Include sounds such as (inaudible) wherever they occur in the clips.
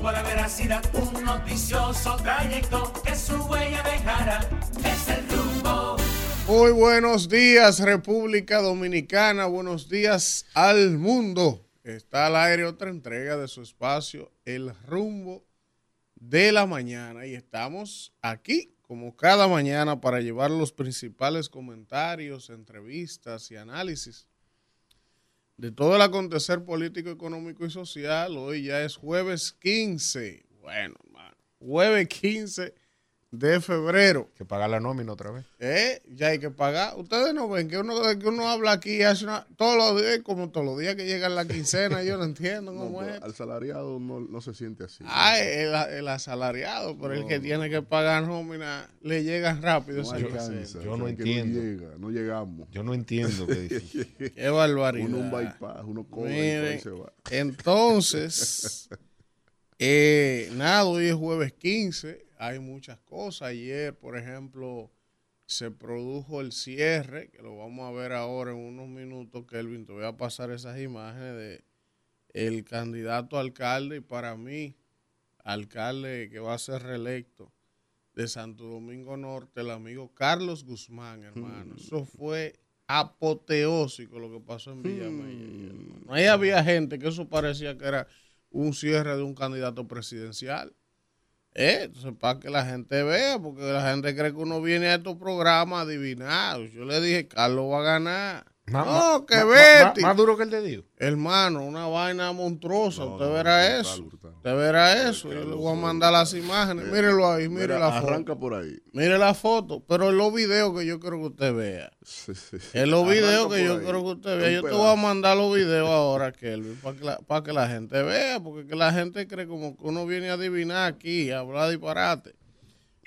tuvo la veracidad, un noticioso trayecto que su huella dejara. Es el rumbo. Muy buenos días, República Dominicana. Buenos días al mundo. Está al aire otra entrega de su espacio, El Rumbo de la Mañana. Y estamos aquí, como cada mañana, para llevar los principales comentarios, entrevistas y análisis de todo el acontecer político, económico y social. Hoy ya es jueves 15. Bueno, hermano, jueves 15 de febrero. Que pagar la nómina otra vez. Eh, ya hay que pagar. Ustedes no ven que uno, que uno habla aquí y hace una, todos los días, como todos los días que llegan la quincena, yo no entiendo cómo No, es. al salariado no, no se siente así. Ay, el, el asalariado, pero el que tiene que pagar nómina le llega rápido. no esa alcanza, quincena. Yo no entiendo. No, llega, no llegamos. Yo no entiendo qué difícil. (laughs) Qué barbaridad. Uno un bypass, uno cobra y Miren, y se va. entonces, (laughs) eh, nada, hoy es jueves 15, hay muchas cosas. Ayer, por ejemplo, se produjo el cierre, que lo vamos a ver ahora en unos minutos, Kelvin, te voy a pasar esas imágenes de el candidato alcalde y para mí, alcalde que va a ser reelecto de Santo Domingo Norte, el amigo Carlos Guzmán, hermano. Eso fue apoteósico lo que pasó en Villamella. ayer, hermano. Ahí había gente que eso parecía que era un cierre de un candidato presidencial. Eh, Entonces, para que la gente vea, porque la gente cree que uno viene a estos programas adivinados. Yo le dije, Carlos va a ganar. Más- no, más- que Betty. más- Más duro que el de Dios. Hermano, una vaina monstruosa. No, Usted no, verá brutal, eso. brutal. Usted verá eso. Yo le voy a mandar las imágenes. Mírelo ahí, mire Mira, la foto. arranca por ahí. Mire la foto. Pero en los videos que yo quiero que usted vea. Sí, sí. En los Arranca videos que yo ahí. quiero que usted vea. Yo te voy a mandar los videos ahora, Kelvin, para que, la, para que la gente vea. Porque que la gente cree como que uno viene a adivinar aquí, a hablar disparate.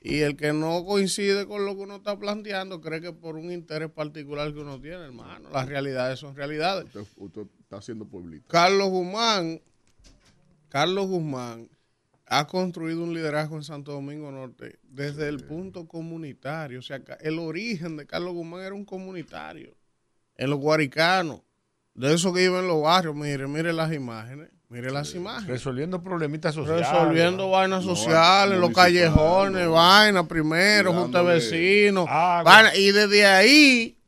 Y el que no coincide con lo que uno está planteando cree que por un interés particular que uno tiene, hermano. Las realidades son realidades. Usted, usted está haciendo pueblito. Carlos Guzmán, Carlos Guzmán ha construido un liderazgo en Santo Domingo Norte desde el punto comunitario. O sea, el origen de Carlos Guzmán era un comunitario. En los guaricanos, de eso que iba en los barrios. Mire, mire las imágenes. Mire las imágenes. Resolviendo problemitas sociales. Resolviendo vainas No, sociales, los callejones, no. vainas primero, junto a Cuidándole vecinos. agua. vaina, y desde ahí,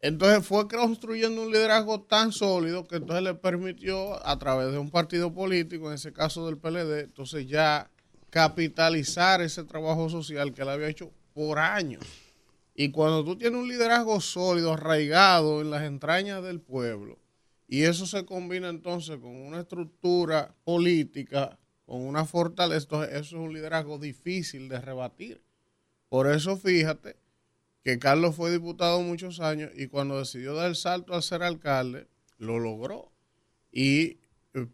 entonces fue construyendo un liderazgo tan sólido que entonces le permitió, a través de un partido político, en ese caso del PLD, entonces ya capitalizar ese trabajo social que él había hecho por años. Y cuando tú tienes un liderazgo sólido, arraigado en las entrañas del pueblo, y eso se combina entonces con una estructura política, con una fortaleza, entonces eso es un liderazgo difícil de rebatir. Por eso fíjate que Carlos fue diputado muchos años y cuando decidió dar el salto al ser alcalde, lo logró. Y eh,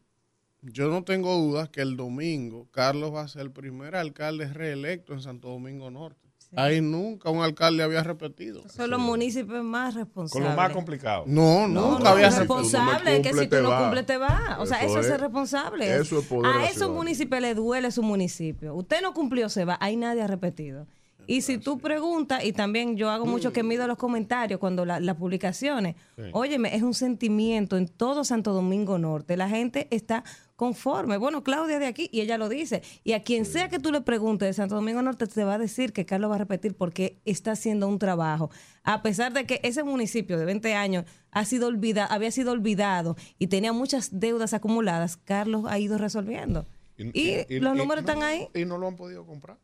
yo no tengo dudas que el domingo Carlos va a ser el primer alcalde reelecto en Santo Domingo Norte. Ahí nunca un alcalde había repetido. Son los municipios más Con responsables. lo más complicado. No, No, nunca no, había es Si tú no responsable, que si tú no cumples te va. O sea, Eso eso es es- ser responsable. eso es poder A esos municipios le duele su municipio. Usted no cumplió, se va. Ahí nadie ha repetido. Y si tú preguntas, y también yo hago mucho que mido los comentarios cuando la- las publicaciones, óyeme, es un sentimiento en todo Santo Domingo Norte. La gente está conforme. Bueno, Claudia de aquí, y ella lo dice. Y a quien sea que tú le preguntes de Santo Domingo Norte, te va a decir que Carlos va a repetir porque está haciendo un trabajo. A pesar de que ese municipio de 20 años ha sido olvida, había sido olvidado y tenía muchas deudas acumuladas, Carlos ha ido resolviendo. Y, los números están no- ahí. Y no lo han podido comprar.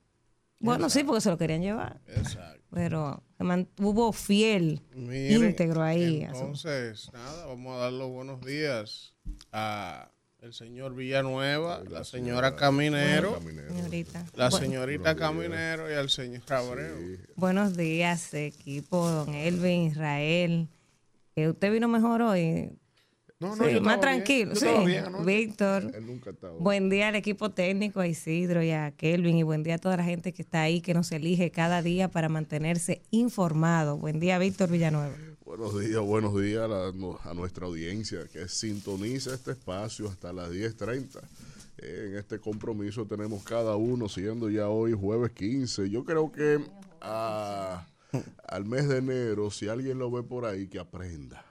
Bueno, sí, porque se lo querían llevar. Exacto. Pero se mantuvo fiel, Miren, íntegro ahí. Entonces, nada, vamos a dar los buenos días a el señor Villanueva, la señora Caminero, Caminero. señorita. la señorita Caminero y al señor Abreu. buenos días, equipo, don Elvin, Israel. Eh, ¿Usted vino mejor hoy? No, Sí, yo estaba más bien. tranquilo. Yo Sí, bien. Víctor. Él nunca está. Buen día al equipo técnico, a Isidro y a Kelvin, y buen día a toda la gente que está ahí, que nos elige cada día para mantenerse informado. Buen día, Víctor Villanueva. Buenos días, buenos días a, la- a nuestra audiencia que sintoniza este espacio hasta las 10.30. Eh, en este compromiso tenemos cada uno, siendo ya hoy jueves 15. Yo creo que al mes de enero, si alguien lo ve por ahí, que aprenda.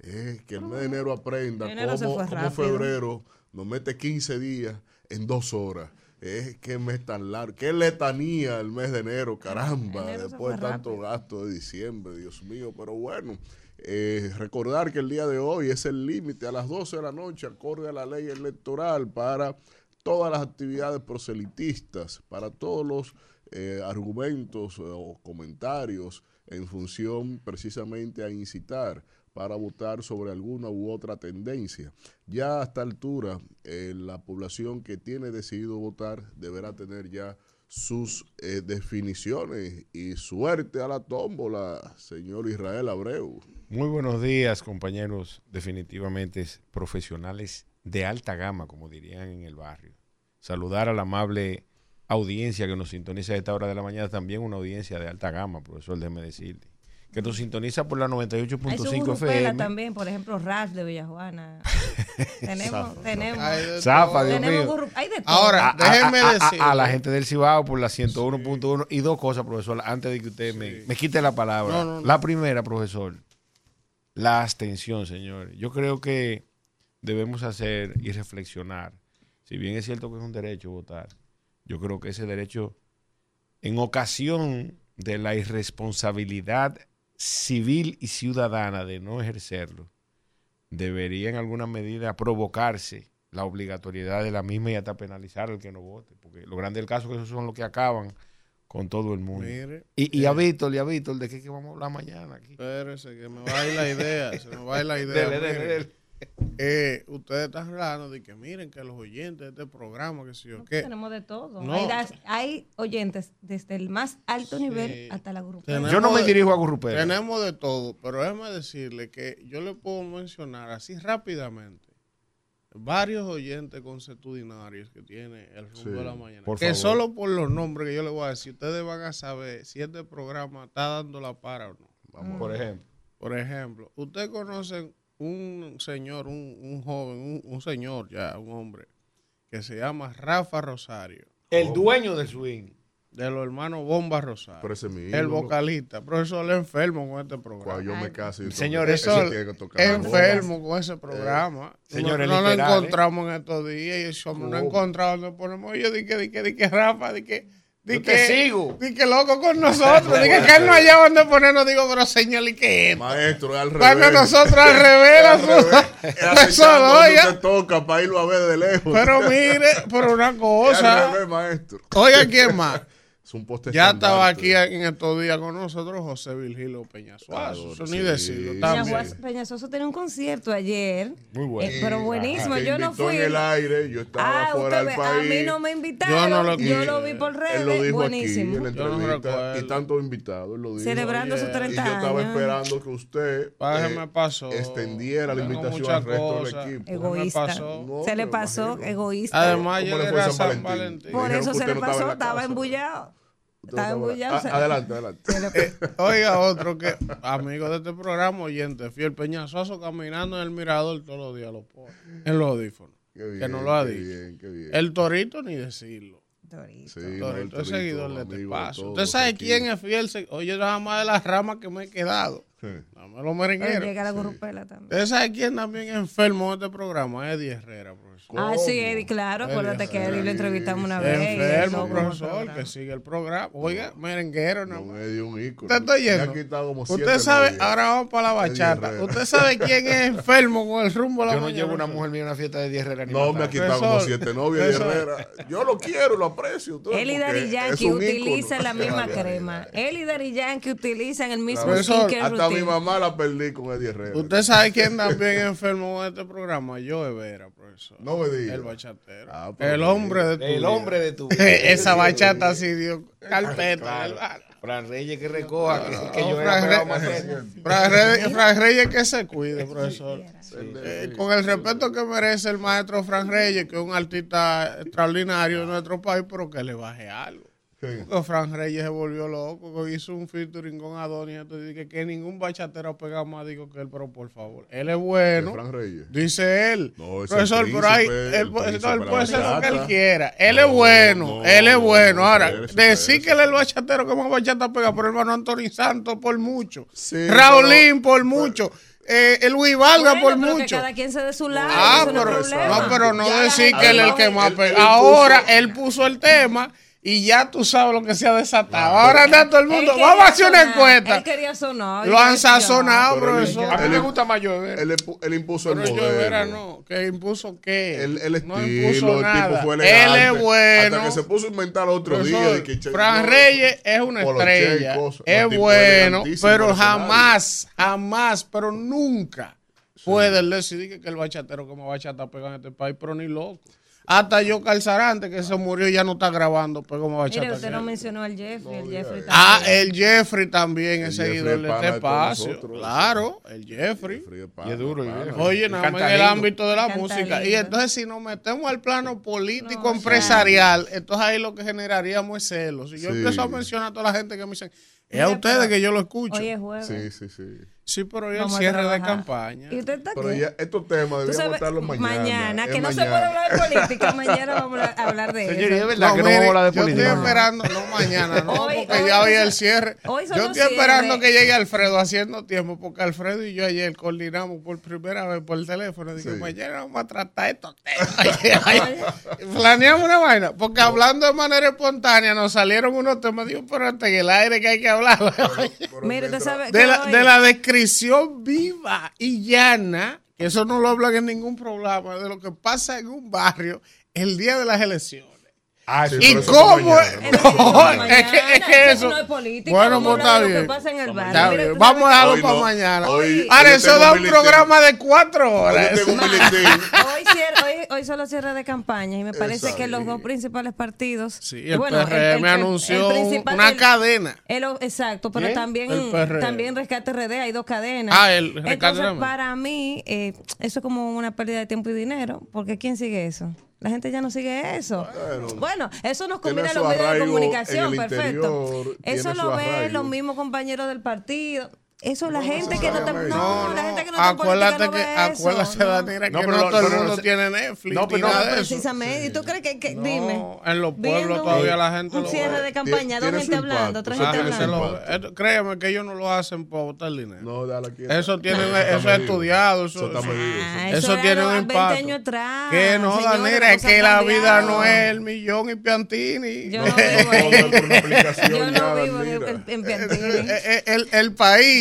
Eh, que el mes de enero aprenda Enero se cómo, fue cómo rápido. febrero nos mete 15 días en dos horas. Es que mes tan largo, qué letanía el mes de enero, caramba, Enero después de tanto gasto de diciembre, Dios mío, pero bueno, eh, recordar que el día de hoy es el límite a las 12 de la noche, acorde a la ley electoral, para todas las actividades proselitistas, para todos los eh, argumentos eh, o comentarios en función precisamente a incitar para votar sobre alguna u otra tendencia. Ya a esta altura, eh, la población que tiene decidido votar deberá tener ya sus eh, definiciones y suerte a la tómbola, señor Israel Abreu. Muy buenos días, compañeros, definitivamente profesionales de alta gama, como dirían en el barrio. Saludar a la amable audiencia que nos sintoniza a esta hora de la mañana, también una audiencia de alta gama, profesor, déjeme decirle, que nos sintoniza por la Hay su 98.5 grupela FM. también, por ejemplo, Ras de Villajuana. tenemos, (laughs) tenemos, Zafa. Dios tenemos mío. hay de todo. Ahora, déjenme decir. A, la gente del Cibao por la 101.1 y dos cosas, profesor, antes de que usted me, me quite la palabra. No, no, no. La primera, profesor, la abstención, señor. Yo creo que debemos hacer y reflexionar. Si bien es cierto que es un derecho votar, yo creo que ese derecho, en ocasión de la irresponsabilidad civil y ciudadana de no ejercerlo, debería en alguna medida provocarse la obligatoriedad de la misma y hasta penalizar al que no vote. Porque lo grande del caso es que esos son los que acaban con todo el mundo. Mire, Y, y a Víctor, y a Víctor, ¿de qué, que vamos a hablar mañana aquí? espérese, que me va a ir la idea. se me va a ir la (laughs) idea. Dele, dele. Eh, ustedes están hablando de que miren que los oyentes de este programa, que si yo qué. Tenemos de todo. No. Hay, das- hay oyentes desde el más alto nivel hasta la. Tenemos Yo no me de- dirijo a Gurrupera. Tenemos de todo, pero déjeme decirle que yo le puedo mencionar así rápidamente varios oyentes consuetudinarios que tiene el rumbo Sí, de la mañana. por que favor. solo por los nombres que yo le voy a decir, ustedes van a saber si este programa está dando la para o no. Vamos Por ejemplo. Por ejemplo, usted conoce un señor, un, un joven, un, un señor ya, un hombre, que se llama Rafa Rosario, El dueño del swing. de los hermanos Bomba Rosario. Pero ese es mi el vocalista. Profesor, le enfermo con este programa. Cuando yo me case, yo Señor, Eso ese tiene que tocar. enfermo con ese programa. señores, no, no lo ¿eh? encontramos en estos días y eso no ¿Cómo? encontramos. Nos ponemos yo, di que, di que, di que Rafa, di que, di Yo que, te sigo. di que loco con nosotros, di que, que él no haya donde ponernos. Digo, pero señor, ¿y qué es? Maestro, es al revés. Cuando nosotros al revés, (laughs) Al revés. Es (laughs) eso oiga. usted toca para irlo a ver de lejos. Pero (laughs) mire, pero una Es al cosa. revés, maestro. Oiga, ¿quién más? Es un poste Ya estaba aquí en estos días con nosotros José Virgilio Peñasuazo. Claro, Eso ni decirlo. sí. También. Peñasuazo- Peñasoso tenía un concierto ayer. Muy bueno. Eh, pero buenísimo. Yo no fui. en el aire, yo estaba Ah, fuera del ve, a país. mí no me invitaron. Yo no lo Yo vi. lo vi por redes. Él lo dijo buenísimo. aquí en la Yo no entrevista y tantos invitados, él lo dijo. Celebrando sus y y 30 yo estaba años. esperando que usted Padre, eh, me pasó. extendiera la invitación al resto del equipo. Egoísta. Se le pasó, imagino. egoísta. Además, ¿Cómo yo era San Valentín? Por eso se le pasó, estaba embullado. Ah, Adelante, adelante. le- Oiga, otro que, amigo de este programa, oyente, fiel Peñasuazo caminando en el mirador todos los días, lo pone en los audífonos. Qué bien, que no lo ha qué dicho. bien, qué bien. El torito, ni decirlo. Dorito. Sí, El no, el torito es Torito, seguidor de este paso. todos ¿Usted sabe aquí. quién es fiel? Oye, nada más de las ramas que me he quedado. Sí. Dame los merengueros. llega la gurrupela también. ¿Usted sabe quién también es enfermo de este programa? Eddie Herrera, profesor. Ah, ¿Cómo? sí, Eddie, claro. Acuérdate que Eddie lo entrevistamos una vez. Enfermo, no- profesor, que sigue el programa. Oiga, merenguero, No más. me dio un ícono. Usted está Me yendo. ha quitado como Usted sabe, ahora vamos para la bachata. Usted sabe quién es enfermo con el rumbo a la Yo no mañana, llevo una mujer mía a una fiesta de 10 Herrera ni No, me ha quitado como siete novias de. Herrera. Yo lo quiero, lo aprecio. Él y es Yankee utilizan la (laughs) misma crema. Él y Daddy Yankee utilizan el mismo skincare Hasta mi mamá la perdí con Eddie Herrera. Usted sabe quién también es enfermo con este programa. Yo, Vera, profesor. No me. El bachatero. Ah, el hombre de tu El vida. hombre de tu (laughs) Esa bachata sí dio carpeta. Fran Reyes que recoja, que, que No, yo era Fran pegado Re- más cerca. Fran Reyes, Fran Reyes que se cuide, profesor. Sí, Eh, con el respeto que merece el maestro Fran Reyes, que es un artista extraordinario de nuestro país, pero que le baje algo. Sí. Fran Reyes se volvió loco, que hizo un featuring con Adonis, entonces dije que ningún bachatero pega más, digo que él, pero por favor, él es bueno. De Fran Reyes. Dice él. No, es el Profesor, pero hay, príncipe, él, el puede- príncipe él de la puede ser lo que él quiera. Él No, es bueno, no, él es no, bueno. no, Ahora, decir que él es el bachatero que más bachata pega, por hermano Anthony Santos por mucho. Sí, Raulín por mucho. eh, el Luis Valga Bueno, por pero que mucho. cada quien se dé su lado. Ah, pero no, pero no decir que él es el que más pega. Ahora él puso el tema y ya tú sabes lo que se ha desatado. Ahora anda todo el mundo. Vamos a hacer una encuesta. Él quería sonar. Lo han sazonado, Pero él- profesor. A mí Él me gusta más llover. Él, impu- él impuso Pero el modelo. verá, no, que impuso qué. El, el no estilo, impuso el nada. tipo fue Él es bueno. Hasta que se puso a inventar otro Profesor, día. de que Fran no, Reyes es una estrella. cosas. Es bueno, pero jamás, jamás, pero nunca puede que, que el bachatero como bachata pega en este país, pero ni loco. Hasta yo Calzarante, que se murió y ya no está grabando, pero como. Mire, usted no mencionó al Jeffrey. el Jeffrey Ah, también. el Jeffrey también El es Jeffrey seguidor de este espacio. Claro, el Jeffrey. Y es duro, y Oye, Y nada más en el ámbito de la música. Y entonces, si nos metemos al plano político No, empresarial, entonces ahí lo que generaríamos es celos. Si yo Sí. empiezo a mencionar a toda la gente que me dicen, es a ustedes que yo lo escucho. Hoy es jueves. Sí, sí, sí. Sí, pero hoy el cierre de campaña. ¿Y usted está Pero aquí? ya estos temas debíamos estarlos mañana. mañana, que no se puede hablar de política. (laughs) Mañana vamos a hablar de Señor, y es eso. verdad que no mire, vamos a hablar de yo política. estoy esperando, no mañana, no, Hoy- porque hoy ya hoy el cierre. hoy Yo estoy esperando que llegue Alfredo haciendo tiempo, porque Alfredo y yo ayer coordinamos por primera vez por teléfono. Dije, Sí. mañana vamos a tratar estos temas. (laughs) Planeamos una vaina, porque hablando de manera espontánea nos salieron unos temas. Digo, pero hasta en el aire que hay que hablar. Pero Mire, usted sabe que de, la, hoy- de la descripción viva y llana, que eso no lo hablan en ningún programa, de lo que pasa en un barrio el día de las elecciones. Ah, Sí, ¿Y cómo? No, es que, es que eso. no es política, bueno, pues está bien. que pasa en el barrio. Está Mire, bien. usted Vamos a dejarlo Hoy para no. mañana. Hoy- Ahora, hoy eso da un programa de cuatro horas. (laughs) Hoy, cier- hoy, hoy son los cierres de campaña y me parece Exacto. que los dos principales partidos. Sí, el bueno, PRM anunció principal- una el- cadena. el- exacto, pero también, El PRM. también Rescate RD, hay dos cadenas. Ah, el Rescate Entonces, RD. para mí, eh, eso es como una pérdida de tiempo y dinero, porque ¿quién sigue eso? La gente ya no sigue eso. Bueno, eso nos combina a los medios de comunicación, perfecto. interior, Eso lo ven los mismos compañeros del partido. Eso es la gente que no, te- no, No, la gente que no política acuérdate no que, acuérdate, no. Daniela, que No, todo el mundo tiene Netflix. No, pero no, nada de eso. Precisamente. ¿Y tú crees que, que- No, dime? en los pueblos todavía la gente Un lo cierre ve. de campaña, dos gente hablando, tres gente hablando. créeme que ellos no lo hacen para botar dinero. No, dale aquí. Eso tiene, está eso es estudiado. Eso, Eso está medido. Ah, tiene un hace 20 impacto. que no, Daniela, es que la vida no es el millón y Piantini. Yo no vivo en, Piantini. el, el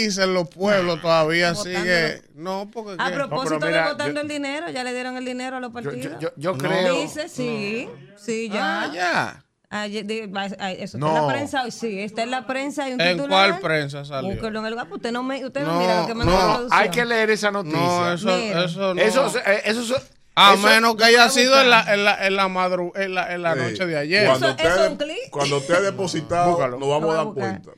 país, en los pueblos, todavía sigue. No, porque. A propósito mira, de votando yo- el dinero, ya le dieron el dinero a los partidos. yo, yo, yo creo. Dice, sí, sí, ya. Ah, ya. Ayer- eso está en No. la prensa hoy, sí, está en la prensa. Hay un ¿En titular. cuál prensa salió? Búsquelo en el lugar, usted no, me, usted no, No, mira lo que manda no, hay que leer esa noticia. No, eso, eso no. Eso, eh, eso, eso- a eso- menos que haya sido en la, en la, en la, madru- en la, en la Sí. noche de ayer. Cuando Eso- usted, eso es de- un clic. cuando usted ha depositado, Búscalo. nos vamos a dar cuenta.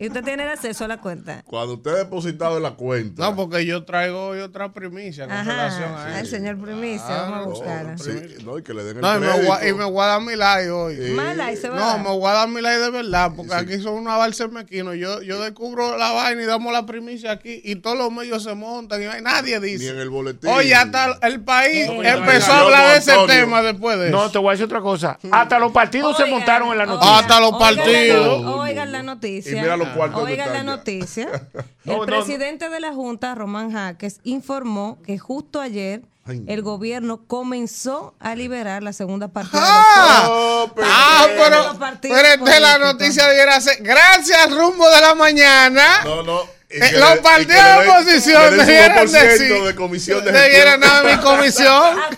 Y usted tiene el acceso a la cuenta. Cuando usted ha depositado en la cuenta. No, porque yo traigo hoy otra primicia con relación Ajá, a al eso. señor Primicia, vamos a no, buscarla. sí, no, y que le den el No, y me, crédito. voy, a- y me voy a dar mi like hoy. Mala, y se va a No, me voy a dar mi like de verdad, porque aquí son unos balsemequinos. Yo, yo descubro la vaina y damos la primicia aquí, y todos los medios se montan, y nadie Ni dice. en el boletín. Oye, hasta el país No, empezó no, a hablar de ese Antonio. tema después de eso. No, te voy a decir otra cosa. Hasta los partidos se montaron en la oigan, noticia. Hasta los oigan partidos. Oigan la noticia. Y mira los cuartos Oigan la noticia. (laughs) No, el no, presidente de la Junta, Román Jaques, informó que justo ayer Ay. el gobierno comenzó a liberar la segunda parte Ah, Oh, pero- ah, de pero, los partidos pero esta la noticia debiera ser. Gracias rumbo de la mañana. No, no. Eh, los partidos de oposición debieran 2% decir. de comisión de Debieran gestión. dar mi comisión. (laughs)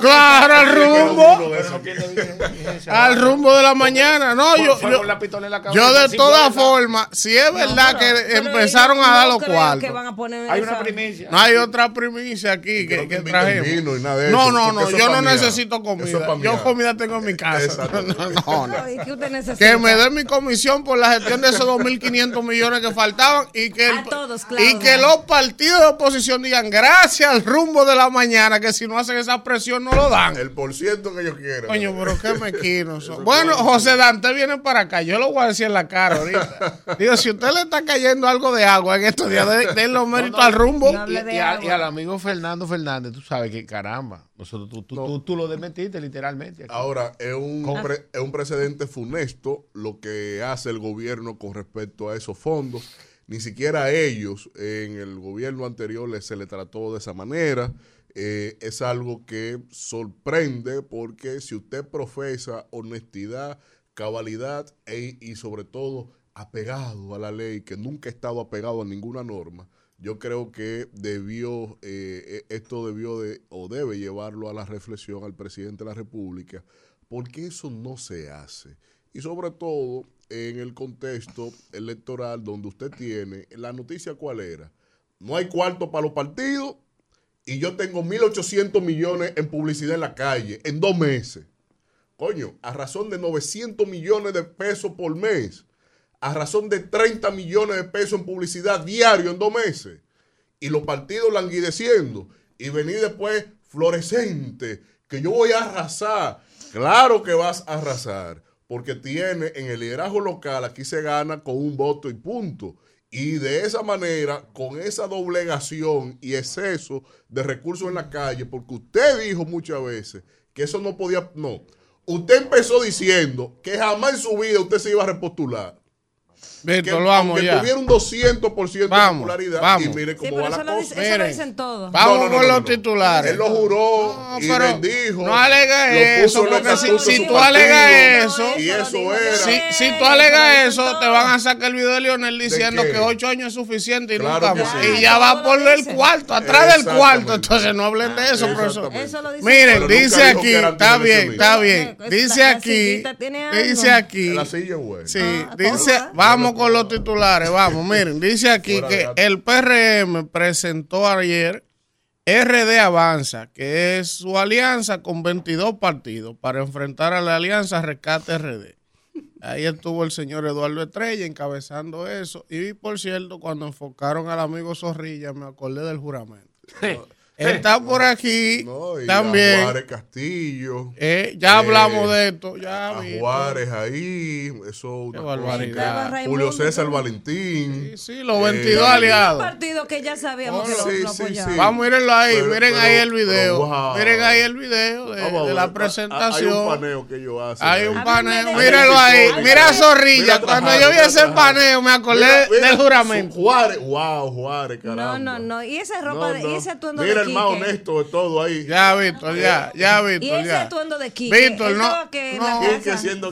Claro, al rumbo. Al rumbo de la mañana. No, yo, yo, yo de todas formas, si es verdad pero- que empezaron a dar los cuartos. Hay esa- una primicia. No hay otra primicia aquí que que, no te que inviten trajimos. vino y nada de no, eso, no, yo no necesito comida. es yo comida tengo en mi casa. (laughs) Que me den mi comisión por la gestión de esos 2.500 millones que faltaban y que, el- A todos, y que los partidos de oposición digan gracias al rumbo de la mañana, que si no hacen esa presión no lo dan. El por ciento que ellos quieran. Coño, pero qué (laughs) mequinos son. Bueno, José Dante viene para acá. Yo lo voy a decir en la cara ahorita. (laughs) Digo, si usted le está cayendo algo de agua en estos días, de- den los méritos al rumbo. No Y, de y a- agua. y al amigo Fernando Fernández, tú sabes que caramba, nosotros, tú, tú, tú, tú lo desmentiste literalmente. aquí. Ahora, es un, es un precedente funesto lo que hace el gobierno con respecto a esos fondos. Ni siquiera a ellos en el gobierno anterior les- se le trató de esa manera. Eh, es algo que sorprende porque si usted profesa honestidad, cabalidad e- y sobre todo apegado a la ley, que nunca ha estado apegado a ninguna norma, yo creo que debió, eh, eh, esto debió de, o debe llevarlo a la reflexión al presidente de la República, porque eso no se hace. Y sobre todo en el contexto electoral donde usted tiene, la noticia cuál era, no hay cuarto para los partidos y yo tengo 1.800 millones en publicidad en la calle en dos meses. Coño, a razón de 900 millones de pesos por mes, a razón de 30 millones de pesos en publicidad diario en dos meses, y los partidos languideciendo, y venir después fluorescente, que yo voy a arrasar. Claro que vas a arrasar, porque tiene en el liderazgo local, aquí se gana con un voto y punto. Y de esa manera, con esa doblegación y exceso de recursos en la calle, porque usted dijo muchas veces que eso no podía, no. Usted empezó diciendo que jamás en su vida usted se iba a repostular. Que Víctor, vamos aunque ya. tuviera un 200% de Vamos, popularidad, vamos. y mire Sí, cómo pero va eso la lo, dice- cosa. eso lo dicen todos. Vamos No, no, con no, los no. titulares. Él lo juró No, y pero bendijo. no alegas lo eso, porque si- de si tú alegas eso- y Eso lo era. Si, si tú alegas lo eso, te van a sacar el video de Lionel diciendo qué? que ocho años es suficiente y Claro nunca más. sí. Y ya va por lo el cuarto, atrás del cuarto. Entonces no hablen de eso, profesor. Eso lo dice Miren, dice aquí, está bien, está bien. Dice aquí, algo. dice aquí. La silla, güey. Sí, Ah, dice, todo. Vamos con los titulares, vamos, miren, dice aquí que el PRM presentó ayer RD Avanza, que es su alianza con 22 partidos para enfrentar a la alianza Rescate RD. Ahí estuvo el señor Eduardo Estrella encabezando eso. Y por cierto, cuando enfocaron al amigo Zorrilla, me acordé del juramento. Está por aquí No, y a también. Juárez Castillo. Eh, ya Eh, hablamos de esto. Ya A. Juárez ahí. Eso Qué barbaridad. Julio César. Valentín. Sí, sí, los Eh, 22 Un aliados. partido que ya sabíamos que Oh, lo, sí, lo sí, sí. Vamos, mírenlo ahí, Pero- miren pero- ahí el video. pero, wow. Miren ahí el video de, Vamos a de ver, la Hay un presentación. paneo que ellos hacen. Hay un paneo, mírenlo ahí. Mira, a Zorrilla. mira Cuando yo vi ese paneo, me acordé Mira, mira, del juramento. Juárez, wow, Juárez, caramba. No, no, no. Y esa ropa, y ese atuendo Mira de. Más honesto de todo ahí. Ya, Víctor, ya, ya, Y Víctor, ese ya. atuendo de Quique. Víctor, no, que no.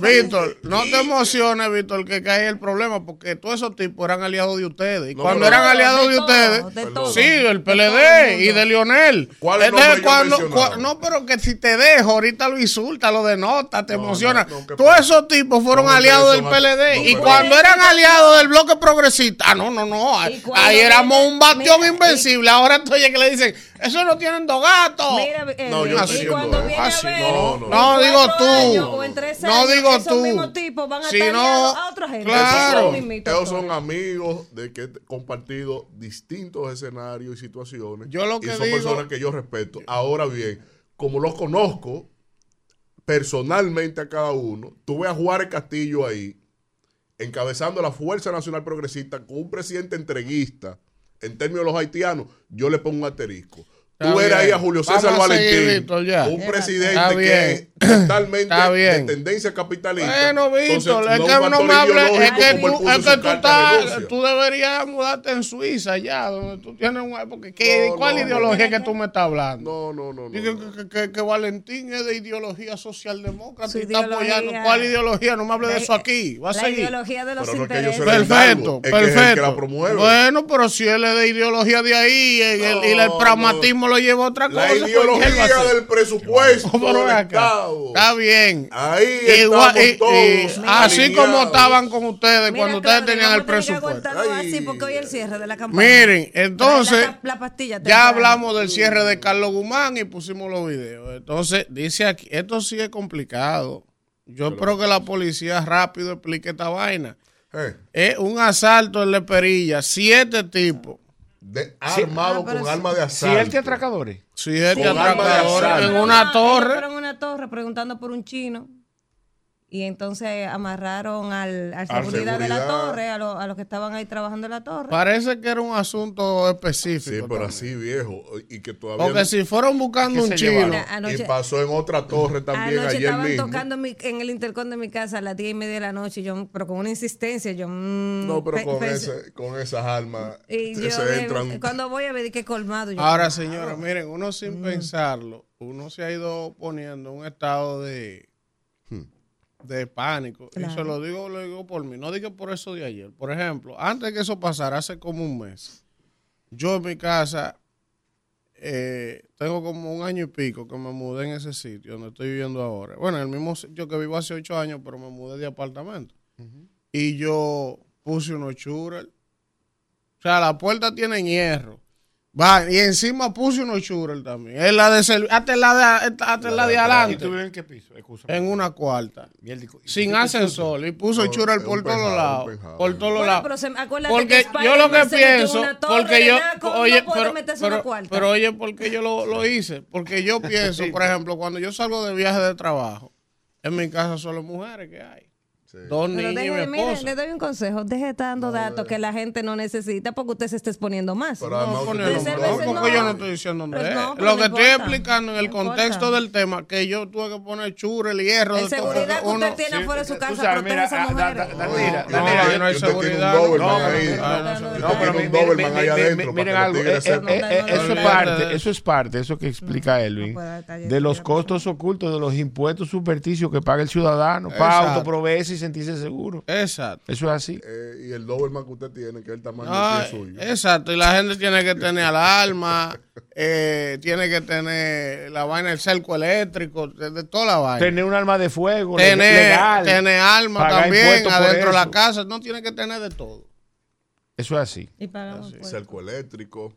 Víctor, no te emociones, Víctor, que cae el problema, porque todos esos tipos eran aliados de ustedes. Y No, cuando eran aliados de, todo, ustedes, de Perdón. todo. sí, del De PLD y de Lionel. ¿Cuáles Entonces, cuando, cua- no, pero que si te dejo, ahorita lo insulta, lo denota, te No, emociona. no, no, ¿qué Todos esos tipos fueron No, aliados del PLD. no, y cuando eran aliados del bloque progresista, ah, no, no, no. Ahí, éramos un bastión invencible. Ahora estoy que le dicen, eso no tienen dos gatos. Mira, eh, No, yo y cuando diciendo, viene ah, sí, a ver, no, no. No, digo tú. años o en tres No años, digo esos tú. mismos tipos van a Si estar no, a otra gente. claro. Ellos son amigos de que compartido distintos escenarios y situaciones. Yo lo que y son digo- personas que yo respeto. Ahora bien, como los conozco personalmente a cada uno, tuve a Juárez Castillo ahí, encabezando la Fuerza Nacional Progresista con un presidente entreguista en términos de los haitianos, yo le pongo un asterisco. Está Tú eras ahí a Julio Vamos César a seguir, Valentín, Víctor, ya. un presidente que es totalmente de tendencia capitalista. Bueno, Víctor, Entonces, es no que no me hables, es que tú, es que tú, de estás, tú deberías mudarte en Suiza ya, donde tú tienes un... Porque, ¿qué- No, ¿cuál no, ideología no. que tú me estás hablando? No, no, no. no, Digo no. que, que- que Valentín es de ideología socialdemócrata Su y está ideología- apoyando. ¿Cuál ideología? No me hable de eso aquí. Va a La seguir. ideología de los Pero intereses. Perfecto, Es que es el que perfecto. la promueve. Bueno, pero si él es de ideología de ahí y el, y el No, pragmatismo lo lleva a otra cosa. La pues, ¿qué él va a ideología del presupuesto Pero del. Está bien. Ahí Igual- estamos y- y todos así como estaban con ustedes Mira, cuando ustedes tenían el presupuesto. así porque hoy el cierre de la campaña. Miren, entonces, La, la pastilla ya hablamos del cierre de Carlos Guzmán y pusimos los videos. Entonces, dice aquí, esto sí es complicado. Yo espero que la policía rápido explique esta vaina. Eh, Es un asalto en La Perilla, siete tipos. De- armado Ah, pero con arma de asalto. Siete atracadores. Siete Con arma de atracadores asalto. en una torre. A una torre preguntando por un chino. Y entonces amarraron al, al A seguridad de la seguridad. torre, a, lo- a los que estaban ahí trabajando en la torre. Parece que era un asunto específico. Sí, pero también. así viejo. Y que todavía. Porque no- si fueron buscando ¿Qué un chino. llevaron? Mira, anoche- y pasó en otra torre también Anoche ayer estaban mismo. tocando en, mi- en el intercom de mi casa a las 10 y media de la noche, yo, pero con una insistencia, yo... mm, No, pero pe- con, ese, con esas armas Y se yo, entran. cuando voy a ver que colmado, yo, Ahora, señores, miren, uno sin pensarlo, uno se ha ido poniendo en un estado de, de pánico. Y se lo digo, lo digo por mí, no digo por eso de ayer. Por ejemplo, antes que eso pasara, hace como un mes, yo en mi casa eh, tengo como un año y pico que me mudé en ese sitio donde estoy viviendo ahora. Bueno, en el mismo sitio que vivo hace ocho años, pero me mudé de apartamento. Y yo puse unos churros. O sea, la puerta tiene hierro. Va, y encima puse unos churros también. Es la de hasta la de, hasta la de ¿Y tú adelante. vives en qué piso? Excusa. En una cuarta. Mierda, ¿y- Sin ascensor. Y puso churros por todos lados. Por todos Bueno, lados. Porque que yo lo que pienso, porque yo, oye, pero, meterse en una pero, cuarta. pero oye, porque yo lo, lo hice, porque yo (laughs) pienso, por ejemplo, cuando yo salgo de viaje de trabajo, en mi casa solo mujeres que hay, dos Pero niños deje- mire, le doy un consejo. Deje de estar dando datos que la gente no necesita porque usted se está exponiendo más. Pero No, no, porque no. yo no estoy diciendo dónde Pero es. no, pero Lo no que estoy importa. explicando en el No contexto importa. del tema, que yo tuve que poner churro, el hierro, de todo, seguridad que usted uno- tiene sí, afuera de su casa, sabes, protege mira, a esas ah, da- mujeres. No, no hay seguridad. Doberman No, no, no, no, no, no, no, No, pero miren algo, eh, eh, eh, No, no, eso es no, parte, no. eso es parte, eso que explica Elvin, de los costos ocultos de los impuestos supersticios que paga el ciudadano para Exacto. Sentirse seguro. Exacto. Eso es así. Eh, y el Doberman que usted tiene, que es el tamaño Ah, del pie suyo. exacto, y la gente tiene que tener alarma, (laughs) eh, tiene que tener la vaina del cerco eléctrico, de, de toda la vaina. Tener un arma de fuego tener, legal. tener arma también adentro de la casa, no tiene que tener de todo. Eso es así. Y pagamos por- cerco eléctrico.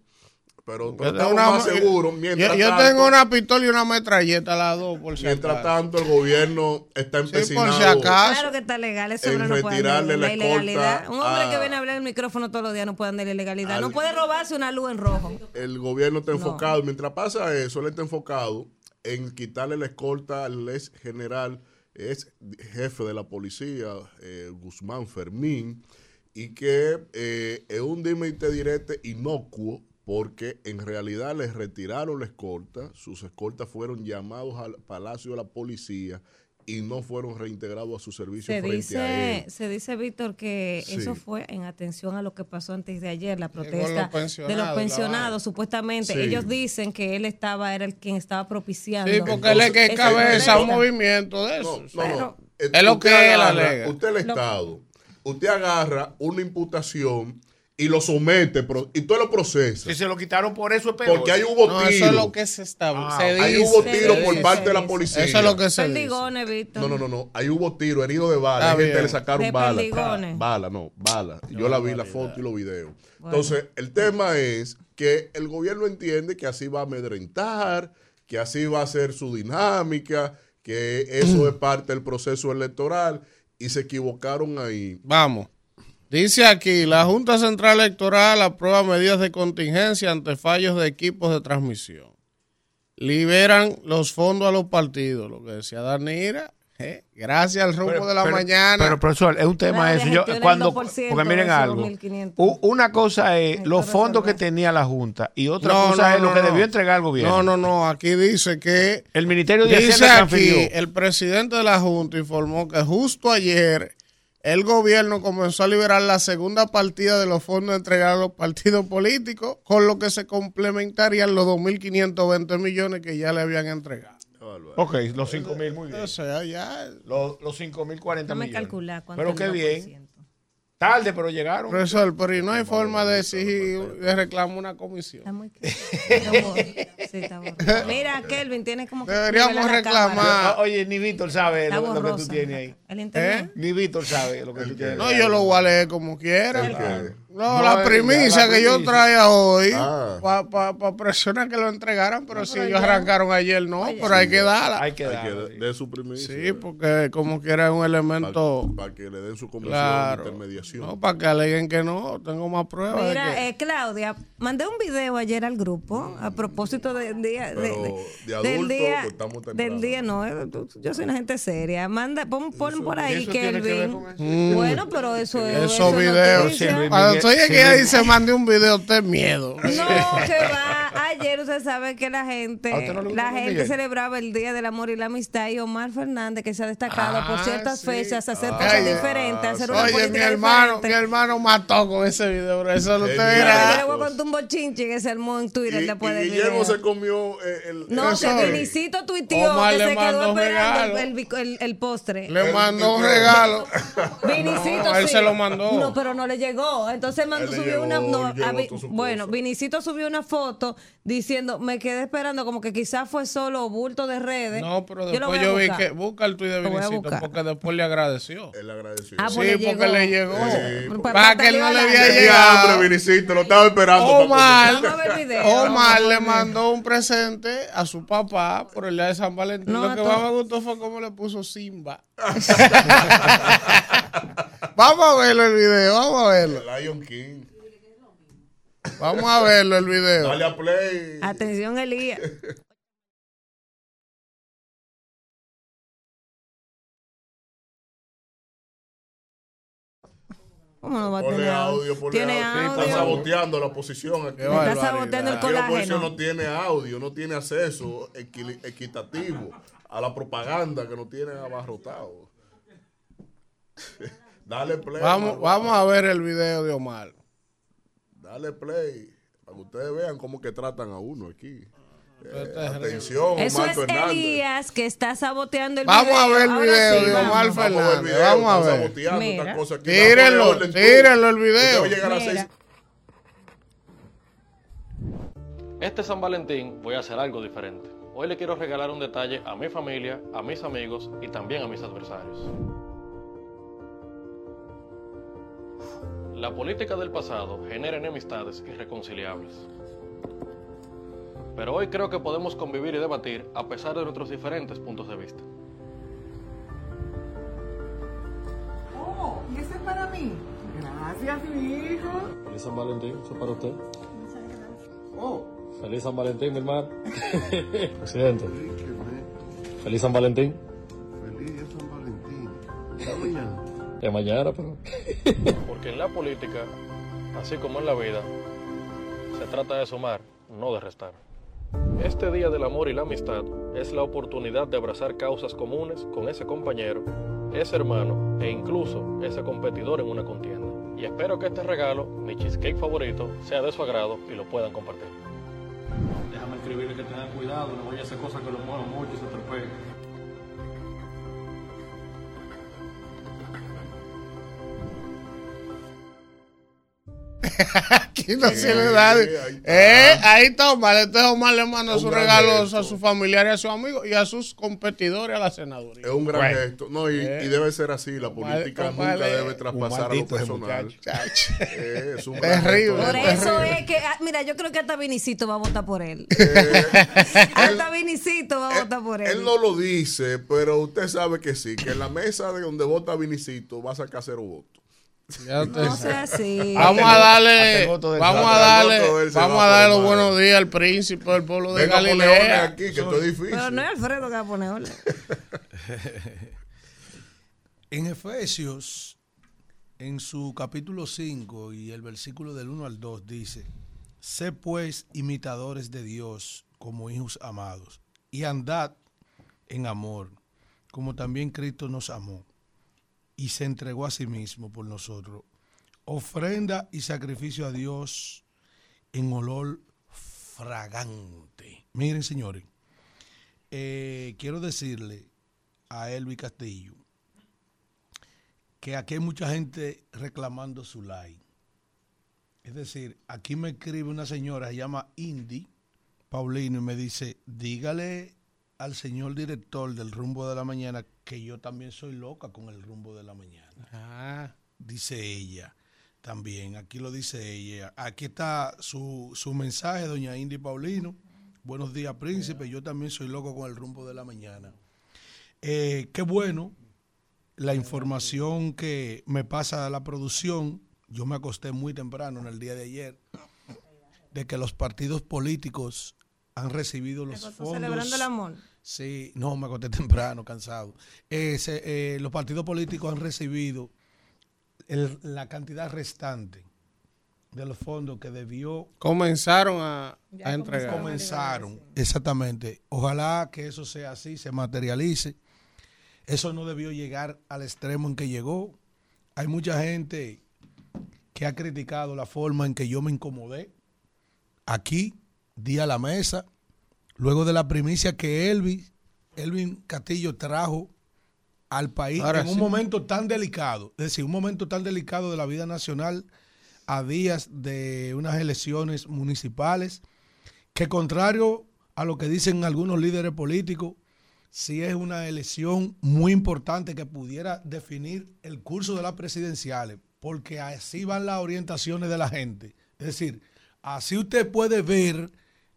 Pero, Yo pero tengo estamos una- más seguros. Mientras, yo, yo tanto, tengo una pistola y una metralleta, las dos, por si mientras acaso. tanto el gobierno está Sí, por empecinado. si acaso. Claro que está legal, en hombre no puede retirarle andar la la ilegalidad. escolta Un hombre que a- viene a hablar en el micrófono todos los días no puede andar en ilegalidad. No puede robarse una luz en rojo. el gobierno está enfocado. Mientras pasa eso, él está enfocado en quitarle la escolta al ex general, es jefe de la policía, eh, Guzmán Fermín, y que eh, es un dime y te direte inocuo, porque en realidad les retiraron la escolta, sus escoltas fueron llamados al Palacio de la Policía y no fueron reintegrados a su servicio Se frente a él. dice, se dice, Víctor, que Sí. eso fue en atención a lo que pasó antes de ayer, la los protesta de los pensionados, supuestamente. Sí. Ellos dicen que él estaba, era el quien estaba propiciando. Sí, porque él es que cabeza un movimiento de No, eso. no, no. Pero- Eh, Es lo que él alega. Usted el Estado, usted agarra una imputación y lo somete y todo lo procesa. Si se lo quitaron por eso es peor. Porque ahí hubo No, tiro. eso es lo que se establece. Ah, se ahí hubo tiro dice, por parte de la policía. Eso es lo que se dice. Perdigones, Víctor. No, no, no, no. Ahí hubo tiro, herido de bala. Hay gente le sacaron De bala. Bala, no, bala. Yo la vi la foto y los videos. Entonces, el tema es que el gobierno entiende que así va a amedrentar, que así va a ser su dinámica, que eso es parte del proceso electoral y se equivocaron ahí. Vamos. Dice aquí, la Junta Central Electoral aprueba medidas de contingencia ante fallos de equipos de transmisión. Liberan los fondos a los partidos, lo que decía Danira. eh, gracias al rumbo Pero- de la pero- mañana. Pero, profesor, es un tema eso. Yo, cuando, el 2% porque miren algo. 2.500. U- Una cosa es los fondos que tenía la Junta y otra No, cosa no, es lo no, que debió entregar el gobierno. No, no, no. Aquí dice que El Ministerio de Dice Hacienda aquí, transfirió. el presidente de la Junta informó que justo ayer el gobierno comenzó a liberar la segunda partida de los fondos entregados a los partidos políticos, con lo que se complementarían los 2.520 millones que ya le habían entregado. Ok, los 5 mil, muy bien. O sea, ya... Los, los 5 mil 40 Déjame millones. calcular cuánto Pero qué bien. 2%. Tarde, pero llegaron. Profesor, pero y no hay forma de exigir, de reclamar una comisión. Está muy. Sí, está. (laughs) Mira, Kelvin, tiene como que Deberíamos reclamar. Ah, Oye, ni Víctor sabe lo, lo que tú tienes ahí. ¿Eh? Ni Víctor sabe lo que tú tienes. No, yo lo voy a leer como quiera. No, No, la primicia la que yo traía hoy Ah. para presionar que lo entregaran, pero si pero ellos ya- arrancaron ayer, no, pero hay que darla. Hay que Hay darle. que de su primicia. Sí, porque como quiera es un elemento, Para que le den su comisión claro, de intermediación. no, para que aleguen que no, tengo más pruebas. de Mira, que- eh, Claudia, mandé un video ayer al grupo a propósito del día. de- Pero de- de del adulto, día, pues, del día, no, eh, yo soy una gente seria. Manda, pon, pon por ahí, que Kelvin. con eso. Bueno, pero eso es. Esos eso es videos, estoy ella Luis- dice mande un video, usted miedo. No, que va. Ayer usted sabe que la gente, ¿A usted no la gente Miguel? celebraba el Día del Amor y la Amistad y Omar Fernández, que se ha destacado por Ah, ciertas sí. fechas, hacer Ah, cosas diferentes, hacer una Oye, mi hermano, mi diferente. hermano mató con ese video, bro. Eso lo usted Genial. Yo verá. le voy a contar un bochinche que se armó en Twitter Y, después y del Guillermo se comió eh, el. No, que. Vinicito tuiteó Omar que le se quedó mandó un esperando regalo. el, el, el- el postre. Le El- mandó un el- regalo. Vinicito No, él sí. se lo mandó. No, pero no le llegó. Entonces mandó, Él le subió una. no, Vi- bueno. Vinicito subió una foto diciendo, me quedé esperando, como que quizás fue solo bulto de redes. No, pero después yo, vi que busca el tuit de Vinicito porque después le agradeció. Él agradeció. Ah, Sí, pues le porque le llegó. Sí, Pues, Para que él no le había llegado. hambre, Vinicito, lo estaba esperando. Omar. Omar le mandó un presente a su papá por el día de San Valentín. No, Lo que a más me gustó fue cómo le puso Simba. (laughs) vamos a verlo el video, vamos a verlo. Lion King. Vamos a verlo el video. Dale a play. Atención, Elías. ¿Cómo no va a tener audio, ponle Tiene audio. audio. Está saboteando la posición aquí. Está saboteando el Aquí la oposición colágeno. no tiene audio, no tiene acceso equitativo a la propaganda que nos tienen abarrotado. (laughs) Dale play. Vamos, a ver el video de Omar. Dale play. Para que ustedes vean cómo que tratan a uno aquí. Eh, Este es atención, Eso Omar es Fernández. Elías que está saboteando el Vamos video. a ver el video sí, de vamos. Omar Vamos a ver el Fernández. video, Vamos a ver. saboteando Mira. estas cosas aquí. Tírenlo, tírenlo el video. a seis- Este San Valentín voy a hacer algo diferente. Hoy le quiero regalar un detalle a mi familia, a mis amigos y también a mis adversarios. La política del pasado genera enemistades irreconciliables. Pero hoy creo que podemos convivir y debatir a pesar de nuestros diferentes puntos de vista. Oh, ¿y ese es para mí? Gracias, mi hijo. Feliz San Valentín, eso para usted. Oh, Feliz San Valentín, mi hermano. (laughs) Presidente. Feliz San Valentín. Feliz día San Valentín. ¿Ya mañana? De mañana, pero. (laughs) Porque en la política, así como en la vida, se trata de sumar, no de restar. Este Día del Amor y la Amistad es la oportunidad de abrazar causas comunes con ese compañero, ese hermano e incluso ese competidor en una contienda. Y espero que este regalo, mi cheesecake favorito, sea de su agrado y lo puedan compartir. Déjame escribirle que tengan cuidado, no vaya a hacer cosas que lo muevan mucho y se atropellen. (laughs) Aquí no se le da. ahí está. Eh, ahí está Omar. Este Omar le manda sus regalos a sus familiares, a sus amigos y a sus competidores a la senaduría. Es un gran Bueno, gesto. No, y, Eh. y debe ser así. La política Omar nunca debe traspasar a lo personal. Eh, es un (laughs) gran Terrible. gesto. Por eso es que, ah, mira, yo creo que hasta Vinicito va a votar por él. (laughs) Eh, hasta Vinicito va a votar por él. Él no lo dice, pero usted sabe que sí, que en la mesa de donde vota Vinicito va a sacar cero votos. No sea así. Vamos a darle, vamos a darle, vamos va a darle los buenos días al príncipe del pueblo de Venga, Galilea. aquí, que esto es difícil. Pero no es Alfredo que va a poner. (laughs) En Efesios, en su capítulo 5 y el versículo del 1 al 2 dice, sé pues imitadores de Dios como hijos amados y andad en amor, como también Cristo nos amó y se entregó a sí mismo por nosotros, ofrenda y sacrificio a Dios en olor fragante. Miren, señores, eh, quiero decirle a Elvi Castillo que aquí hay mucha gente reclamando su like. Es decir, aquí me escribe una señora, se llama Indy Paulino, y me dice, dígale al señor director del rumbo de la mañana que yo también soy loca con el rumbo de la mañana. Ah, Dice ella. También, aquí lo dice ella. Aquí está su, su mensaje, doña Indy Paulino. Buenos días, príncipe. Yo también soy loco con el rumbo de la mañana. Eh, qué bueno la información que me pasa la producción. Yo me acosté muy temprano en el día de ayer de que los partidos políticos han recibido los fondos. Celebrando el amor. Sí, no, me acosté temprano, cansado. Eh, se- eh, los partidos políticos han recibido el- la cantidad restante de los fondos que debió Comenzaron a, a entregar. comenzaron. Exactamente. Ojalá que eso sea así, se materialice. Eso no debió llegar al extremo en que llegó. Hay mucha gente que ha criticado la forma en que yo me incomodé. Aquí, di a la mesa, luego de la primicia que Elvis, Elvin Castillo trajo al país Ahora en un momento tan delicado, es decir, un momento tan delicado de la vida nacional a días de unas elecciones municipales, que contrario a lo que dicen algunos líderes políticos, sí es una elección muy importante que pudiera definir el curso de las presidenciales, porque así van las orientaciones de la gente. Es decir, así usted puede ver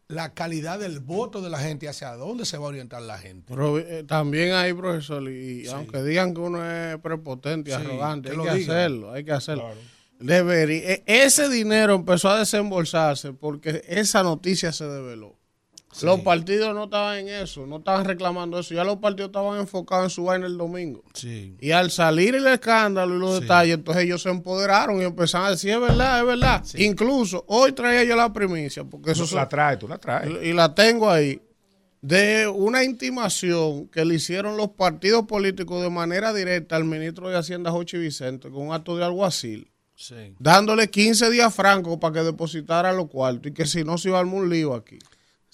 la calidad del voto de la gente, hacia dónde se va a orientar la gente. Pero, eh, también hay, profesor, y Sí. aunque digan que uno es prepotente y Sí, arrogante, que hay que hacerlo, hay que hacerlo. Debería, e- ese dinero empezó a desembolsarse porque esa noticia se develó. Los partidos no estaban en eso, no estaban reclamando eso, ya los partidos estaban enfocados en su vaina el domingo. Sí. Y al salir el escándalo y los Sí. detalles, entonces ellos se empoderaron y empezaron a decir, es verdad, es verdad. Incluso hoy traía yo la primicia, porque eso Tú la traes, tú la traes. y la tengo ahí, de una intimación que le hicieron los partidos políticos de manera directa al ministro de Hacienda, Jochi Vicente, con un acto de alguacil, Sí. dándole 15 días francos para que depositara los cuartos y que si no se iba a armar un lío aquí.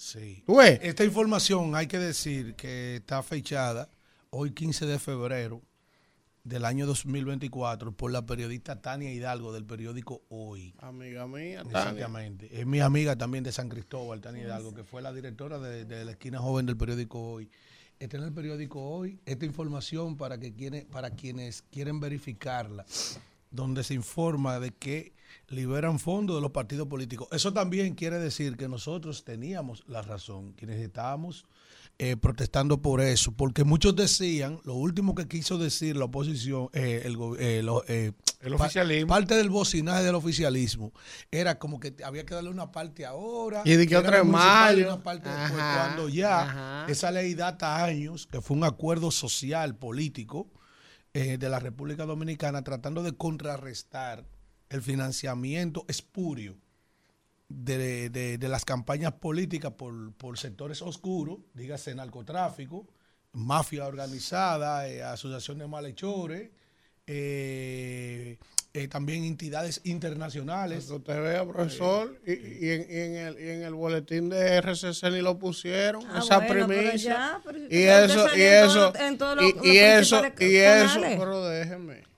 Sí. Esta información hay que decir que está fechada hoy 15 de febrero del año 2024 por la periodista Tania Hidalgo del periódico Hoy. Amiga mía, Tania. Exactamente. Es mi amiga también de San Cristóbal, Tania Hidalgo, que fue la directora de, de la esquina joven del periódico Hoy. Está en el periódico Hoy esta información para, que quiere- para quienes quieren verificarla, donde se informa de que liberan fondos de los partidos políticos. Eso también quiere decir que nosotros teníamos la razón, quienes estábamos eh, protestando por eso, porque muchos decían, lo último que quiso decir la oposición, eh, el, eh, lo- eh, El pa- oficialismo. parte del bocinaje del oficialismo era como que había que darle una parte ahora. Y de que otra en mayo. una parte después, Ajá, cuando ya ajá. esa ley data años, que fue un acuerdo social, político eh, de la República Dominicana, tratando de contrarrestar el financiamiento espurio de, de- de las campañas políticas por, por sectores oscuros, dígase narcotráfico, mafia organizada, eh, asociación de malhechores, eh, eh, también entidades internacionales. Que usted vea, profesor, y, y en, y en el, y en el boletín de RCC ni lo pusieron, Ah, esa bueno, pero primicia. ya, pero y eso, y eso, todo- en todos los- y, eso, principales y eso, pero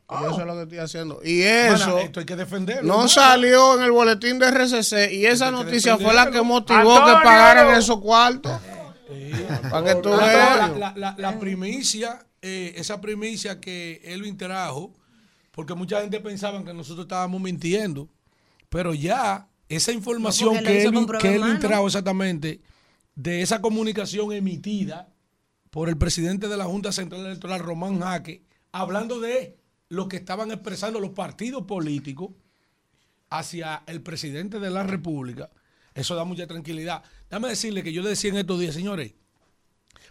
Y eso es lo que estoy haciendo. Y eso Bueno, esto hay que defenderlo. no salió en el boletín de RCC y esa noticia fue la que motivó ¡Antonio! que pagaran esos cuartos. Para que tú veas. la, la- la- la primicia, eh, esa primicia que Elvin trajo, porque mucha gente pensaba que nosotros estábamos mintiendo, pero ya esa información que Elvin, que Elvin trajo exactamente, de esa comunicación emitida por el presidente de la Junta Central Electoral, Román Jaque, hablando de lo que estaban expresando los partidos políticos hacia el presidente de la República, eso da mucha tranquilidad. Déjame decirle que yo le decía en estos días, señores,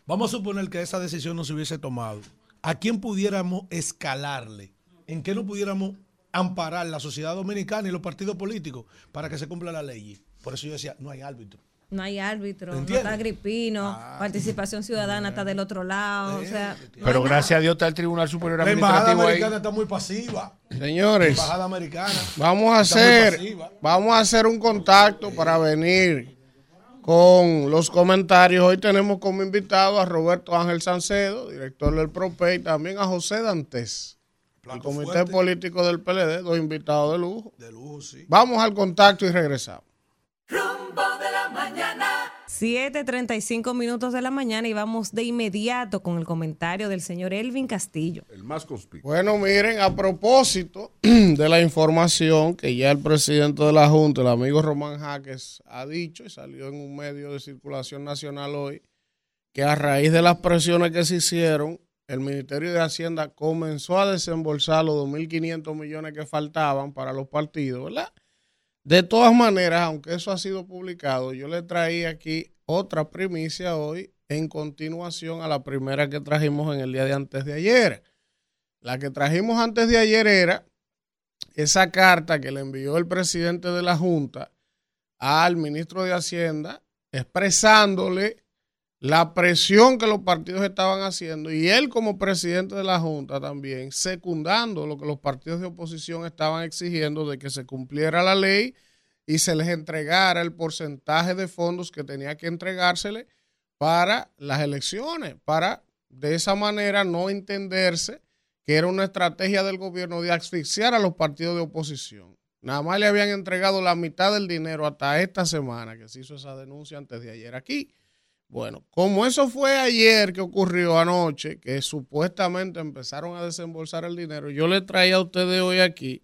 vamos a suponer que esa decisión no se hubiese tomado. ¿A quién pudiéramos escalarle? ¿En qué no pudiéramos amparar la sociedad dominicana y los partidos políticos para que se cumpla la ley? Por eso yo decía, no hay árbitro. No hay árbitro, no está Agripino, participación ciudadana está del otro lado, o sea, Pero gracias a Dios está el Tribunal Superior La embajada Administrativo ahí. americana está muy pasiva. Señores, Embajada americana. vamos a hacer, vamos a hacer un contacto para venir con los comentarios. Hoy tenemos como invitado a Roberto Ángel Sancedo, director del PROPE, y también a José Dantes, el Plato comité fuerte. político del PLD, dos invitados de lujo. De lujo, sí. Vamos al contacto y regresamos. 7:35 minutos de la mañana y vamos de inmediato con el comentario del señor Elvin Castillo. El más conspicuo. Bueno, miren, a propósito (clears throat) de la información que ya el presidente de la Junta, el amigo Román Jaques, ha dicho y salió en un medio de circulación nacional hoy, que a raíz de las presiones que se hicieron, el Ministerio de Hacienda comenzó a desembolsar los 2.500 millones que faltaban para los partidos, ¿verdad? De todas maneras, aunque eso ha sido publicado, yo le traí aquí otra primicia hoy en continuación a la primera que trajimos en el día de antes de ayer. La que trajimos antes de ayer era esa carta que le envió el presidente de la Junta al ministro de Hacienda expresándole la presión que los partidos estaban haciendo y él como presidente de la Junta también secundando lo que los partidos de oposición estaban exigiendo de que se cumpliera la ley y se les entregara el porcentaje de fondos que tenía que entregársele para las elecciones, para de esa manera no entenderse que era una estrategia del gobierno de asfixiar a los partidos de oposición. Nada más le habían entregado la mitad del dinero hasta esta semana, que se hizo esa denuncia antes de ayer aquí. Bueno, como eso fue ayer que ocurrió anoche, que supuestamente empezaron a desembolsar el dinero, yo le traía a ustedes hoy aquí,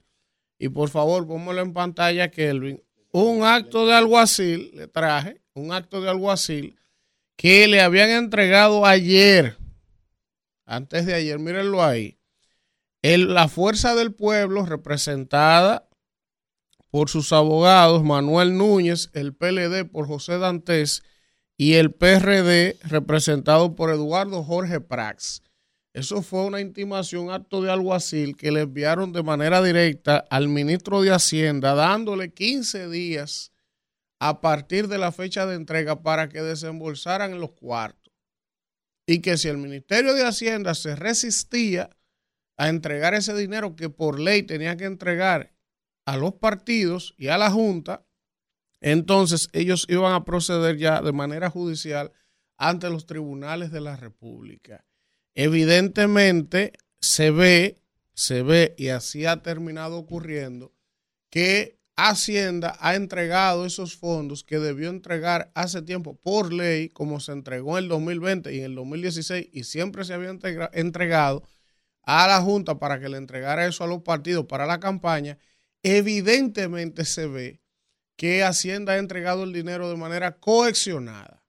y por favor, pónmelo en pantalla, Kelvin, un acto de alguacil, le traje, un acto de alguacil que le habían entregado ayer, antes de ayer, mírenlo ahí, el, la fuerza del pueblo representada por sus abogados Manuel Núñez, el PLD por José Dantes y el PRD representado por Eduardo Jorge Prax. Eso fue una intimación, acto de alguacil que le enviaron de manera directa al ministro de Hacienda, dándole 15 días a partir de la fecha de entrega para que desembolsaran los cuartos. Y que si el Ministerio de Hacienda se resistía a entregar ese dinero que por ley tenía que entregar a los partidos y a la Junta, entonces ellos iban a proceder ya de manera judicial ante los tribunales de la República. Evidentemente se ve, se ve y así ha terminado ocurriendo que Hacienda ha entregado esos fondos que debió entregar hace tiempo por ley, como se entregó en el 2020 y en el 2016 y siempre se había entregado a la Junta para que le entregara eso a los partidos para la campaña, evidentemente se ve que Hacienda ha entregado el dinero de manera coaccionada.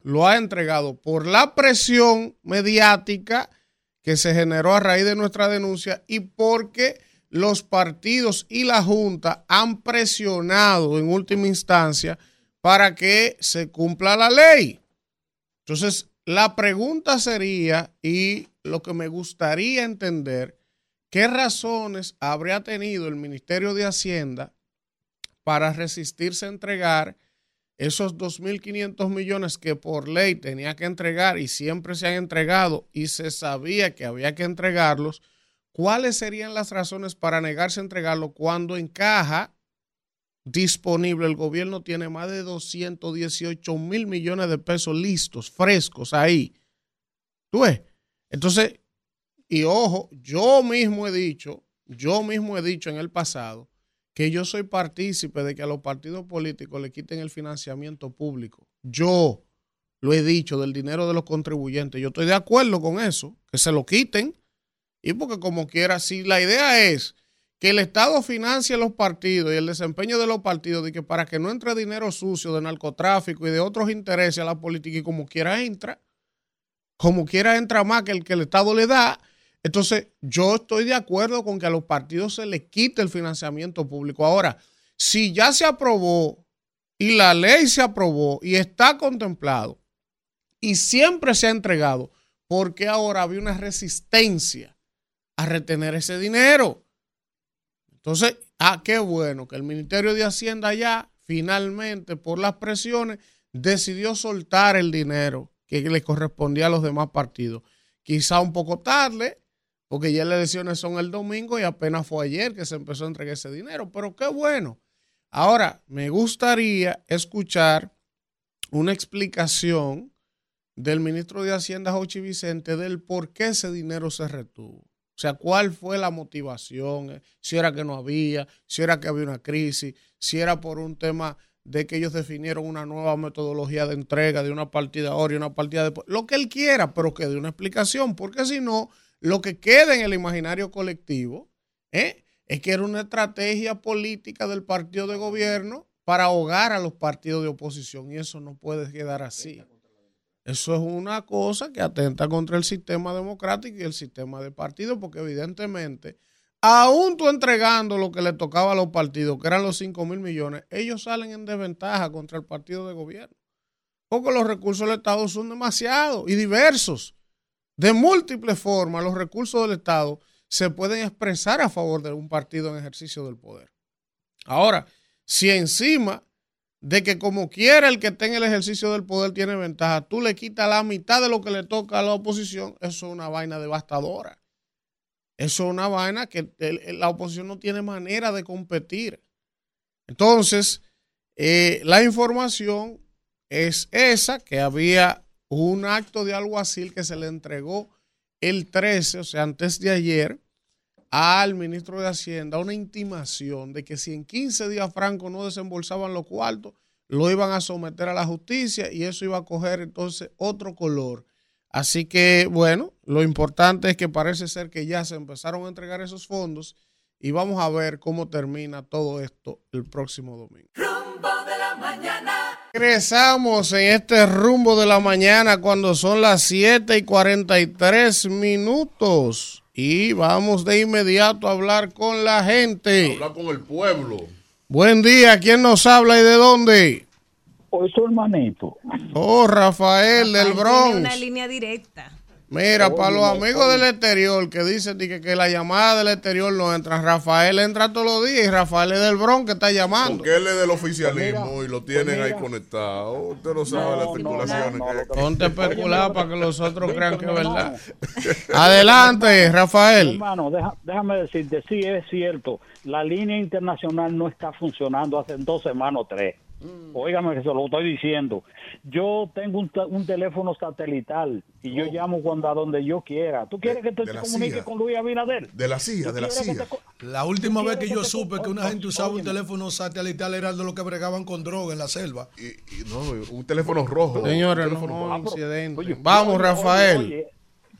Lo ha entregado por la presión mediática que se generó a raíz de nuestra denuncia y porque los partidos y la Junta han presionado en última instancia para que se cumpla la ley. Entonces, la pregunta sería, y lo que me gustaría entender, ¿qué razones habría tenido el Ministerio de Hacienda para resistirse a entregar esos 2.500 millones que por ley tenía que entregar y siempre se han entregado y se sabía que había que entregarlos? ¿Cuáles serían las razones para negarse a entregarlo cuando en caja disponible el gobierno tiene más de 218 mil millones de pesos listos, frescos ahí? ¿Tú ves? Entonces, y ojo, yo mismo he dicho, yo mismo he dicho en el pasado que yo soy partícipe de que a los partidos políticos le quiten el financiamiento público. Yo lo he dicho del dinero de los contribuyentes. Yo estoy de acuerdo con eso, que se lo quiten. Y porque como quiera, si la idea es que el Estado financie los partidos y el desempeño de los partidos, de que para que no entre dinero sucio de narcotráfico y de otros intereses a la política y como quiera entra, como quiera entra más que el que el Estado le da. Entonces, yo estoy de acuerdo con que a los partidos se les quite el financiamiento público. Ahora, si ya se aprobó y la ley se aprobó y está contemplado y siempre se ha entregado, ¿por qué ahora había una resistencia a retener ese dinero? Entonces, ah, qué bueno que el Ministerio de Hacienda ya finalmente, por las presiones, decidió soltar el dinero que le correspondía a los demás partidos. Quizá un poco tarde, porque ya las elecciones son el domingo y apenas fue ayer que se empezó a entregar ese dinero, pero qué bueno. Ahora, me gustaría escuchar una explicación del ministro de Hacienda, Jochi Vicente, del por qué ese dinero se retuvo. O sea, cuál fue la motivación, si era que no había, si era que había una crisis, si era por un tema de que ellos definieron una nueva metodología de entrega de una partida ahora y una partida después. Lo que él quiera, pero que dé una explicación, porque si no, lo que queda en el imaginario colectivo ¿eh? es que era una estrategia política del partido de gobierno para ahogar a los partidos de oposición y eso no puede quedar así. Eso es una cosa que atenta contra el sistema democrático y el sistema de partido, porque evidentemente, aún tú entregando lo que le tocaba a los partidos, que eran los 5 mil millones, ellos salen en desventaja contra el partido de gobierno. Porque los recursos del Estado son demasiados y diversos. De múltiples formas, los recursos del Estado se pueden expresar a favor de un partido en ejercicio del poder. Ahora, si encima de que como quiera el que tenga el ejercicio del poder tiene ventaja, tú le quitas la mitad de lo que le toca a la oposición, eso es una vaina devastadora. Eso es una vaina que la oposición no tiene manera de competir. Entonces, eh, la información es esa, que había un acto de alguacil que se le entregó el 13, o sea, antes de ayer, al ministro de Hacienda una intimación de que si en 15 días Franco no desembolsaban los cuartos, lo iban a someter a la justicia y eso iba a coger entonces otro color. Así que, bueno, lo importante es que parece ser que ya se empezaron a entregar esos fondos y vamos a ver cómo termina todo esto el próximo domingo. Rumbo de la mañana. Regresamos en este rumbo de la mañana cuando son las 7 y 43 minutos. Y vamos de inmediato a hablar con la gente. Habla con el pueblo. Buen día, ¿quién nos habla y de dónde? Hoy su hermanito. Oh, Rafael del Bronx. una línea directa. Mira, para los amigos del exterior que dicen di que, que la llamada del exterior no entra, Rafael entra todos los días y Rafael es del Bronx que está llamando. Porque él es del oficialismo Pues y lo tienen mira. ahí conectado. Usted no sabe las no, especulaciones no, no, lo Ponte a especular para que los otros crean que es verdad. (laughs) Adelante, Rafael. Hermano, deja- déjame decirte, sí es cierto, la línea internacional no está funcionando hace dos semanas o tres. Óigame que se lo estoy diciendo. Yo tengo un, teléfono satelital y yo llamo cuando a donde yo quiera. ¿Tú quieres que te, Oh. la comunique CIA. con Luis Abinader? De la CIA, ¿Tú de la CIA. te La última ¿Tú vez que yo te- supe que una gente usaba un teléfono satelital era de los que bregaban con droga en la selva. Y, y no, un teléfono rojo. Señores, no, rojo. incidente. Oye, Vamos, oye, Rafael. Oye,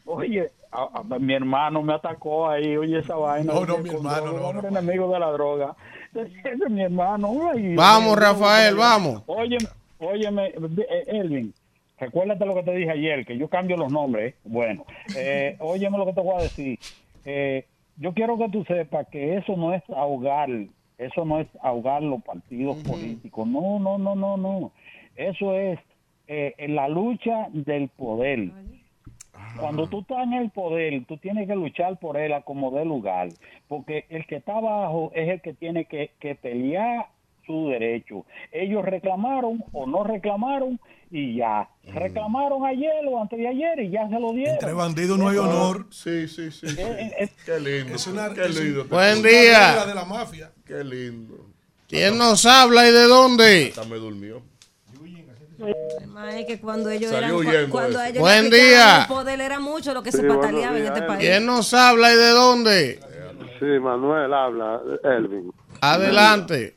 oye, oye, a- a- mi hermano me atacó ahí, oye esa vaina. No, no, mi hermano, no, hombre, no. enemigo de la droga. (laughs) Ese es mi hermano. ay, Vamos, Rafael, vamos. Oye, óyeme, eh, Elvin, recuérdate lo que te dije ayer, que yo cambio los nombres. ¿eh? Bueno, eh, (laughs) óyeme lo que te voy a decir. Eh, yo quiero que tú sepas que eso no es ahogar, eso no es ahogar los partidos políticos. No, no, no, no, no. Eso es eh, en la lucha del poder. Cuando tú estás en el poder, tú tienes que luchar por él a como dé lugar, porque el que está abajo es el que tiene que, que pelear su derecho. Ellos reclamaron o no reclamaron y ya. Reclamaron ayer o antes de ayer y ya se lo dieron. Entre bandidos no hay honor. Sí, sí, sí. sí. Qué lindo. Es una, qué es un- lindo. Buen día. de la mafia. Qué lindo. ¿Quién nos habla y de dónde? Hasta me durmió. Además, es que cuando ellos Salió eran cuando ellos Buen día. el poder era mucho lo que se Sí, pataleaba en este país. ¿Quién nos habla y de dónde? Sí, Manuel habla, Elvin. Adelante.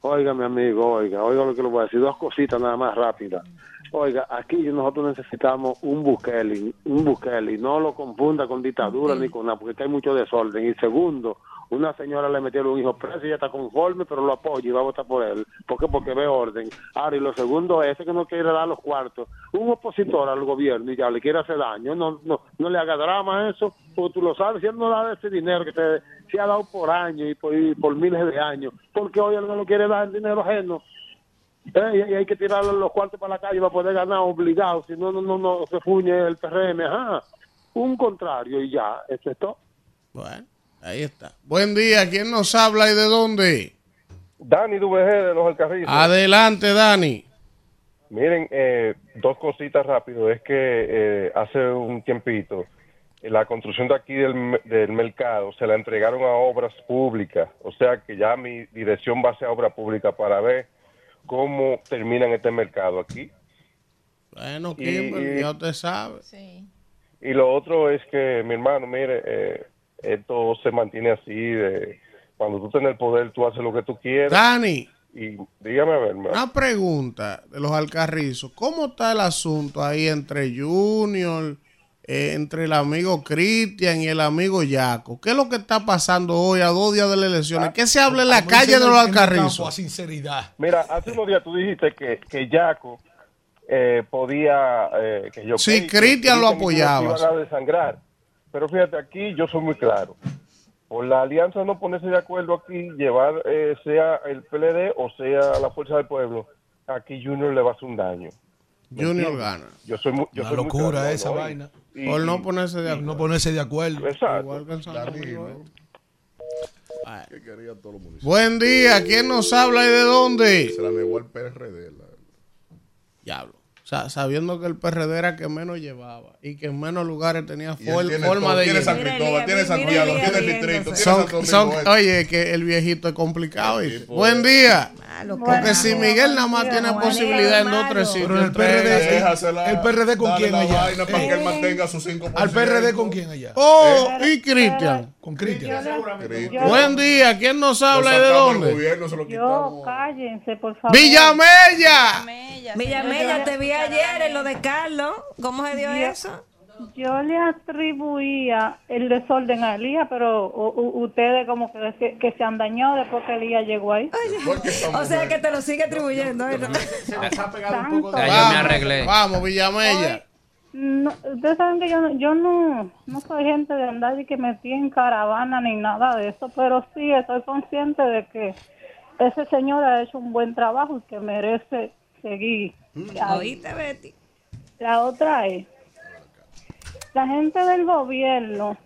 Oiga, mi amigo, oiga, oiga lo que le voy a decir, dos cositas nada más rápidas. Oiga, aquí nosotros necesitamos un Bukele, un Bukele, no lo confunda con dictadura ni con nada, porque hay mucho desorden. Y segundo, una señora le metieron un hijo preso y ella está conforme, pero lo apoya y va a votar por él. ¿Por qué? Porque ve orden. Ahora, y lo segundo es que no quiere dar los cuartos. Un opositor al gobierno y ya le quiere hacer daño, no no no le haga drama a eso, porque tú lo sabes, si él no da ese dinero que se, se ha dado por años y por, y por miles de años, porque hoy él no lo quiere dar el dinero ajeno. Eh, y hay que tirar los cuartos para la calle para poder ganar obligado, si no, no, no, no se fuñe el PRM, ajá. Un contrario y ya, eso es todo. Bueno, ahí está. Buen día. ¿Quién nos habla y de dónde? Dani DVG de los Alcarrizos. Adelante, Dani. Miren, eh, dos cositas rápido. Es que eh, hace un tiempito la construcción de aquí del, del mercado se la entregaron a obras públicas. O sea que ya mi dirección va a ser obra pública para ver cómo terminan este mercado aquí. Bueno, Y- Kimberly, y- ya usted sabe. Y lo otro es que, mi hermano, mire, eh, esto se mantiene así. De, cuando tú tienes el poder, tú haces lo que tú quieras. Dani, Y dígame a ver. Una pregunta de los alcarrizos. ¿Cómo está el asunto ahí entre Junior, eh, entre el amigo Cristian y el amigo Yaco? ¿Qué es lo que está pasando hoy a dos días de las elecciones? ¿Qué se habla en la calle de los campo, A alcarrizos? sinceridad. Mira, hace unos días tú dijiste que, que Yaco eh, podía... eh, que yo Sí, Cristian lo apoyaba. iban a desangrar. Pero fíjate, aquí yo soy muy claro. Por la alianza no ponerse de acuerdo aquí, llevar eh, sea el PLD o sea la Fuerza del Pueblo, aquí Junior le va a hacer un daño. ¿Me Junior gana. Yo soy muy, yo Una soy muy locura claro, esa ¿no? vaina. Y- Por no ponerse de No acuerdo. ponerse de acuerdo. Exacto. Buen día, ¿quién nos habla y de dónde? Se la negó al PRD. la- Diablo. Sea, sabiendo que el PRD era que menos llevaba y que en menos lugares tenía for- tiene forma todo. de Tiene llegar. San Cristóbal, tiene Santiago, tiene el distrito, tiene Son- Santo son- Domingo. oye, que el viejito es complicado. tipo Buen día. Malo, Porque si Miguel nada más tiene Juanito, posibilidad en dos o tres sitios. Pero el. PRD, ¿El PRD con dale quién allá? vaina para que él mantenga sus 5%. ¿Al PRD con quién allá? Oh, y Cristian. Con Cristian. Buen día, ¿quién nos Lo habla y de dónde? gobierno, se lo Yo, cállense, por favor. Villamella. Villamella, te vi ayer en lo de Carlos. ¿Cómo se dio Yo- eso? Yo le atribuía el desorden a Elías, pero u- u- ustedes como que, que, que se han dañado después que Elías llegó ahí. O sea mujer- que te lo sigue atribuyendo. ¿eh? Tanto. Ya yo me arreglé. Vamos, Villamella. No, ustedes saben que yo, no- yo no, no soy gente de andar y que metí en caravana ni nada de eso, pero sí estoy consciente de que ese señor ha hecho un buen trabajo y que merece seguir. ahí. ¿Oíste, Betty? La otra es, la gente del gobierno,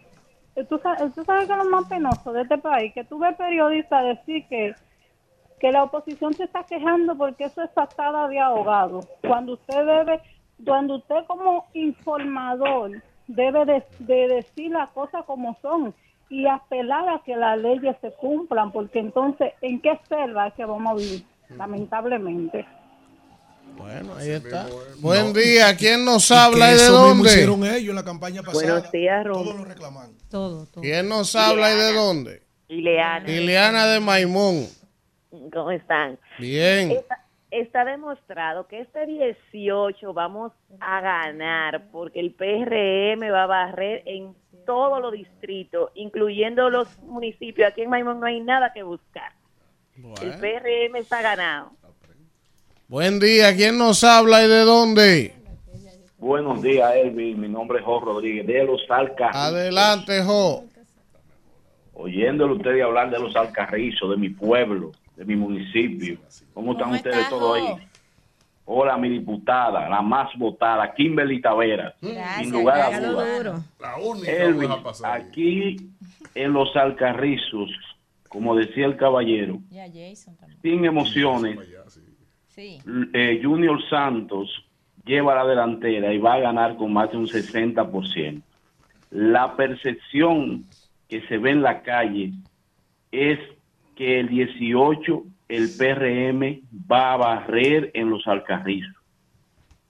eh, tú sabes, tú sabes que es lo más penoso de este país, que tú ves periodistas decir que, que la oposición se está quejando porque eso es patada de ahogado, cuando usted debe, cuando usted como informador debe de, de decir las cosas como son y apelar a que las leyes se cumplan, porque entonces, ¿en qué selva es que vamos a vivir? Lamentablemente. Bueno, ahí está. Buen día, ¿quién nos habla y de dónde? hicieron ellos en la campaña pasada. Buenos días, Rom. Todos lo reclaman. Todo, todo. ¿Quién nos habla y de dónde? Ileana, Ileana de Maimón. ¿cómo están? Bien. Está, está demostrado que este 18 vamos a ganar porque el PRM va a barrer en todos los distritos, incluyendo los municipios. Aquí en Maimón no hay nada que buscar. El PRM está ganado. Buen día, ¿quién nos habla y de dónde? Buenos días, Elvin. Mi nombre es Jo Rodríguez de Los Alcarrizos. Adelante, Jo. Oyéndole ustedes hablar de los Alcarrizos, de mi pueblo, de mi municipio. ¿Cómo están ¿Cómo ustedes está, todos ahí? Hola, mi diputada, la más votada, Kimberly Taveras. Gracias, sin lugar a dudas. La única Elvin, que va a pasar. aquí en los Alcarrizos, como decía el caballero, Y a Jason también. sin emociones, Sí. eh, Junior Santos lleva la delantera y va a ganar con más de un 60%. La percepción que se ve en la calle es que el 18 el PRM va a barrer en los Alcarrizos.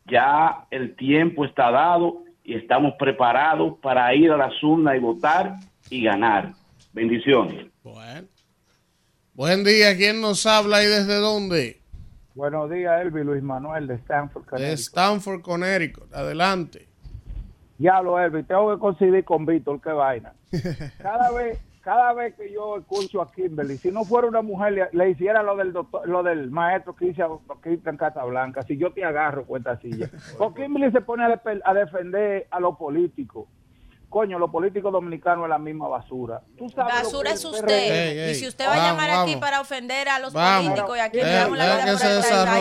Ya el tiempo está dado y estamos preparados para ir a la urnas y votar y ganar. Bendiciones. Bueno. Buen día, ¿quién nos habla y desde dónde? Buenos días, Elvi Luis Manuel de Stanford, De Connecticut. Stanford, Connecticut. Adelante. Diablo, Elvi, tengo que coincidir con Víctor, qué vaina. (laughs) Cada vez, cada vez que yo escucho a Kimberly, si no fuera una mujer, le, le hiciera lo del doctor, lo del maestro que hizo Cristian Casablanca, si yo te agarro cuenta silla. (laughs) Porque Kimberly se pone a defender a los políticos. Coño, los políticos dominicanos es la misma basura. Tú sabes Basura es usted. PRD Ey, ey, y si usted va a vamos, llamar aquí vamos. para ofender a los Vamos. políticos y aquí le damos la vida por se el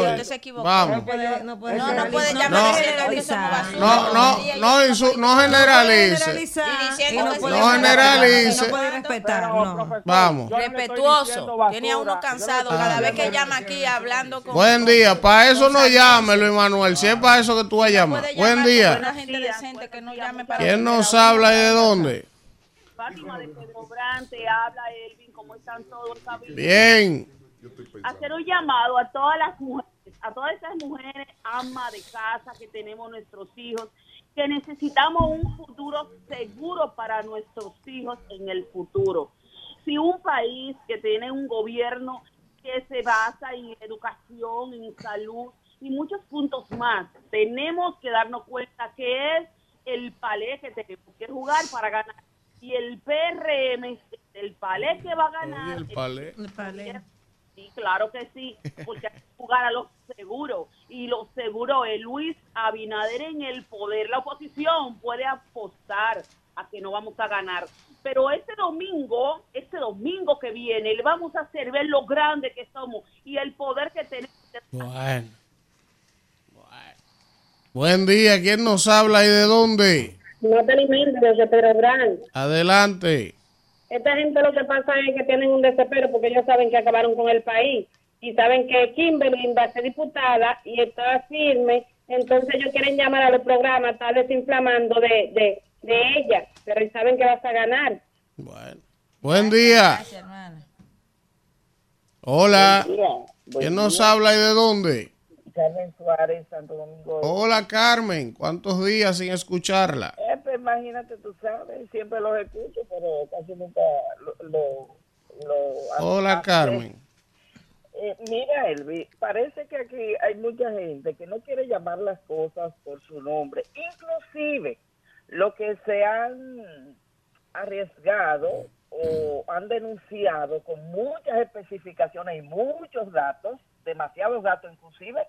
usted se equivocó. Vamos. No puede, no puede No, no puede llamar No. a decir que somos basura. No, no, no, insu- no generalice. generalizar Y diciendo y no generalice. No puede respetar, no. Vamos. Respetuoso. Tiene a uno cansado cada vez que llama aquí hablando con. Buen día. Para eso no llame, Luis Manuel. Si es para eso que tú vas a llamar. Buen llamar día. Una gente decente que no llame para. ¿Quién nos a uno. Habla de dónde? Fátima de Pedro Brante, habla Elvin, ¿cómo están todos? Bien. Hacer un llamado a todas las mujeres, a todas esas mujeres amas de casa que tenemos nuestros hijos, que necesitamos un futuro seguro para nuestros hijos en el futuro. Si un país que tiene un gobierno que se basa en educación, en salud y muchos puntos más. Tenemos que darnos cuenta que es el palé que tenemos que jugar para ganar. Y el PRM es el palé que va a ganar. el palé. Sí, claro que sí, porque hay que jugar a lo seguro. Y lo seguro es Luis Abinader en el poder. La oposición puede apostar a que no vamos a ganar. Pero este domingo, este domingo que viene, le vamos a hacer ver lo grande que somos y el poder que tenemos. Bueno. Buen día, ¿quién nos habla y de dónde? Natalie Méndez de Pedro Brand. Adelante. Esta gente lo que pasa es que tienen un desespero porque ellos saben que acabaron con el país y saben que Kimberly va a ser diputada y está firme. Entonces ellos quieren llamar a los programas, está desinflamando de, de, de ella, pero saben que vas a ganar. Buen día. Hola. Buen día. Buen ¿Quién nos habla y de dónde? Carmen Suárez, Santo Domingo. Hola Carmen, ¿cuántos días sin escucharla? Eh, pues imagínate, tú sabes, siempre los escucho, pero casi nunca lo... lo, lo- Hola hace. Carmen. Eh, mira, Elvi, parece que aquí hay mucha gente que no quiere llamar las cosas por su nombre. Inclusive, lo que se han arriesgado o han denunciado con muchas especificaciones y muchos datos, demasiados datos inclusive,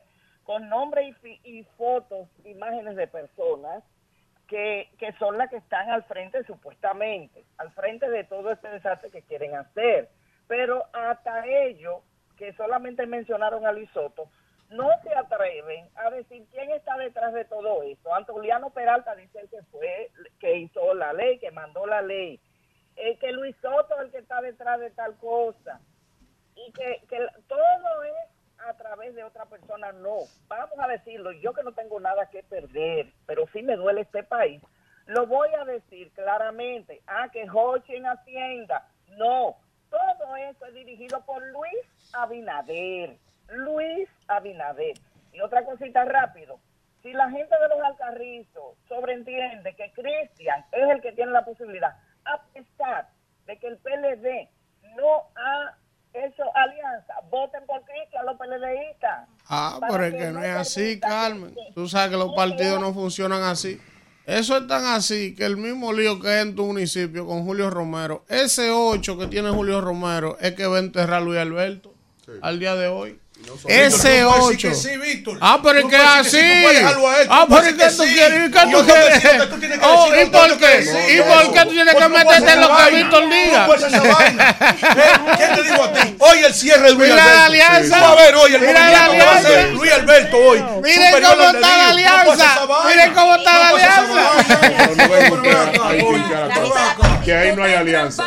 con nombre y, y fotos, imágenes de personas que, que son las que están al frente supuestamente, al frente de todo este desastre que quieren hacer. Pero hasta ellos, que solamente mencionaron a Luis Soto, no se atreven a decir quién está detrás de todo esto. Antoliano Peralta dice el que fue, que hizo la ley, que mandó la ley. Eh, que Luis Soto es el que está detrás de tal cosa. Y que, que todo es a través de otra persona, no. Vamos a decirlo, yo que no tengo nada que perder, pero sí me duele este país, lo voy a decir claramente. Ah, que Hochi en Hacienda. No, todo eso es dirigido por Luis Abinader. Luis Abinader. Y otra cosita rápido. Si la gente de los Alcarrizos sobreentiende que Cristian es el que tiene la posibilidad, a pesar de que el PLD no ha hecho alianza, voten por Cristian, los PLDistas. Ah, pero es que que no es así, Carmen. Tú sabes que los partidos no funcionan así. Eso es tan así que el mismo lío que hay en tu municipio con Julio Romero, ese 8 que tiene Julio Romero es que va a enterrar a Luis Alberto al día de hoy. Ese Víctor, tú puedes 8. decir que sí, Víctor. Ah, pero es que es así. Ah, pero puedes ¿y qué decir tú que tú quieres? Oh, ¿y por qué? ¿Y por qué tú tienes que Pues meterte en lo que Víctor diga? ¿Eh? ¿Quién te dijo a ti? Hoy el cierre de Luis Mira la Alberto. alianza. Tú vas a ver hoy el Mira la movimiento que va a hacer alianza. Luis Alberto hoy. Miren cómo está la alianza. Miren cómo está la alianza. Que ahí no hay alianza.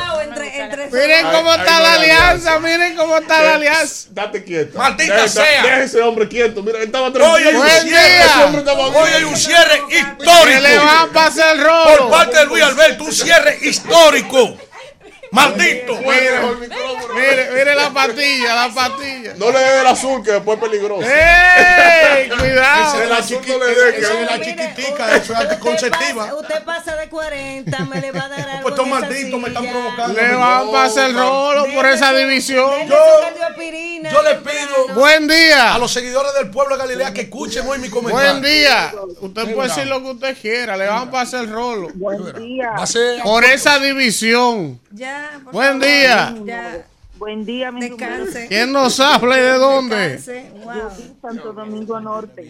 Miren cómo está la alianza. Miren cómo está la alianza. Date quieto. Maldita Deja- sea. Deja ese hombre quieto. Mira, él estaba Hoy hay tranquilo. un cierre. día. Ese hombre estaba Hoy hay un cierre Que histórico. le van a pasar el Por parte de Luis Alberto, un cierre histórico. Maldito. Mire, mire, mire la patilla, la patilla. No le dé el azul, que después es peligroso. ¡Ey! (laughs) Cuidado. No le dé, que Esa es la chiquitica, eso es anticonceptiva. Usted pasa, usted pasa de 40, me le va a dar (laughs) algo. Pues estos malditos me están provocando. Le van a pasar el rolo por esa división. Cardioaspirina, Yo le pido Buen día. a los seguidores del pueblo de Galilea que escuchen hoy mi comentario. Buen día. Usted puede decir lo que usted quiera. Le van a pasar el rolo. Buen día. Por esa división. Ya, Buen favor. día. Ya, Buen día, mi descanse. ¿Quién nos habla y de dónde? Santo Domingo Norte.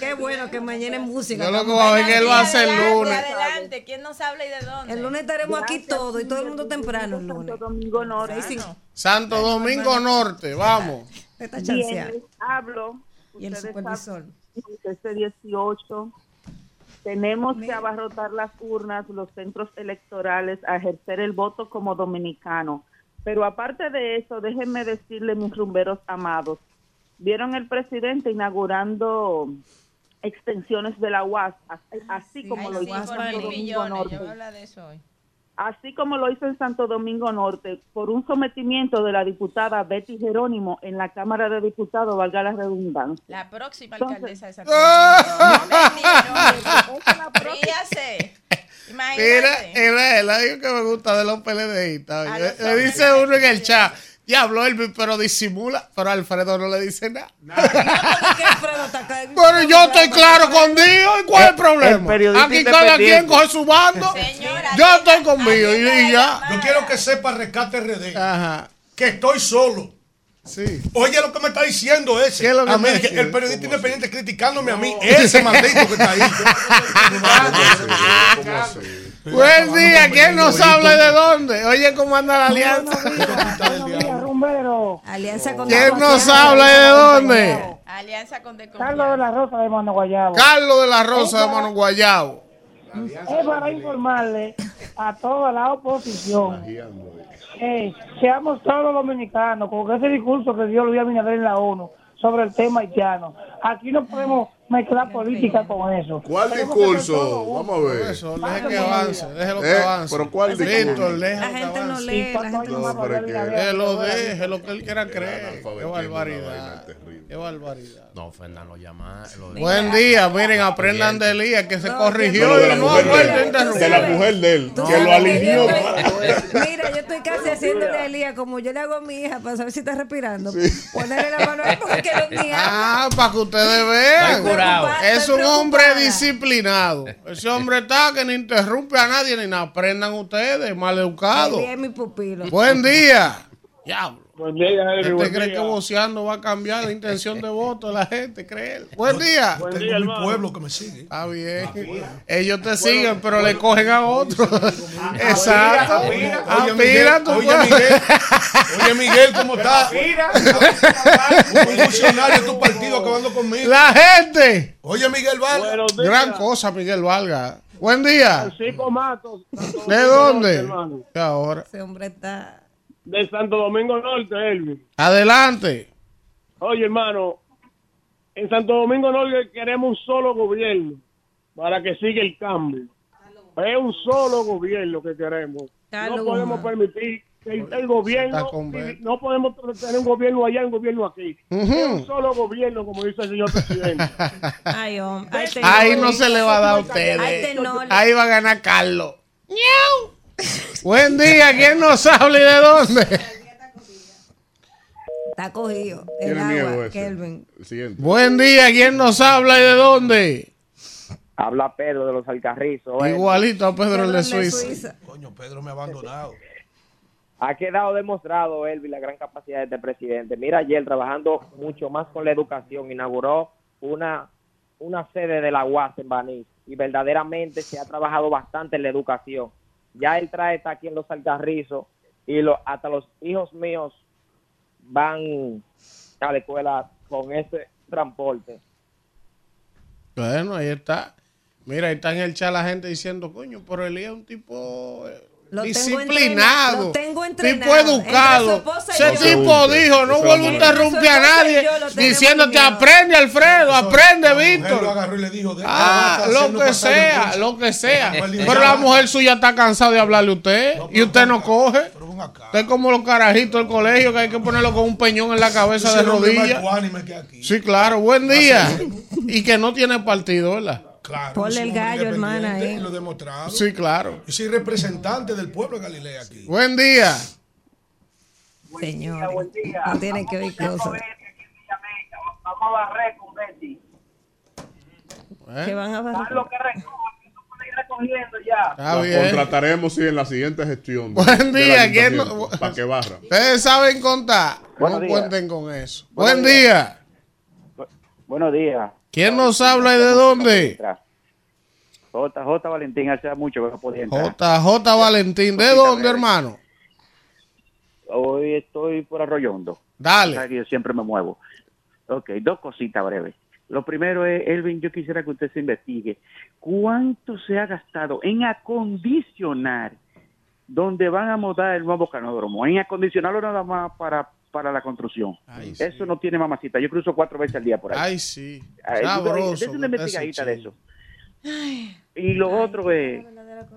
Qué bueno que mañana es música. Yo lo que voy a ver que él va a hacer el Adelante, lunes. adelante. ¿Quién nos habla y de dónde? El lunes estaremos aquí todos y todo el mundo temprano el lunes. Santo Domingo Norte. Santo Domingo Norte. Vamos. Bien, les hablo. Y el supervisor. Este 18 tenemos que abarrotar las urnas, los centros electorales, a ejercer el voto como dominicano. Pero aparte de eso, déjenme decirle, mis rumberos amados, vieron el presidente inaugurando extensiones de la UAS, así, así como Ay, lo hizo Santo Domingo millones. Norte Yo voy a hablar de eso hoy. Así como lo hizo en Santo Domingo Norte, por un sometimiento de la diputada Betty Jerónimo en la Cámara de Diputados, valga la redundancia. La próxima Entonces- alcaldesa de Santo Ah. Domingo. (laughs) Mira, Imagínate. mira, el algo que me gusta de los PLDistas. A Le, los le dice uno en el chat. Diablo, Elvis, pero disimula. Pero Alfredo no le dice nada. Pero yo estoy claro con Dios. ¿Y cuál es el problema? Aquí cada quien coge su bando. Yo estoy conmigo y, y ya. Yo quiero que sepa Rescate RD Ajá. que estoy solo. Sí. Oye lo que me está diciendo ese. El periodista independiente criticándome a mí. Ese maldito que está ahí. Buen día. ¿Quién nos habla de dónde? Oye, ¿cómo anda la alianza? Alianza con ¿Quién nos habla y de dónde? Alianza con Carlos de la Rosa de Mano Guayabo. Carlos de la Rosa de Mano Guayabo. Es para informarle a toda la oposición que seamos todos los dominicanos con ese discurso que dio Luis Abinader en la ONU sobre el tema haitiano. Aquí no podemos mezclar política con eso. ¿Cuál discurso? Vamos a ver. Eso, deje que avance, déjelo que Eh, avance. pero ¿cuál discurso? La que gente no avance. lee, la gente no sabe. lo deje, lo que él quiera creer. Qué barbaridad. Qué barbaridad. No, Fernán lo llama. Lo Buen día, miren, aprendan de Elías que se corrigió de y la no ha mujer vuelto a de él, interrumpir. de la mujer de él, que lo alineó. (laughs) Mira, yo estoy casi haciéndole a Elías como yo le hago a mi hija para saber si está respirando. Ponerle la mano porque no es mi. Ah, para que ustedes vean. Es un hombre disciplinado. Ese hombre está que no interrumpe a nadie ni nada. Aprendan ustedes, mal educado. Elías es mi pupilo. Buen día. Diablo. Buen día, ¿Usted cree día. que voceando va a cambiar la intención de voto de la gente? ¿Cree? (laughs) Buen día. Buen Tengo día, mi hermano. pueblo que me sigue. Está bien. Ellos te siguen, pero le cogen a otro. (laughs) Exacto. Oye, Aspira, Miguel, tú oye, puedes. Miguel, (laughs) oye, Miguel, ¿cómo está? Un funcionario de tu partido acabando conmigo. La gente. Oye, Miguel días. Gran cosa, Miguel Valga. Buen día. Francisco Matos. ¿De dónde? Norte, hermano. ¿Qué ahora? Ese hombre está. De Santo Domingo Norte, Elvi. Adelante. Oye, hermano, en Santo Domingo Norte queremos un solo gobierno para que siga el cambio. Es un solo gobierno que queremos. No podemos permitir que el, gobierno, no podemos tener un gobierno allá y un gobierno aquí. Es un solo gobierno, como dice el señor presidente. (laughs) Ay, Ahí no se le va a dar a ustedes. Ahí va a ganar Carlos. ¡Miau! (laughs) Buen día. ¿Quién nos habla y de dónde? Está cogido. El agua. Kelvin. El siguiente. Buen día. ¿Quién nos habla y de dónde? Habla Pedro de los Alcarrizos. Igualito a Pedro el de Suiza. Coño, Pedro me ha abandonado. Ha quedado demostrado, Elvi, la gran capacidad de este presidente. Mira, ayer trabajando mucho más con la educación, inauguró una, una sede de la UAS en Baní y verdaderamente se ha trabajado bastante en la educación. Ya él trae está aquí en los Alcarrizos y lo, hasta los hijos míos van a la escuela con ese transporte. Bueno, ahí está. Mira, ahí está en el chat la gente diciendo, coño, pero Elías es un tipo eh, Lo tengo disciplinado, entrenado, lo tengo tipo educado. Ese tipo dijo, no vuelvo a interrumpir a nadie, lo diciéndote, aprende Alfredo, aprende lo Víctor. agarró y le dijo, "Deja, Ah, lo que sea, curso". lo que sea. Pero "Ya la basta". mujer suya está cansada de hablarle a usted y usted no coge. Usted es como los carajitos del colegio que hay que ponerlo con un peñón en la cabeza de rodillas. ecuánime que aquí. Sí, claro, buen día. Y que no tiene partido, ¿verdad? Claro, Ponle el gallo, hermana, y Lo demostrado. Sí, claro. Yo soy representante del pueblo de Galilea aquí. Buen día. Señor. No tiene que oír cosas. Vamos a barrer con Betty. ¿Eh? Que van a barrer. Lo que recogiendo ya. Bien. contrataremos sí, en la siguiente gestión. Buen día, ¿quién ayuntamiento, no- Para que barra. Ustedes saben contar. Buenos no días. cuenten con eso. Buenos Buen día. Buenos días. ¿Quién nos habla y de dónde? JJ Valentín, hace mucho que no podía entrar. JJ Valentín. ¿De dónde, hermano? Hoy estoy por Arroyondo. Dale. Que Yo siempre me muevo. Ok, dos cositas breves. Lo primero es, Elvin, yo quisiera que usted se investigue. ¿Cuánto se ha gastado en acondicionar donde van a montar el nuevo canódromo? En acondicionarlo nada más para, para la construcción. Ay, sí. Eso no tiene mamacita. Yo cruzo cuatro veces al día por ahí. Ay, sí. Ay, Sabroso. Dese una investigadita de eso. Y lo otro es,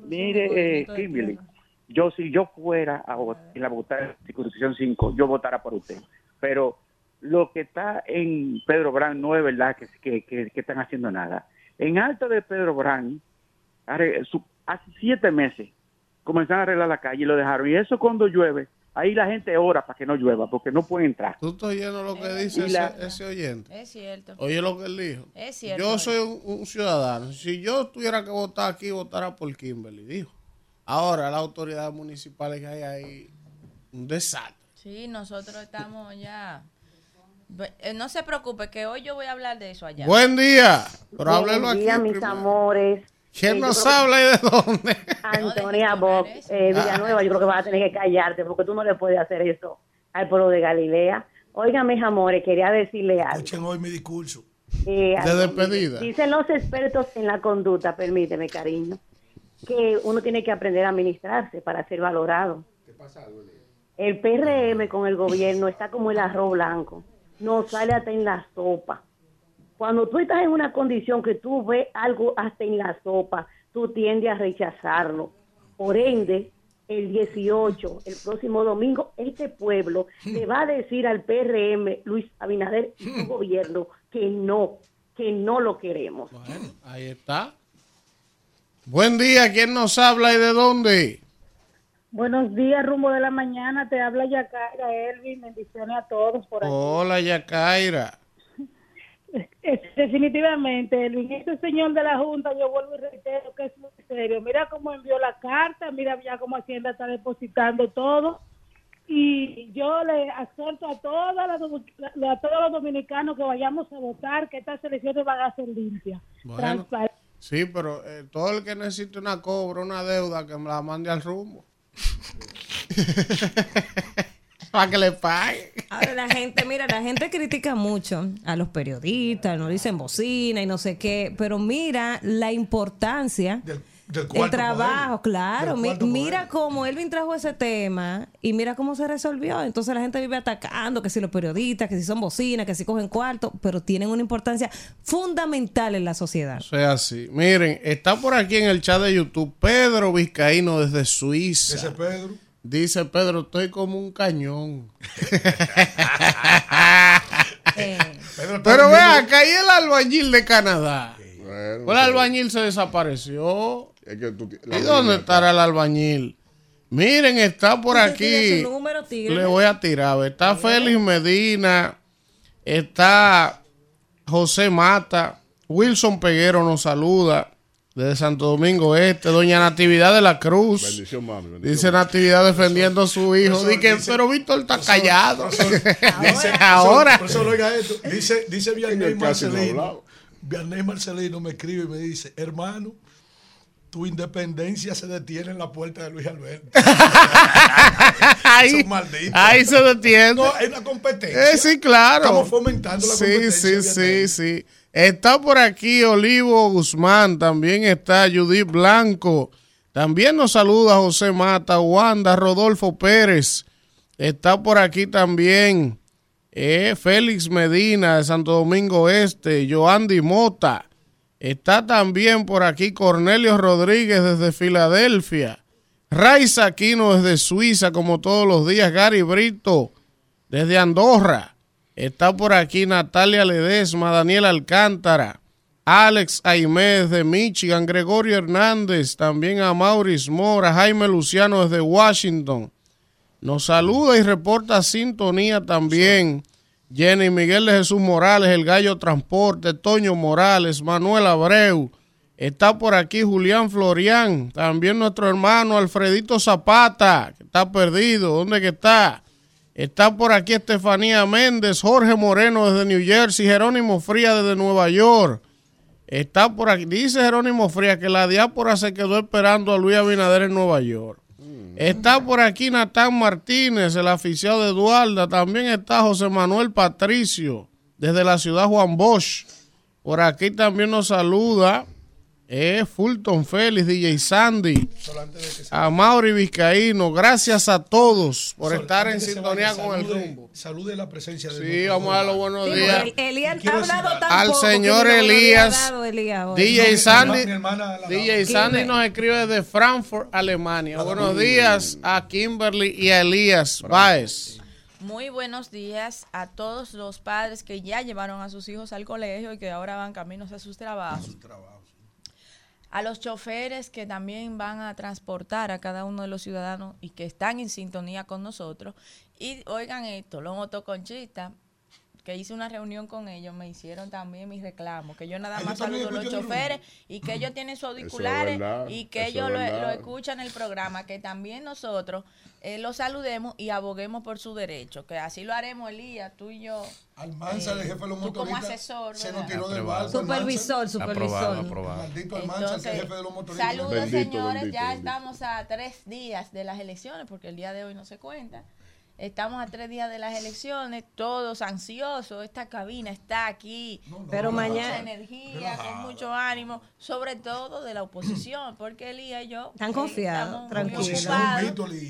mire, eh, Kimberly, yo si yo fuera a vot- en la votar de Constitución 5, yo votara por usted. Pero lo que está en Pedro Brán no es verdad que, que, que- que están haciendo nada. En alto de Pedro su- hace siete meses comenzaron a arreglar la calle y lo dejaron. Y eso cuando llueve, ahí la gente ora para que no llueva, porque no puede entrar. Tú estás oyendo lo que dice Y la- ese, ese oyente. Es cierto. Oye lo que él dijo. Es cierto. Yo soy un, un ciudadano. Si yo tuviera que votar aquí, votara por Kimberly, dijo. Ahora, las autoridades municipales que hay ahí, un desastre. Sí, nosotros estamos ya. Eh, No se preocupe, que hoy yo voy a hablar de eso allá. Buen día. Pero aquí. días, mis primero. amores. ¿Quién Eh, nos que- habla y de dónde? Antonia Bob, eh, Villanueva, yo creo que vas a tener que callarte porque tú no le puedes hacer eso al pueblo de Galilea. Oigan, mis amores, quería decirle algo. Escuchen hoy mi discurso. Eh, De despedida. Dicen los expertos en la conducta, permíteme, cariño, que uno tiene que aprender a administrarse para ser valorado. El PRM con el gobierno está como el arroz blanco, no sale hasta en la sopa. Cuando tú estás en una condición que tú ves algo hasta en la sopa, tú tiendes a rechazarlo. Por ende, el 18, el próximo domingo, este pueblo le va a decir al PRM, Luis Abinader y su gobierno, que no, que no lo queremos. Ahí está. Buen día. ¿Quién nos habla y de dónde? Buenos días, rumbo de la mañana. Te habla Yacaira Elvin. Bendiciones a todos por aquí. Hola, Yacaira. Es- definitivamente, Elvin, ese señor de la Junta, yo vuelvo y reitero que es muy serio. Mira cómo envió la carta, mira ya cómo Hacienda está depositando todo. Y yo le exhorto a, todas las a todos los dominicanos que vayamos a votar que estas elecciones van a ser limpias. Bueno. Sí, pero eh, todo el que necesite una cobra, una deuda, que me la mande al rumbo. (laughs) Para que le pague. Ahora la gente, mira, la gente critica mucho a los periodistas, no dicen bocina y no sé qué, pero mira la importancia del del cuarto trabajo, claro. Del Mi- mira cómo Elvin trajo ese tema y mira cómo se resolvió. Entonces la gente vive atacando que si los periodistas, que si son bocinas, que si cogen cuarto, pero tienen una importancia fundamental en la sociedad. O sea, así. Miren, está por aquí en el chat de YouTube Pedro Vizcaíno desde Suiza. Ese Pedro. Dice Pedro, estoy como un cañón. (laughs) Pero ve acá, y el albañil de Canadá. Bueno, Pues el albañil se desapareció. es que tú ti- la ¿Y dónde estará el albañil? Miren, está por aquí. número. Le voy a tirar. Está Félix Medina. Está José Mata. Wilson Peguero nos saluda. Desde Santo Domingo Este. Doña Natividad de la Cruz. Bendición, mami. bendición. Dice Natividad defendiendo a su hijo. Profesor, Dice, dice- pero Víctor está callado. Dice, (laughs) Ahora. Profesor, oiga esto. Dice, dice Vianney no Marcelino. Vianney Marcelino me escribe y me dice, hermano, tu independencia se detiene en la puerta de Luis Alberto. (laughs) ahí, ahí se detiene. No, hay una competencia. Eh, sí, claro. Estamos fomentando la sí, competencia. Sí, Vianney. sí, sí. Está por aquí Olivo Guzmán, también está Judith Blanco, también nos saluda José Mata, Wanda, Rodolfo Pérez, está por aquí también eh, Félix Medina de Santo Domingo Este, Joandy Mota, está también por aquí Cornelio Rodríguez desde Filadelfia, Raiza Aquino desde Suiza, como todos los días, Gary Brito desde Andorra. Está por aquí Natalia Ledesma, Daniel Alcántara, Alex Aimé de Michigan, Gregorio Hernández, también a Maurice Mora, Jaime Luciano desde Washington. Nos saluda y reporta sintonía también. Jenny Miguel de Jesús Morales, el Gallo Transporte, Toño Morales, Manuel Abreu. Está por aquí Julián Florián, también nuestro hermano Alfredito Zapata, que está perdido. ¿Dónde que está? Está por aquí Estefanía Méndez, Jorge Moreno desde New Jersey, Jerónimo Fría desde Nueva York. Está por aquí, dice Jerónimo Fría que la diáspora se quedó esperando a Luis Abinader en Nueva York. Está por aquí Natán Martínez, el oficial de Eduarda. También está José Manuel Patricio, desde la ciudad Juan Bosch. Por aquí también nos saluda eh, Fulton Félix, DJ Sandy, a Mauri Vizcaíno. Gracias a todos por Sol, estar en sintonía vaya, con el rumbo. Salude la presencia de Sí, vamos a dar los buenos Sí, días. el- Elías Quiero ha hablado decir tan Al señor Elías. DJ Mi Sandy, hermana- mi hermana la- DJ Sandy nos escribe desde Frankfurt, Alemania. Buenos días a Kimberly y a Elías Baez. Muy buenos días a todos los padres que ya llevaron a sus hijos al colegio y que ahora van caminos a sus trabajos. a los choferes que también van a transportar a cada uno de los ciudadanos y que están en sintonía con nosotros. Y oigan esto, los motoconchistas, que hice una reunión con ellos, me hicieron también mis reclamos, que yo nada Ellos más también saludo a los choferes y que ellos tienen sus auriculares verdad, y que ellos lo, lo escuchan el programa, que también nosotros eh, los saludemos y aboguemos por su derecho, que así lo haremos Elías, tú y yo. Almanza, el jefe de los tú como motoristas, asesor. se nos tiró del barco. Supervisor, supervisor. Aprobado, aprobado. Maldito Almanza, que es el Entonces, jefe de los motoristas. saludos Bendito, señores, bendito, ya bendito. estamos a tres días de las elecciones, porque el día de hoy no se cuenta. Estamos a tres días de las elecciones, todos ansiosos. Esta cabina está aquí. Pero con mañana- Mucha energía, con mucho ánimo, sobre todo de la oposición, (clears throat) porque Elías y yo. Están eh, confiados, tranquilos.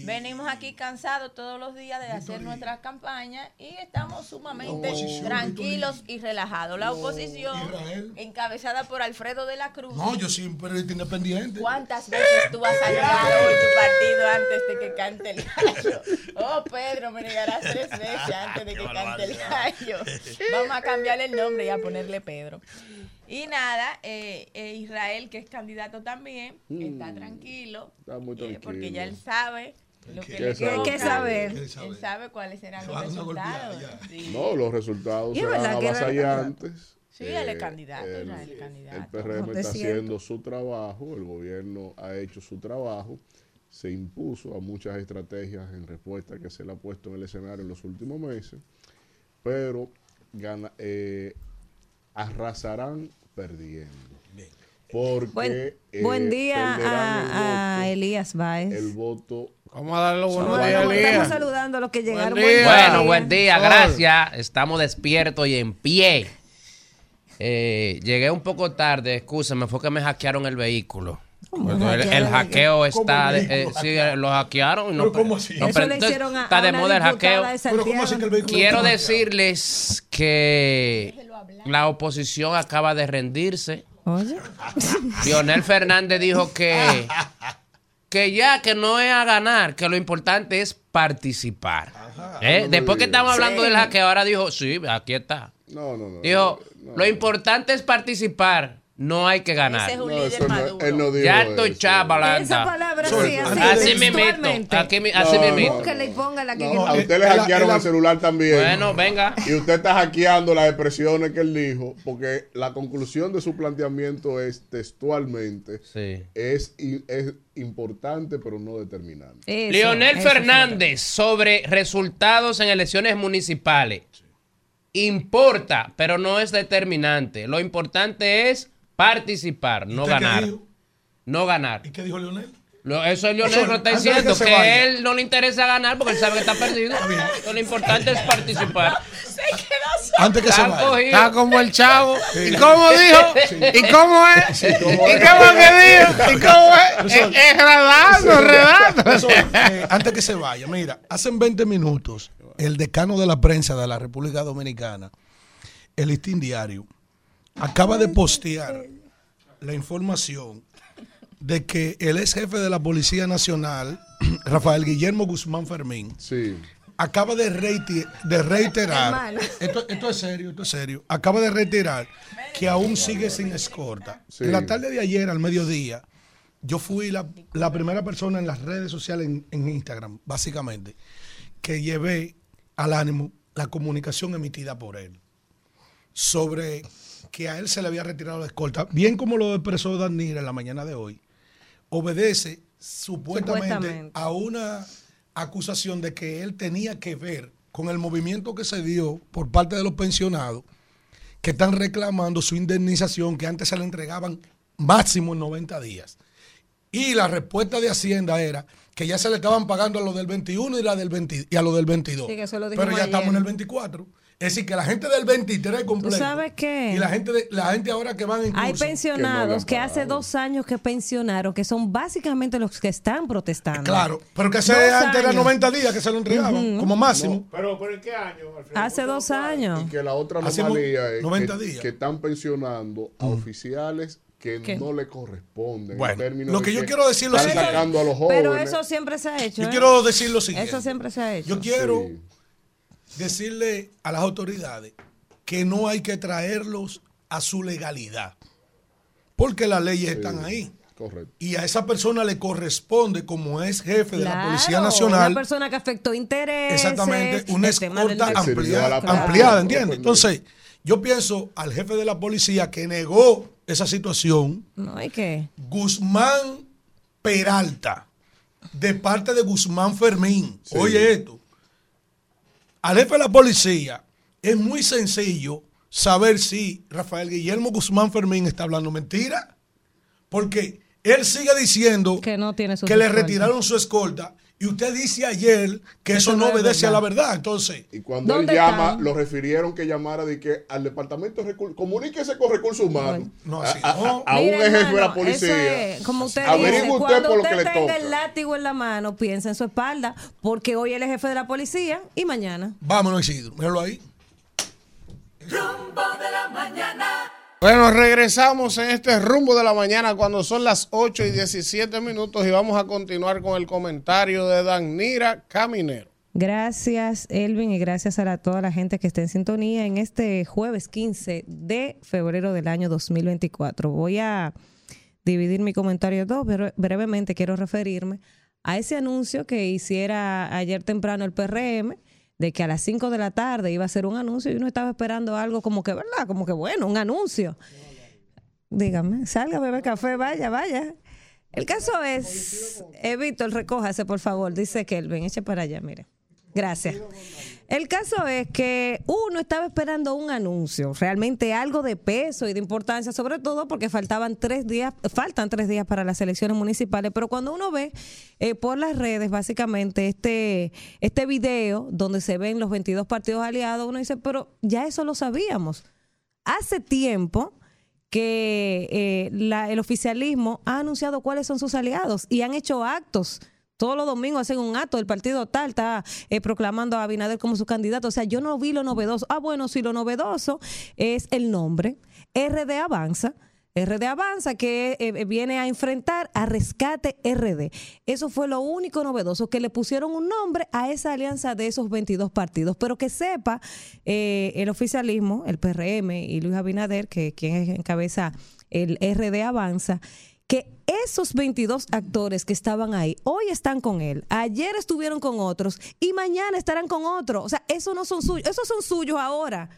Venimos aquí cansados todos los días de hacer nuestras campañas y estamos sumamente tranquilos y relajados. La oposición, encabezada por Alfredo de la Cruz. No, yo soy un periodista independiente. ¿Cuántas veces tú has saludado en tu partido antes de que cante el gallo? Oh, Pedro, me negarás tres veces antes de (laughs) que cante el gallo. Vamos a cambiarle el nombre y a ponerle Pedro. Y nada, eh, eh, Israel, que es candidato también, está tranquilo. Está muy eh, tranquilo. porque ya él sabe lo que ¿Qué le sabe? ¿Qué sabe? Él sabe cuáles serán Se los resultados. Sí. No, los resultados serán avasallantes. Sí, él es Eh, candidato, el- Israel candidato. El PRM está siento. haciendo su trabajo, el gobierno ha hecho su trabajo, se impuso a muchas estrategias en respuesta que se le ha puesto en el escenario en los últimos meses, pero gana- eh, arrasarán perdiendo. Porque Buen, eh, buen día a, a el Elías Baez. el voto Vamos a darle los buenos Bueno, días, estamos saludando a los que llegaron. día. Buen Bueno, buen día, gracias. Estamos despiertos y en pie. Eh, llegué un poco tarde, escúchame, fue que me hackearon el vehículo. ¿Cómo Bueno, el, hackeo está, ¿Cómo el eh, sí, hackearon? lo hackearon. no, ¿Pero así? no, Eso pero le entonces hicieron a, está de moda el hackeo. diputada de Pero ¿cómo así que el Santiago. vehículo Quiero decirles que la oposición acaba de rendirse. Oye. Lionel Fernández dijo que, que ya, que no es a ganar, que lo importante es participar. ¿Eh? Después que estamos hablando Sí. del hackeo, ahora dijo, sí, aquí está. No, no, no. Dijo, no, lo importante es participar, no hay que ganar. Ese es un no, líder eso no- maduro. él no dijo Ya estoy eso. chavalanda. Esa palabra sí, así, Así mismito, textualmente. aquí así no. Búsquela y póngala que No, a usted le hackearon el- el celular también. Bueno, venga. Y usted está hackeando las expresiones que él dijo, porque la conclusión de su planteamiento es textualmente, Sí. es, es importante pero no determinante. Eso, Leonel eso Fernández sobre resultados en elecciones municipales. Importa, pero no es determinante. Lo importante es participar, no ¿Usted qué ganar. No ganar. ¿Y qué dijo Leonel? Lo- eso es Leonel lo está que diciendo, que, vaya. él no le interesa ganar porque él sabe que está perdido. Lo importante es participar. Se quedó solo. Antes que se Está vaya. cogido. Está como el chavo. ¿Y cómo dijo? ¿Y cómo es? ¿Y cómo que dijo? ¿Y cómo es? Es, es redando, redando. Eso, eh, antes que se vaya, mira, hace 20 minutos, el decano de la prensa de la República Dominicana, el Listín Diario, acaba de postear la información de que el ex jefe de la Policía Nacional, (clears throat) Rafael Guillermo Guzmán Fermín, Sí. acaba de, reite- de reiterar, esto, esto es serio, esto es serio, acaba de reiterar que aún sigue sin escorta. Sí. En la tarde de ayer, al mediodía, yo fui la, la primera persona en las redes sociales, en, en Instagram, básicamente, que llevé al ánimo la comunicación emitida por él sobre que a él se le había retirado la escolta, bien como lo expresó Danira en la mañana de hoy, obedece supuestamente, Supuestamente. a una acusación de que él tenía que ver con el movimiento que se dio por parte de los pensionados que están reclamando su indemnización que antes se le entregaban máximo en 90 días. Y la respuesta de Hacienda era que ya se le estaban pagando a los del 21 y, la del 20 y a los del 22. Sí, que eso lo dijimos Pero ya estamos en el 24. Es decir, que la gente del 23 completo. sabes qué? Y la gente, de, la gente ahora que van en Hay pensionados que no hace dos años que pensionaron, que son básicamente los que están protestando. Claro, pero que hace antes era años. 90 días que se lo entregaban, como máximo. Pero, pero ¿en qué año? Alfredo? Hace dos años. Y que la otra anomalía es 90 que, días. que están pensionando a oficiales que ¿Qué? no le corresponden. Bueno, en términos lo de que yo quiero decir lo siguiente. sacando a los jóvenes. Pero eso siempre se ha hecho. Yo ¿eh? quiero decir lo siguiente. Eso siempre se ha hecho. Yo quiero Sí. Decirle a las autoridades que no hay que traerlos a su legalidad. porque las leyes están ahí. Correcto. Y a esa persona le corresponde, como es jefe de la Policía Nacional, Una persona que afectó intereses. exactamente una tema del escolta ampliada, Claro. ampliada, ¿entiendes? Entonces, yo pienso al jefe de la policía que negó esa situación, No hay que. Guzmán Peralta, de parte de Guzmán Fermín. Oye esto, al jefe de la policía. Es muy sencillo saber si Rafael Guillermo Guzmán Fermín está hablando mentira, porque él sigue diciendo Que no tiene su que le retiraron su escolta y usted dice ayer que eso, no obedece a la verdad. Entonces, Y cuando él llama, lo refirieron que llamara de que al departamento de recursos, comuníquese con recursos humanos. No, así a- no. a un Mire, jefe de la policía. es, como usted Averigüe dice, usted cuando por lo usted le tenga toca. el látigo en la mano, piensa en su espalda, porque hoy él es jefe de la policía y mañana. vámonos Isidro, míralo ahí. Rumbo de la mañana. Bueno, regresamos en este rumbo de la mañana cuando son las 8 y 17 minutos y vamos a continuar con el comentario de Danira Caminero. Gracias, Elvin, y gracias a la- toda la gente que está en sintonía en este jueves 15 de febrero del año 2024. Voy a dividir mi comentario en dos, pero brevemente quiero referirme a ese anuncio que hiciera ayer temprano el PRM de que a las 5 de la tarde iba a ser un anuncio y uno estaba esperando algo como que, ¿verdad? Como que bueno, un anuncio. Dígame, salga a beber café, vaya, vaya. El caso es, eh, Víctor, recójase, por favor, dice Kelvin, eche para allá, mire. Gracias. El caso es que uno estaba esperando un anuncio, realmente algo de peso y de importancia, sobre todo porque faltaban tres días, faltan tres días para las elecciones municipales, pero cuando uno ve eh, por las redes, básicamente, este, este video donde se ven los 22 partidos aliados, uno dice, pero ya eso lo sabíamos. Hace tiempo que eh, la- el oficialismo ha anunciado cuáles son sus aliados y han hecho actos. Todos los domingos hacen un acto, el partido tal está eh, proclamando a Abinader como su candidato. O sea, yo no vi lo novedoso. Ah, bueno, sí, lo novedoso es el nombre. RD Avanza. RD Avanza que eh, viene a enfrentar a Rescate RD. Eso fue lo único novedoso, que le pusieron un nombre a esa alianza de esos 22 partidos. Pero que sepa eh, el oficialismo, el PRM y Luis Abinader, que quien encabeza el RD Avanza, que esos 22 actores que estaban ahí hoy están con él, ayer estuvieron con otros y mañana estarán con otros. O sea, esos no son suyos, esos son suyos ahora.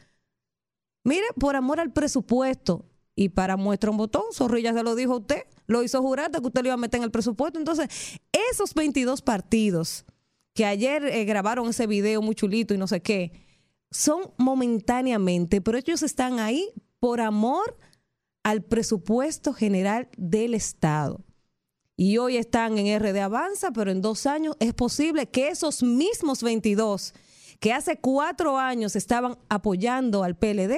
Mire, por amor al presupuesto y para muestra un botón, Zorrilla se lo dijo a usted, lo hizo jurar de que usted lo iba a meter en el presupuesto. Entonces, esos 22 partidos que ayer eh, grabaron ese video muy chulito y no sé qué, son momentáneamente, pero ellos están ahí por amor al presupuesto general del Estado. Y hoy están en RD Avanza, pero en dos años es posible que esos mismos 22 que hace cuatro años estaban apoyando al PLD,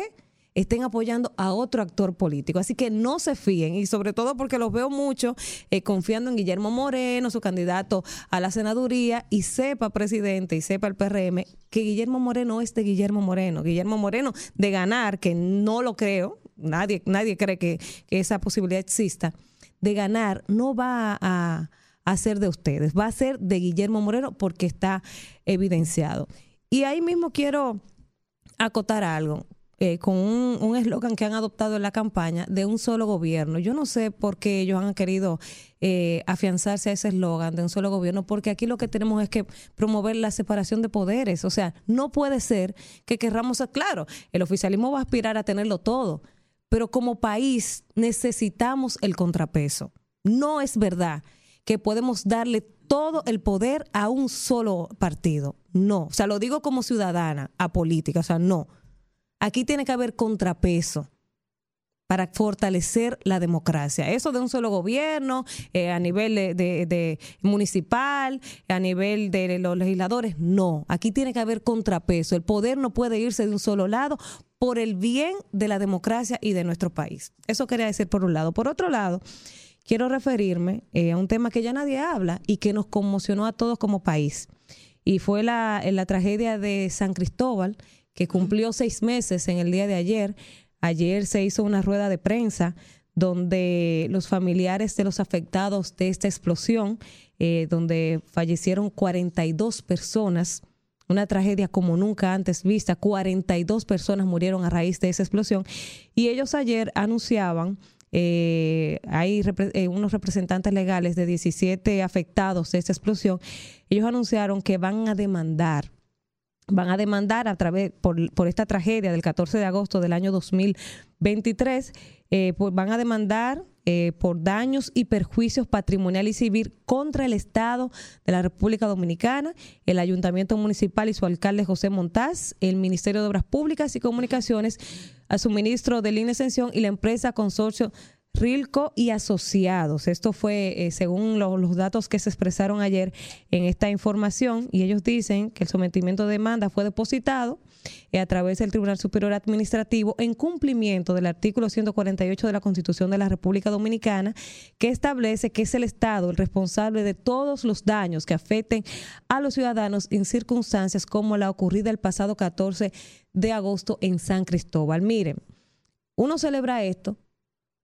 estén apoyando a otro actor político. Así que no se fíen, y sobre todo porque los veo mucho eh, confiando en Guillermo Moreno, su candidato a la senaduría, y sepa, presidente, y sepa el PRM, que Guillermo Moreno es de Guillermo Moreno. Guillermo Moreno, de ganar, que no lo creo, nadie, nadie cree que, que esa posibilidad exista, de ganar, no va a, ser de ustedes, va a ser de Guillermo Moreno porque está evidenciado. Y ahí mismo quiero acotar algo. eh, con un un eslogan que han adoptado en la campaña de un solo gobierno. Yo no sé por qué ellos han querido eh, afianzarse a ese eslogan de un solo gobierno, porque aquí lo que tenemos es que promover la separación de poderes. O sea, no puede ser que querramos, claro, el oficialismo va a aspirar a tenerlo todo, pero como país necesitamos el contrapeso. No es verdad que podemos darle todo el poder a un solo partido. No, o sea, lo digo como ciudadana, a política, o sea, no. Aquí tiene que haber contrapeso para fortalecer la democracia. Eso de un solo gobierno, eh, a nivel de, de- de municipal, a nivel de los legisladores, no. Aquí tiene que haber contrapeso. El poder no puede irse de un solo lado por el bien de la democracia y de nuestro país. Eso quería decir por un lado. Por otro lado, quiero referirme eh, a un tema que ya nadie habla y que nos conmocionó a todos como país. Y fue la, la tragedia de San Cristóbal, que cumplió seis meses en el día de ayer. Ayer se hizo una rueda de prensa donde los familiares de los afectados de esta explosión, eh, donde fallecieron 42 personas, una tragedia como nunca antes vista, 42 personas murieron a raíz de esa explosión, y ellos ayer anunciaban eh, hay eh, unos representantes legales de 17 afectados de esta explosión. Ellos anunciaron que van a demandar van a demandar a través por, por esta tragedia del 14 de agosto del año 2023, eh, pues van a demandar eh, por daños y perjuicios patrimonial y civil contra el Estado de la República Dominicana, el Ayuntamiento Municipal y su alcalde José Montaz, el Ministerio de Obras Públicas y Comunicaciones, a su ministro de Línea Extensión y la empresa Consorcio Rilco y Asociados. Esto fue eh, según lo- los datos que se expresaron ayer en esta información y ellos dicen que el sometimiento de demanda fue depositado eh, a través del Tribunal Superior Administrativo en cumplimiento del artículo 148 de la Constitución de la República Dominicana que establece que es el Estado el responsable de todos los daños que afecten a los ciudadanos en circunstancias como la ocurrida el pasado 14 de agosto en San Cristóbal. Miren, uno celebra esto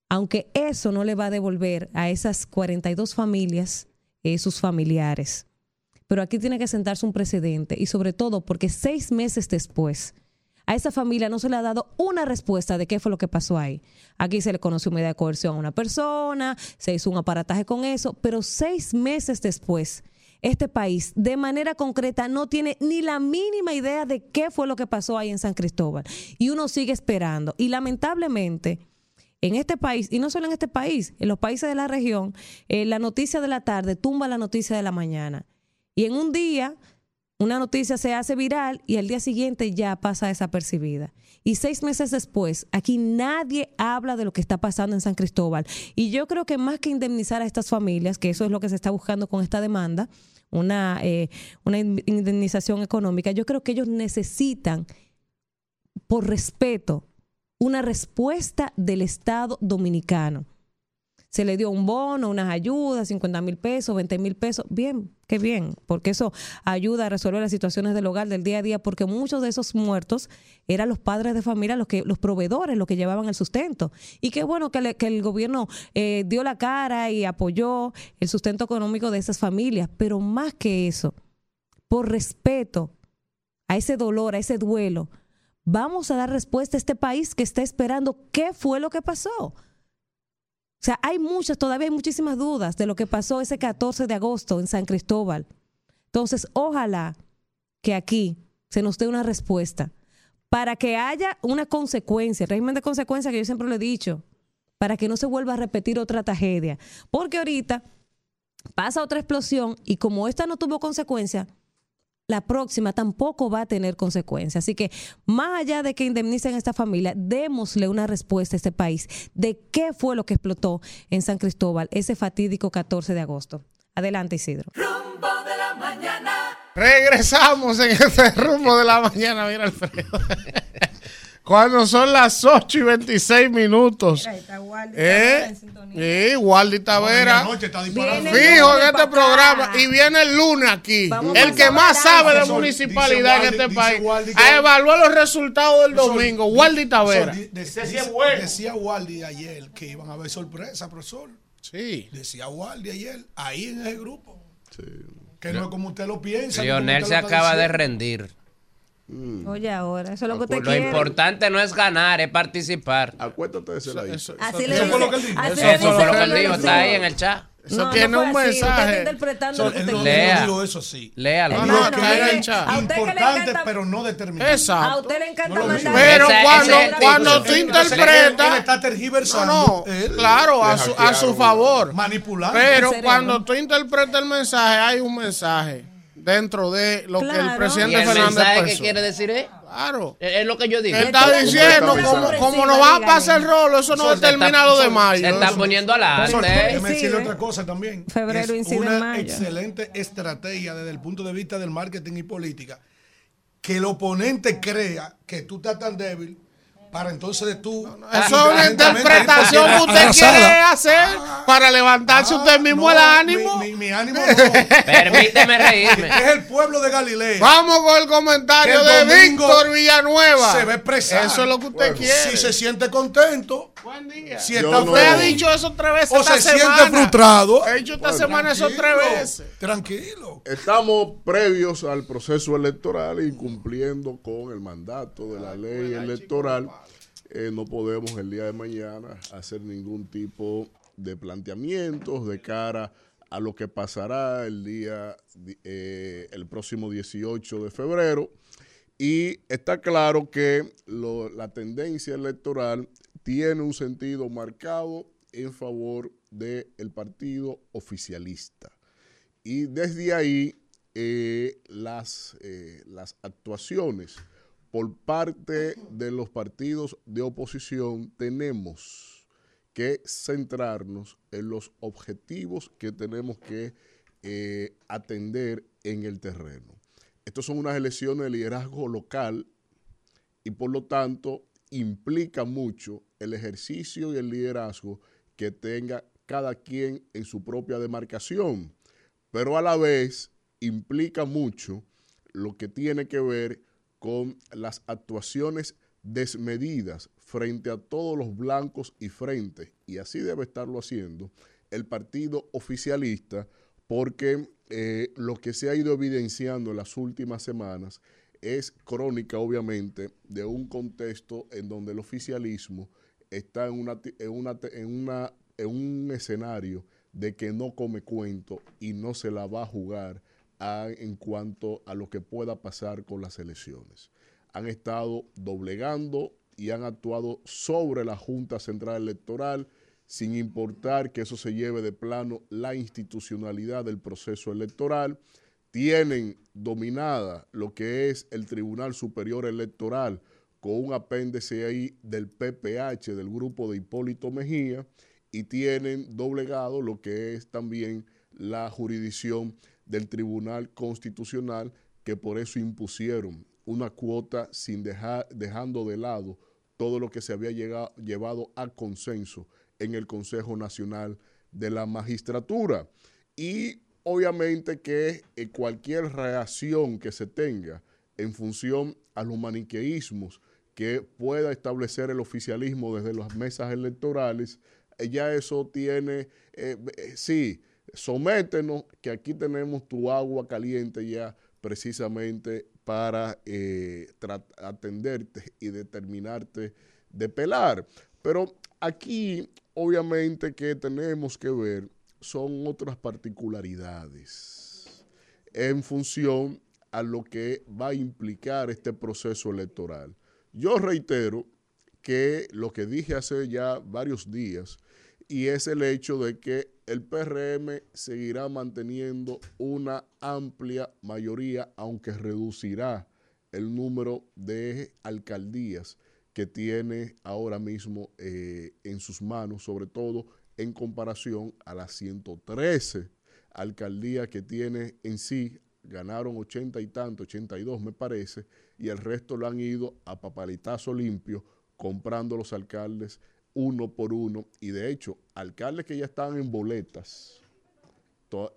aunque eso no le va a devolver a esas 42 familias eh, sus familiares. Pero aquí tiene que sentarse un precedente y sobre todo porque seis meses después a esa familia no se le ha dado una respuesta de qué fue lo que pasó ahí. Aquí se le conoció medida de coerción a una persona, se hizo un aparataje con eso, pero seis meses después este país de manera concreta no tiene ni la mínima idea de qué fue lo que pasó ahí en San Cristóbal. Y uno sigue esperando. Y lamentablemente en este país, y no solo en este país, en los países de la región, eh, la noticia de la tarde tumba la noticia de la mañana. Y en un día, una noticia se hace viral y al día siguiente ya pasa desapercibida. Y seis meses después, aquí nadie habla de lo que está pasando en San Cristóbal. Y yo creo que más que indemnizar a estas familias, que eso es lo que se está buscando con esta demanda, una, eh, una in- indemnización económica, yo creo que ellos necesitan, por respeto, una respuesta del Estado dominicano. Se le dio un bono, unas ayudas, 50 mil pesos, 20 mil pesos. Bien, qué bien, porque eso ayuda a resolver las situaciones del hogar del día a día, porque muchos de esos muertos eran los padres de familia, los que los proveedores, los que llevaban el sustento. Y qué bueno que, el gobierno eh, dio la cara y apoyó el sustento económico de esas familias, pero más que eso, por respeto a ese dolor, a ese duelo, vamos a dar respuesta a este país que está esperando qué fue lo que pasó. O sea, hay muchas, todavía hay muchísimas dudas de lo que pasó ese 14 de agosto en San Cristóbal. Entonces, ojalá que aquí se nos dé una respuesta para que haya una consecuencia, régimen de consecuencia que yo siempre lo he dicho, para que no se vuelva a repetir otra tragedia. Porque ahorita pasa otra explosión y como esta no tuvo consecuencia, la próxima tampoco va a tener consecuencias. Así que más allá de que indemnicen a esta familia, démosle una respuesta a este país de qué fue lo que explotó en San Cristóbal ese fatídico 14 de agosto. Adelante, Isidro. Rumbo de la mañana. Regresamos en este rumbo de la mañana, mira Alfredo. (laughs) Cuando son las 8 y 26 minutos. ¿Eh? Sí, Waldi Tavera. No, noche está disparando. Fijo en este programa. Y viene el lunes aquí. Vamos el que más sabe de municipalidad Waldi- en este dice país. Waldi que- A evaluar los resultados del Profesor, domingo. Waldi Tavera. profesor, di- de- dice- Decía Waldi ayer que iban a haber sorpresa, profesor. Sí. Decía Waldi ayer, ahí en ese grupo. Que no es como usted lo piensa. Lionel se está acaba de diciendo. Rendir. Oye, ahora, eso es lo que usted Lo quiere. importante no es ganar, es participar. Acuérdate de ese Así Eso le fue dice- lo que él dijo. así Eso fue lo que él dijo, está ahí en el chat. Eso No, tiene no fue un así, mensaje. interpretando lo que usted él no dijo eso sí. Léalo. No, que era que le importante, encanta- pero no determinante. Exacto. A usted le encanta No lo mandar. Pero Ese- cuando, ese es el cuando tú interpretas. Él está tergiversando. No, claro, a su, a su favor. Manipulando. Pero El cuando tú interpretas el mensaje, hay un mensaje dentro de lo que el Claro. presidente ¿Y el Fernández mensaje qué quiere decir es? Claro. Es lo que yo digo. Está diciendo, como, como nos va a pasar el rolo, eso no determina está- lo de mayo. se está Eso- poniendo. Profesor, ¿eh? déjeme decirle otra cosa también. Febrero es incide en una mayo. excelente estrategia desde el punto de vista del marketing y política que el oponente crea que tú estás tan débil para entonces de tú. Eso es una interpretación que usted quiere hacer para levantarse usted mismo el ánimo. Mi, mi ánimo (laughs) no. Permíteme reírme. Es el pueblo de Galilea. Vamos con el comentario de Víctor Villanueva. Se a expresar. Eso es lo que usted Bueno, quiere. Si se siente contento. Buen día. Si está no- Usted ha dicho eso tres veces O esta se semana. siente frustrado. He dicho esta Bueno, semana eso tres veces. Tranquilo. Estamos previos al proceso electoral y cumpliendo con el mandato de la ley electoral eh, no podemos el día de mañana hacer ningún tipo de planteamientos de cara a lo que pasará el día, eh, el próximo 18 de febrero. Y está claro que lo- la tendencia electoral tiene un sentido marcado en favor del partido oficialista. Y desde ahí eh, las, eh, las actuaciones por parte de los partidos de oposición tenemos que centrarnos en los objetivos que tenemos que eh, atender en el terreno. Estas son unas elecciones de liderazgo local y por lo tanto implica mucho el ejercicio y el liderazgo que tenga cada quien en su propia demarcación, pero a la vez implica mucho lo que tiene que ver con las actuaciones desmedidas frente a todos los blancos y frentes, y así debe estarlo haciendo el partido oficialista, porque eh, lo que se ha ido evidenciando en las últimas semanas es crónica, obviamente, de un contexto en donde el oficialismo está en, una, en, una, en, una, en un escenario de que no come cuento y no se la va a jugar en cuanto a lo que pueda pasar con las elecciones. Han estado doblegando y han actuado sobre la Junta Central Electoral sin importar que eso se lleve de plano la institucionalidad del proceso electoral. Tienen dominada lo que es el Tribunal Superior Electoral con un apéndice ahí del PPH, del grupo de Hipólito Mejía, y tienen doblegado lo que es también la jurisdicción del Tribunal Constitucional, que por eso impusieron una cuota sin dejar, dejando de lado todo lo que se había llegado- llevado a consenso en el Consejo Nacional de la Magistratura. Y obviamente que eh, cualquier reacción que se tenga en función a los maniqueísmos que pueda establecer el oficialismo desde las mesas electorales, eh, ya eso tiene, eh, sí, sométenos, que aquí tenemos tu agua caliente ya precisamente para atenderte y determinarte de pelar. Pero aquí, obviamente, que tenemos que ver son otras particularidades en función a lo que va a implicar este proceso electoral. Yo reitero que lo que dije hace ya varios días, y es el hecho de que el PRM seguirá manteniendo una amplia mayoría, aunque reducirá el número de alcaldías que tiene ahora mismo eh, en sus manos, sobre todo en comparación a las 113 alcaldías que tiene en sí. Ganaron 80 y tanto, 82 me parece, y el resto lo han ido a papalitazo limpio comprando los alcaldes uno por uno. Y de hecho, alcaldes que ya estaban en boletas,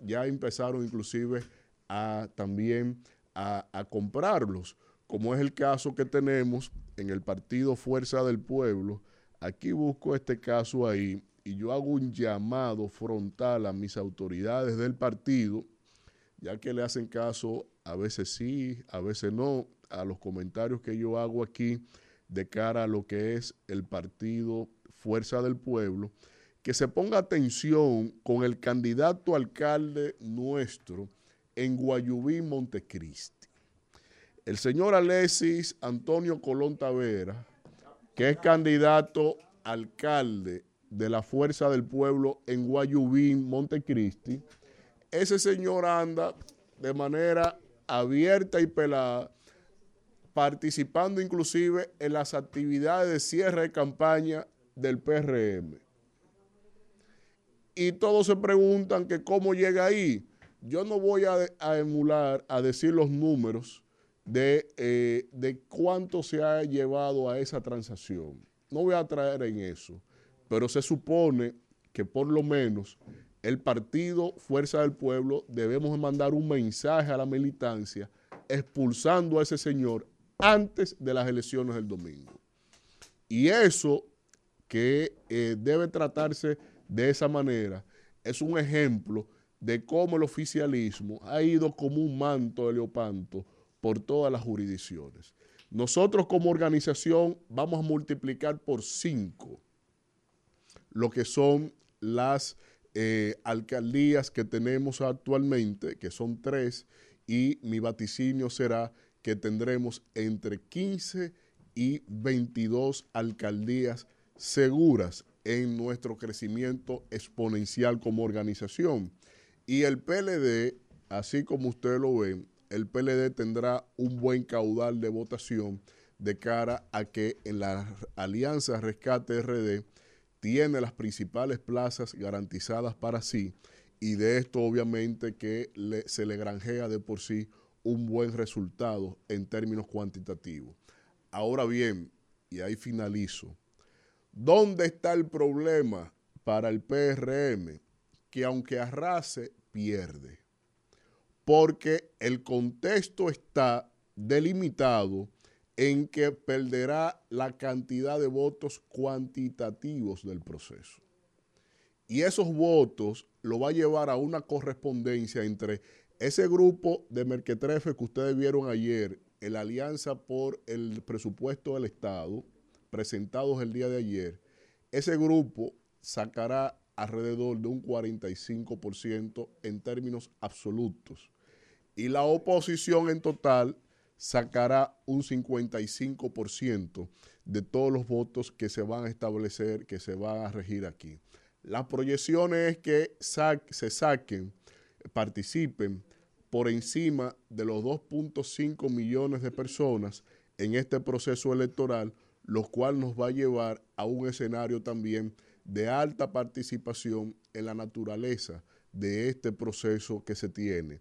ya empezaron inclusive a también a comprarlos, como es el caso que tenemos en el partido Fuerza del Pueblo. Aquí busco este caso ahí y yo hago un llamado frontal a mis autoridades del partido, ya que le hacen caso a veces sí, a veces no, a los comentarios que yo hago aquí de cara a lo que es el partido Fuerza del Pueblo, que se ponga atención con el candidato alcalde nuestro en Guayubí, Montecristi. El señor Alexis Antonio Colón Tavera, que es candidato alcalde de la Fuerza del Pueblo en Guayubí, Montecristi, ese señor anda de manera abierta y pelada, participando inclusive en las actividades de cierre de campaña del PRM. Y todos se preguntan que cómo llega ahí. Yo no voy a, a emular, a decir los números de, eh, de cuánto se ha llevado a esa transacción. No voy a traer en eso, pero se supone que por lo menos el partido Fuerza del Pueblo debemos mandar un mensaje a la militancia expulsando a ese señor antes de las elecciones del domingo. Y eso que eh, debe tratarse de esa manera es un ejemplo de cómo el oficialismo ha ido como un manto de leopanto por todas las jurisdicciones. Nosotros como organización vamos a multiplicar por cinco lo que son las eh, alcaldías que tenemos actualmente, que son tres, y mi vaticinio será que tendremos entre 15 y 22 alcaldías seguras en nuestro crecimiento exponencial como organización. Y el PLD, así como usted lo ve, el PLD tendrá un buen caudal de votación de cara a que en la alianza Rescate RD tiene las principales plazas garantizadas para sí y de esto obviamente que se le granjea de por sí un buen resultado en términos cuantitativos. Ahora bien, y ahí finalizo, ¿dónde está el problema para el PRM? Que aunque arrase, pierde. Porque el contexto está delimitado en que perderá la cantidad de votos cuantitativos del proceso. Y esos votos lo va a llevar a una correspondencia entre ese grupo de Merquetrefe que ustedes vieron ayer, la Alianza por el Presupuesto del Estado, presentados el día de ayer, ese grupo sacará alrededor de un 45% en términos absolutos. Y la oposición en total sacará un 55% de todos los votos que se van a establecer, que se van a regir aquí. Las proyecciones es que se saquen, participen por encima de los 2.5 millones de personas en este proceso electoral, lo cual nos va a llevar a un escenario también de alta participación en la naturaleza de este proceso que se tiene.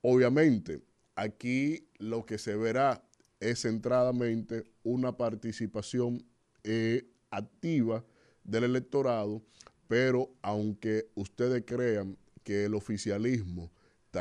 Obviamente, aquí lo que se verá es centradamente una participación eh, activa del electorado, pero aunque ustedes crean que el oficialismo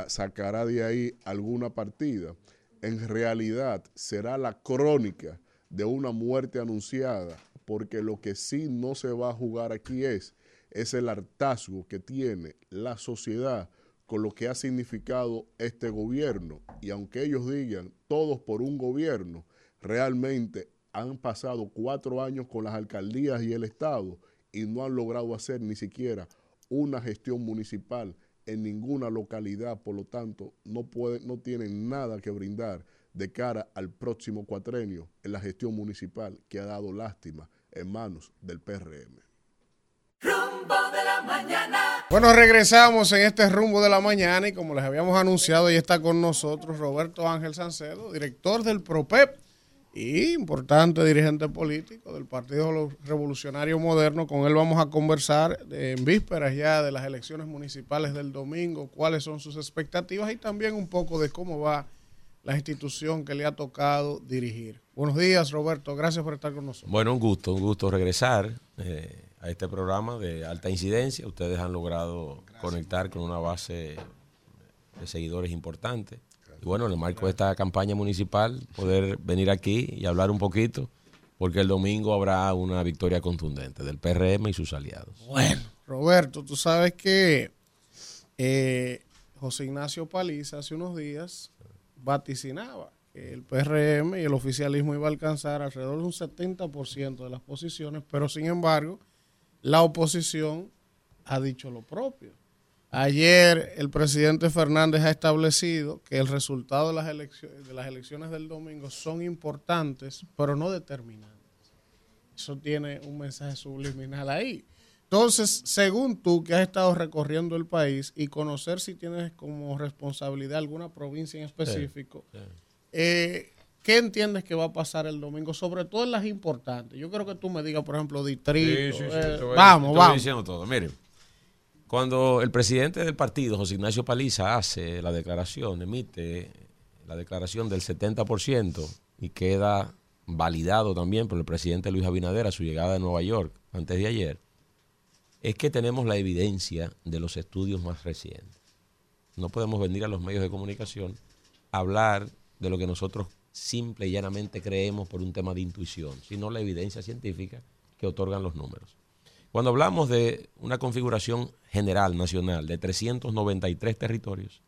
sacará de ahí alguna partida, en realidad será la crónica de una muerte anunciada, porque lo que sí no se va a jugar aquí es, es el hartazgo que tiene la sociedad con lo que ha significado este gobierno. Y aunque ellos digan todos por un gobierno, realmente han pasado cuatro años con las alcaldías y el Estado y no han logrado hacer ni siquiera una gestión municipal en ninguna localidad, por lo tanto, no, pueden, no tienen nada que brindar de cara al próximo cuatrenio en la gestión municipal que ha dado lástima en manos del PRM. Rumbo de la mañana. Bueno, regresamos en este rumbo de la mañana y como les habíamos anunciado, ya está con nosotros Roberto Ángel Sancedo, director del PROPEP y importante dirigente político del Partido Revolucionario Moderno. Con él vamos a conversar en vísperas ya de las elecciones municipales del domingo, cuáles son sus expectativas y también un poco de cómo va la institución que le ha tocado dirigir. Buenos días, Roberto. Gracias por estar con nosotros. Bueno, un gusto, un gusto regresar eh, a este programa de alta incidencia. Ustedes han logrado conectar con una base de seguidores importante. Y bueno, en el marco de esta campaña municipal, poder venir aquí y hablar un poquito, porque el domingo habrá una victoria contundente del PRM y sus aliados. Bueno, Roberto, tú sabes que eh, José Ignacio Paliza hace unos días vaticinaba que el PRM y el oficialismo iba a alcanzar alrededor de un 70% de las posiciones, pero sin embargo, la oposición ha dicho lo propio. Ayer el presidente Fernández ha establecido que el resultado de las, elecciones, de las elecciones del domingo son importantes, pero no determinantes. Eso tiene un mensaje subliminal ahí. Entonces, según tú que has estado recorriendo el país y conocer si tienes como responsabilidad alguna provincia en específico, Sí, sí. eh, ¿qué entiendes que va a pasar el domingo? Sobre todo en las importantes. Yo creo que tú me digas, por ejemplo, distrito. Sí, sí, sí, eh, voy- vamos, voy vamos. diciendo todo. Miren, cuando el presidente del partido, José Ignacio Paliza, hace la declaración, emite la declaración del 70% y queda validado también por el presidente Luis Abinader a su llegada de Nueva York antes de ayer, es que tenemos la evidencia de los estudios más recientes. No podemos venir a los medios de comunicación a hablar de lo que nosotros simple y llanamente creemos por un tema de intuición, sino la evidencia científica que otorgan los números. Cuando hablamos de una configuración general nacional de 393 territorios,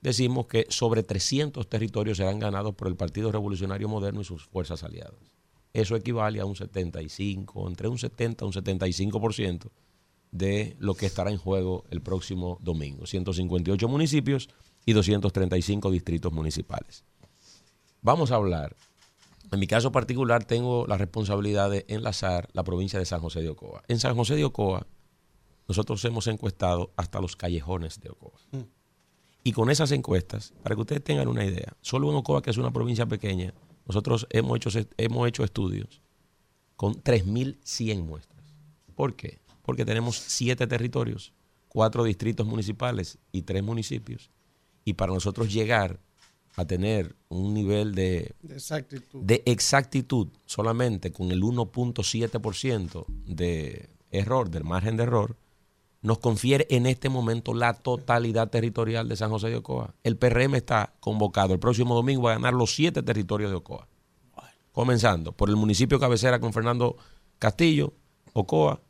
decimos que sobre 300 territorios serán ganados por el Partido Revolucionario Moderno y sus fuerzas aliadas. Eso equivale a un 75, entre un 70 y un 75% de lo que estará en juego el próximo domingo. 158 municipios y 235 distritos municipales. Vamos a hablar. En mi caso particular tengo la responsabilidad de enlazar la provincia de San José de Ocoa. En San José de Ocoa nosotros hemos encuestado hasta los callejones de Ocoa. Y con esas encuestas, para que ustedes tengan una idea, solo en Ocoa, que es una provincia pequeña, nosotros hemos hecho, hemos hecho estudios con 3.100 muestras. ¿Por qué? Porque tenemos siete territorios, cuatro distritos municipales y tres municipios. Y para nosotros llegar a tener un nivel de, De exactitud. de exactitud solamente con el 1.7% de error, del margen de error, nos confiere en este momento la totalidad territorial de San José de Ocoa. El PRM está convocado el próximo domingo a ganar los siete territorios de Ocoa. Comenzando por el municipio cabecera con Fernando Castillo, Ocoa,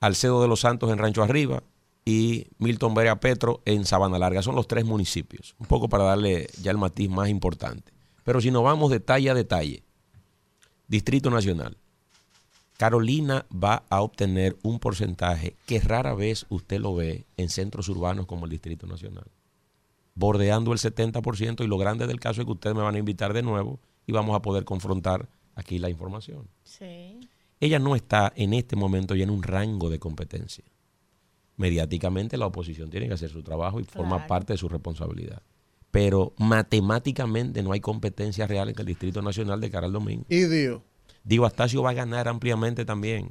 Alcedo de los Santos en Rancho Arriba y Milton Berea Petro en Sabana Larga. Son los tres municipios. Un poco para darle ya el matiz más importante. Pero si nos vamos detalle a detalle, Distrito Nacional. Carolina va a obtener un porcentaje que rara vez usted lo ve en centros urbanos como el Distrito Nacional. Bordeando el 70% y lo grande del caso es que ustedes me van a invitar de nuevo y vamos a poder confrontar aquí la información. Sí. Ella no está en este momento ya en un rango de competencia. Mediáticamente la oposición tiene que hacer su trabajo y forma parte de su responsabilidad. Pero matemáticamente no hay competencia real en el Distrito Nacional de cara al domingo. Y Dios. Digo, Astacio va a ganar ampliamente también.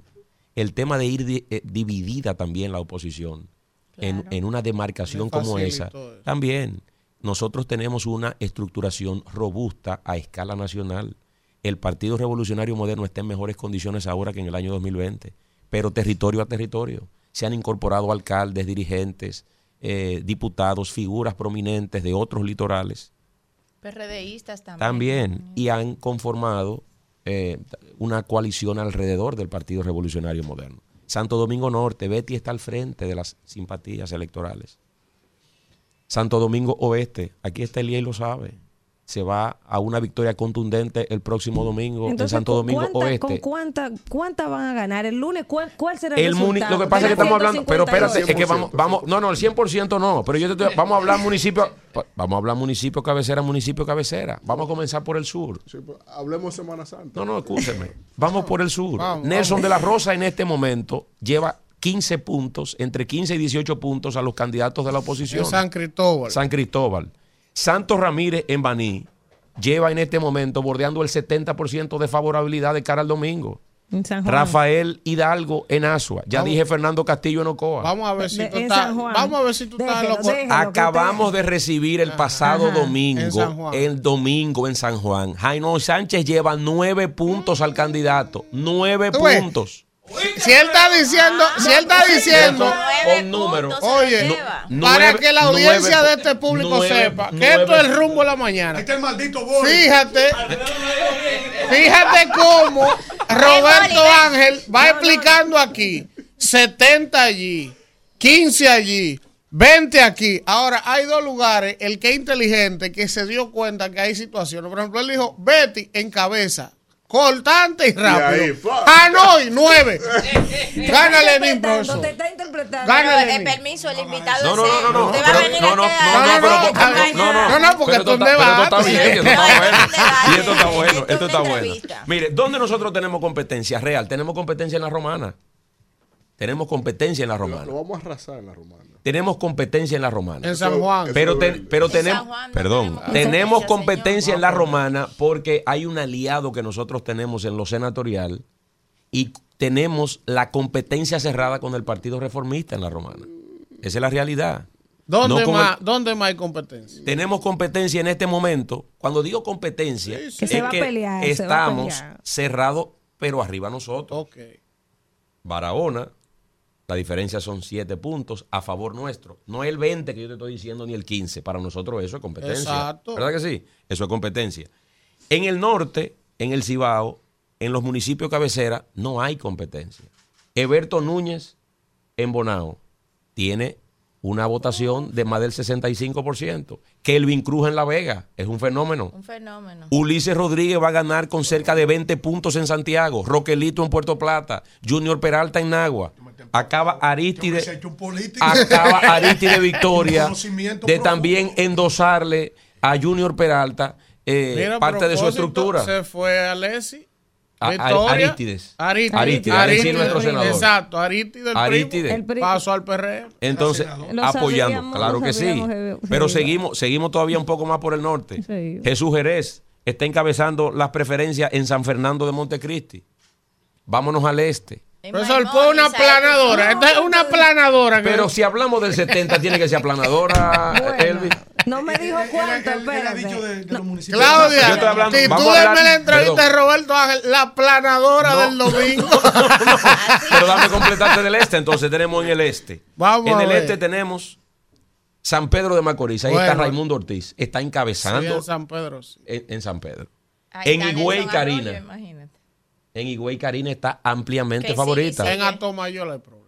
El tema de ir di- eh, dividida también la oposición en, en una demarcación como esa, también nosotros tenemos una estructuración robusta a escala nacional. El Partido Revolucionario Moderno está en mejores condiciones ahora que en el año 2020, pero territorio a territorio. Se han incorporado alcaldes, dirigentes, eh, diputados, figuras prominentes de otros litorales PRDistas también. también y han conformado eh, una coalición alrededor del Partido Revolucionario Moderno. Santo Domingo Norte, Betty está al frente de las simpatías electorales. Santo Domingo Oeste, aquí está Elías y lo sabe. Se va a una victoria contundente el próximo domingo en Entonces, Santo ¿con Domingo cuánta- Oeste. ¿con cuánta, cuánta van a ganar? ¿El lunes cuál, cuál será el, El resultado? lo que pasa es que ¿De las estamos hablando, pero espérate, 158? es que vamos, vamos, no, no, el 100% no, pero yo te estoy, vamos a hablar municipio, vamos a hablar municipio cabecera, municipio cabecera. Vamos a comenzar por el sur. Sí, pues, hablemos de Semana Santa. No, no, escúcheme. Vamos por el sur. Vamos, Nelson vamos. de la Rosa en este momento lleva 15 puntos, entre 15 y 18 puntos a los candidatos de la oposición. En San Cristóbal. San Cristóbal. Santos Ramírez en Baní lleva en este momento bordeando el 70% de favorabilidad de cara al domingo. Rafael Hidalgo en Asua. Ya Vamos. dije Fernando Castillo en Ocoa. Vamos a ver si tú estás. San Juan. Vamos a ver si tú estás en lo Déjelo, cor- déjelo. que Acabamos de recibir el pasado Ajá, domingo, el domingo en San Juan. Jaino Sánchez lleva nueve puntos al candidato. Nueve ves. Si él está diciendo, si él está diciendo, Con número. oye, para nueve- que la audiencia nueve- de este público nueve- sepa que nueve- esto es el rumbo de la mañana. Este es el maldito. Fíjate, fíjate cómo (laughs) Roberto Ángel va explicando aquí 70 allí, 15 allí, 20 aquí. Ahora hay dos lugares, el que es inteligente que se dio cuenta que hay situaciones. Por ejemplo, él dijo Betty en cabeza. Cortante y rápido. Hanoi, 9. Gana Interpretando, profesor. Te está interpretando. Gana eh, permiso, el invitado No, no, no, no, no, no, no, no, No, no, no, pero- no, no, no, no, no, porque esto está- bien, esto está bueno. Y esto está bueno, Esto es esto está bueno. Mire, ¿dónde nosotros tenemos competencia real? Tenemos competencia en la romana. Tenemos competencia en la romana. Lo vamos a arrasar en la romana. Tenemos competencia en la romana. En San Juan. Pero, te- pero En tenemos, San Juan no perdón, tenemos tenemos competencia, señor. en la romana porque hay un aliado que nosotros tenemos en lo senatorial y tenemos la competencia cerrada con el Partido Reformista en la romana. Esa es la realidad. ¿Dónde, No más, el- ¿Dónde más hay competencia? tenemos competencia en este momento. Cuando digo competencia, Sí, sí. Que se es a que pelear, estamos cerrados, pero arriba nosotros. Ok. Barahona, la diferencia son 7 puntos a favor nuestro. No el 20 que yo te estoy diciendo, ni el 15. Para nosotros eso es competencia. Exacto. ¿Verdad que sí? Eso es competencia. En el norte, en el Cibao, en los municipios cabecera, no hay competencia. Eberto Núñez, en Bonao, tiene una votación de más del 65%. Kelvin Cruz en La Vega es un fenómeno. Un fenómeno. Ulises Rodríguez va a ganar con cerca de 20 puntos en Santiago. Roquelito en Puerto Plata. Junior Peralta en Nagua. Acaba Aristide. Acaba (laughs) Aristide Victoria de también endosarle a Junior Peralta eh, Mira, parte de su estructura. Se fue Alessi. Victoria. Arístides. Arístides. Arístides, nuestro senador. Exacto, Arístides, el Arístides. El primo. Pasó al PRM. Entonces, Lo apoyando, claro que sí. Pero seguimos, seguimos todavía un poco más por el norte. Sí. Jesús Jerez está encabezando las preferencias en San Fernando de Montecristi. Vámonos al este. Profesor, fue una planadora. Esta es una planadora. que- Pero si hablamos del 70, tiene que ser aplanadora, (laughs) Elvis. No me dijo cuánto, espérate. Claudia, Yo estoy hablando- si tú vamos denme la entrevista perdón. de Roberto Ángel, la planadora No. del (laughs) domingo. Pero dame completarte del este. Entonces tenemos en el este. Vamos en el este tenemos San Pedro de Macorís. Ahí está. Raimundo Ortiz. Está Sí, encabezando en San Pedro. sí. en, en San Pedro. Ahí en Higüey, Arroyo, imagínate. En Higüey, Karina está ampliamente Que sí, favorita. En Atomayor hay problema.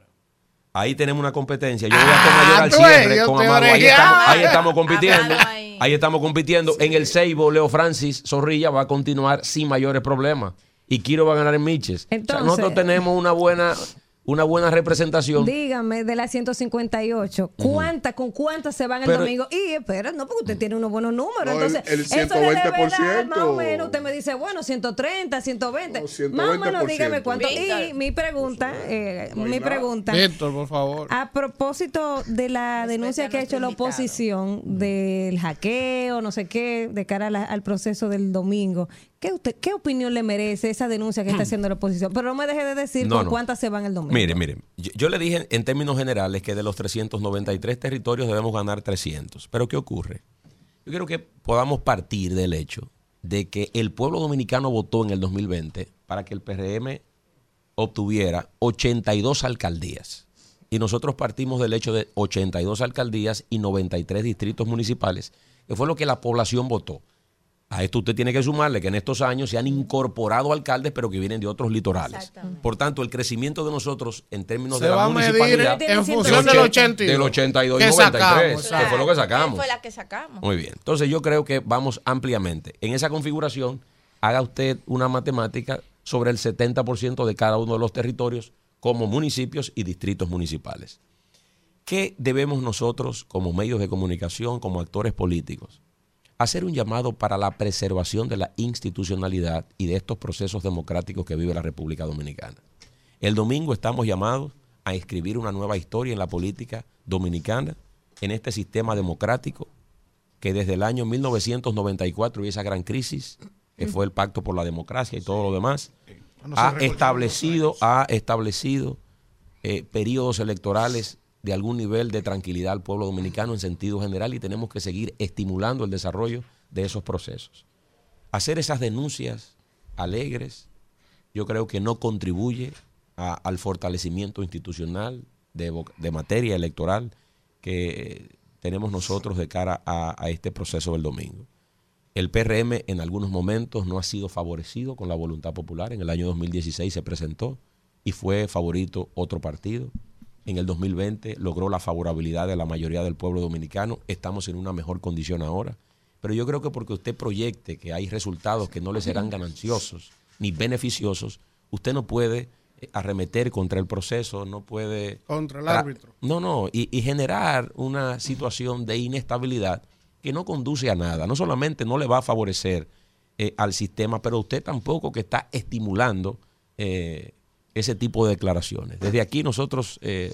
Ahí tenemos una competencia. Yo voy a Tomayor al tú ves, cierre yo con Amado. Ahí orejé. estamos, ahí Ah. estamos compitiendo. Ahí. Ahí estamos compitiendo. En el Seibo, Leo Francis Zorrilla va a continuar sin mayores problemas. Y Quiro va a ganar en Miches. O sea, Entonces- nosotros tenemos una buena, una buena representación. Dígame, de las 158, ¿cuántas, con cuántas se van el Pero- domingo? Y espera, no, porque usted tiene unos buenos números. No, el- Entonces, el eso es de verdad, 120%. más o menos, usted me dice, bueno, 130, 120. más o menos, 120%. dígame cuánto. Víctor. Y mi pregunta, eh, mi pregunta. Víctor, por favor. A propósito de la denuncia que ha hecho la oposición del hackeo, no sé qué, de cara la- al proceso del domingo, ¿qué, usted, ¿qué opinión le merece esa denuncia que está haciendo la oposición? Pero no me deje de decir No, no. cuántas se van el domingo. Mire, mire, yo, yo le dije en términos generales que de los 393 territorios debemos ganar 300. Pero ¿qué ocurre? Yo quiero que podamos partir del hecho de que el pueblo dominicano votó en el 2020 para que el PRM obtuviera 82 alcaldías. Y nosotros partimos del hecho de 82 alcaldías y 93 distritos municipales, que fue lo que la población votó. A esto usted tiene que sumarle que en estos años se han incorporado alcaldes, pero que vienen de otros litorales. Por tanto, el crecimiento de nosotros en términos Se de la va a medir municipalidad en función del 82. del 82 y Que 93, sacamos, que fue lo que sacamos. Fue la que sacamos. Muy bien. Entonces yo creo que vamos ampliamente. En esa configuración, haga usted una matemática sobre el 70% de cada uno de los territorios como municipios y distritos municipales. ¿Qué debemos nosotros como medios de comunicación, como actores políticos? Hacer un llamado para la preservación de la institucionalidad y de estos procesos democráticos que vive la República Dominicana. El domingo estamos llamados a escribir una nueva historia en la política dominicana, en este sistema democrático que desde el año 1994 y esa gran crisis, que fue el Pacto por la Democracia y todo lo demás, ha establecido, ha establecido eh, periodos electorales de algún nivel de tranquilidad al pueblo dominicano en sentido general y tenemos que seguir estimulando el desarrollo de esos procesos. Hacer esas denuncias alegres, yo creo que no contribuye al fortalecimiento institucional de materia electoral que tenemos nosotros de cara a, a este proceso del domingo. El PRM en algunos momentos no ha sido favorecido con la voluntad popular. En el año 2016 se presentó y fue favorito otro partido. En el 2020 logró la favorabilidad de la mayoría del pueblo dominicano. Estamos en una mejor condición ahora. Pero yo creo que porque usted proyecte que hay resultados que no le serán gananciosos ni beneficiosos, usted no puede eh, arremeter contra el proceso, no puede... Contra el árbitro. No, no, y, y generar una situación de inestabilidad que no conduce a nada. No solamente no le va a favorecer eh, al sistema, pero usted tampoco que está estimulando eh, ese tipo de declaraciones. Desde aquí nosotros eh,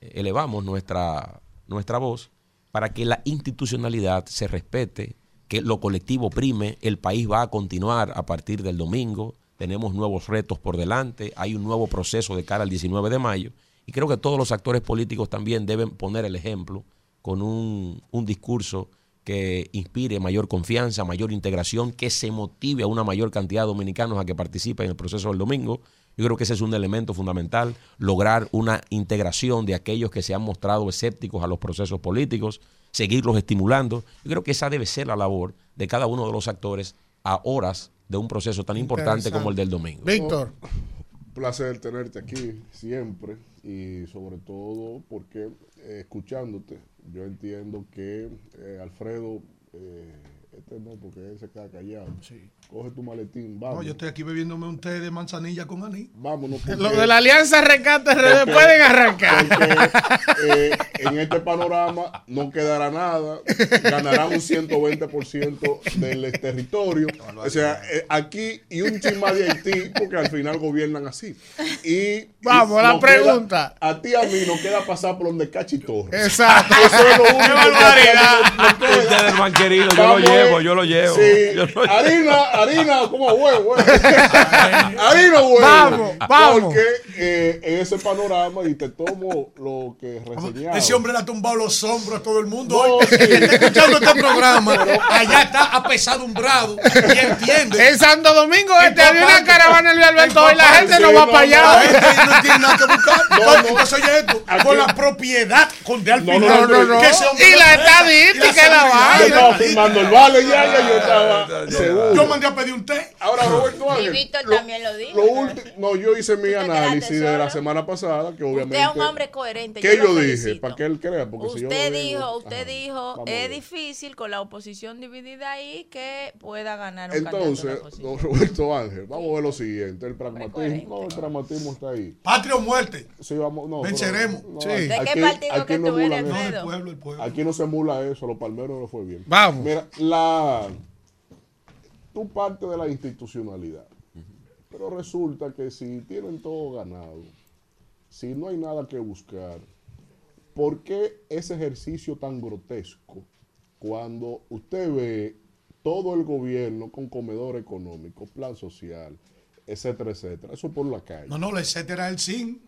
elevamos nuestra, nuestra voz para que la institucionalidad se respete, que lo colectivo prime, el país va a continuar a partir del domingo, tenemos nuevos retos por delante, hay un nuevo proceso de cara al 19 de mayo y creo que todos los actores políticos también deben poner el ejemplo con un, un discurso que inspire mayor confianza, mayor integración, que se motive a una mayor cantidad de dominicanos a que participen en el proceso del domingo. Yo creo que ese es un elemento fundamental, lograr una integración de aquellos que se han mostrado escépticos a los procesos políticos, seguirlos estimulando. Yo creo que esa debe ser la labor de cada uno de los actores a horas de un proceso tan importante como el del domingo. Víctor. placer tenerte aquí siempre y sobre todo porque eh, escuchándote, yo entiendo que eh, Alfredo, eh, este no, porque él se queda callado. Coge tu maletín, vamos. No, yo estoy aquí bebiéndome un té de manzanilla con anís. Vámonos. porque- Lo de la Alianza Rescate RD pueden arrancar. porque, eh, en este panorama no quedará nada, ganarán un 120% del territorio. O sea, eh, aquí y un chin más de Haití, porque al final gobiernan así. Y Vamos, la queda- pregunta. a ti y a mí nos queda pasar por donde Cachi Torres. Exacto. Eso es lo único ¡Qué que barbaridad! nos queda. Usted es banquerino, yo lo llevo, yo lo llevo. Sí. Yo lo- Harina, harina, como huevo. (laughs) harina, huevo. Vamos, vamos. Porque eh, en ese panorama, y te tomo lo que reseñaba. Ese hombre le ha tumbado los hombros a todo el mundo. No, hoy. sí. Está escuchando este programa, (laughs) allá está apesadumbrado y entiende. En Santo Domingo este En había una caravana de Luis Alberto En hoy la gente partes. no va Sí, para no, allá. No tiene nada que buscar. No, no. Entonces, oye esto, Aquí- con la propiedad con de al No, final. no, no, no. que ese hombre Y la no estadística, Y la vaina. Yo estaba firmando el vale ya, yo estaba seguro. Yo mandé a pedir un té. Ahora, Roberto Y Ángel. Víctor lo- también lo dijo. Lo ulti- no, yo hice mi análisis de la semana pasada, que obviamente. Usted es un hombre coherente. ¿Qué yo yo lo que él crea. Porque si yo Usted lo digo- dijo, usted Ajá, dijo, es difícil con la oposición dividida ahí que pueda ganar un candidato Entonces, don Roberto Ángel, vamos a ver lo siguiente. El pragmatismo, no, el pragmatismo está ahí. Patria o muerte. Sí, vamos, no, Venceremos. pero- no, Sí. ¿De qué partido aquí que no tú eres. No, el pueblo, el pueblo. Aquí no se emula eso, los palmeros no fue bien. Vamos. Mira, la tú parte de la institucionalidad. Pero resulta que si tienen todo ganado, si no hay nada que buscar, ¿por qué ese ejercicio tan grotesco cuando usted ve todo el gobierno con comedor económico, plan social, etcétera, etcétera? Eso por la calle. No, no, la etcétera el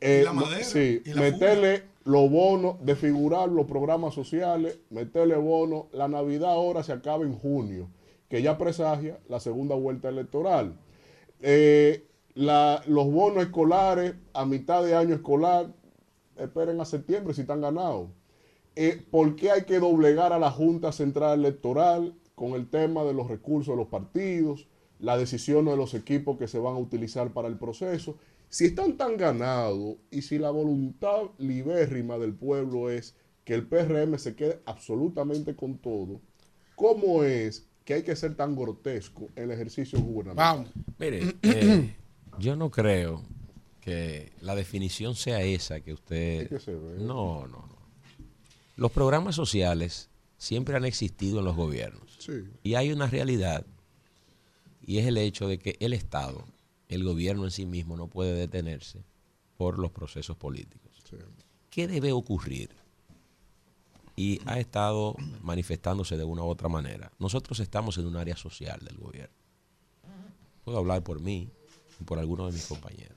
Eh, y la no, madera. sí, y la meterle los bonos, desfigurar los programas sociales, meterle bonos. La Navidad ahora se acaba en junio, que ya presagia la segunda vuelta electoral. Eh, la- los bonos escolares a mitad de año escolar, esperen a septiembre si están ganados. Eh, ¿Por qué hay que doblegar a la Junta Central Electoral con el tema de los recursos de los partidos, las decisiones de los equipos que se van a utilizar para el proceso? Si están tan ganados y si la voluntad libérrima del pueblo es que el PRM se quede absolutamente con todo, ¿cómo es que hay que ser tan grotesco en el ejercicio gubernamental? Vamos. Mire, eh, (clears throat) yo no creo que la definición sea esa que usted... Que se ve. No, no, no. Los programas sociales siempre han existido en los gobiernos. Sí. Y hay una realidad, y es el hecho de que el Estado, el gobierno en sí mismo, no puede detenerse por los procesos políticos. ¿Qué debe ocurrir? Y ha estado manifestándose de una u otra manera. Nosotros estamos en un área social del gobierno. Puedo hablar por mí y por algunos de mis compañeros.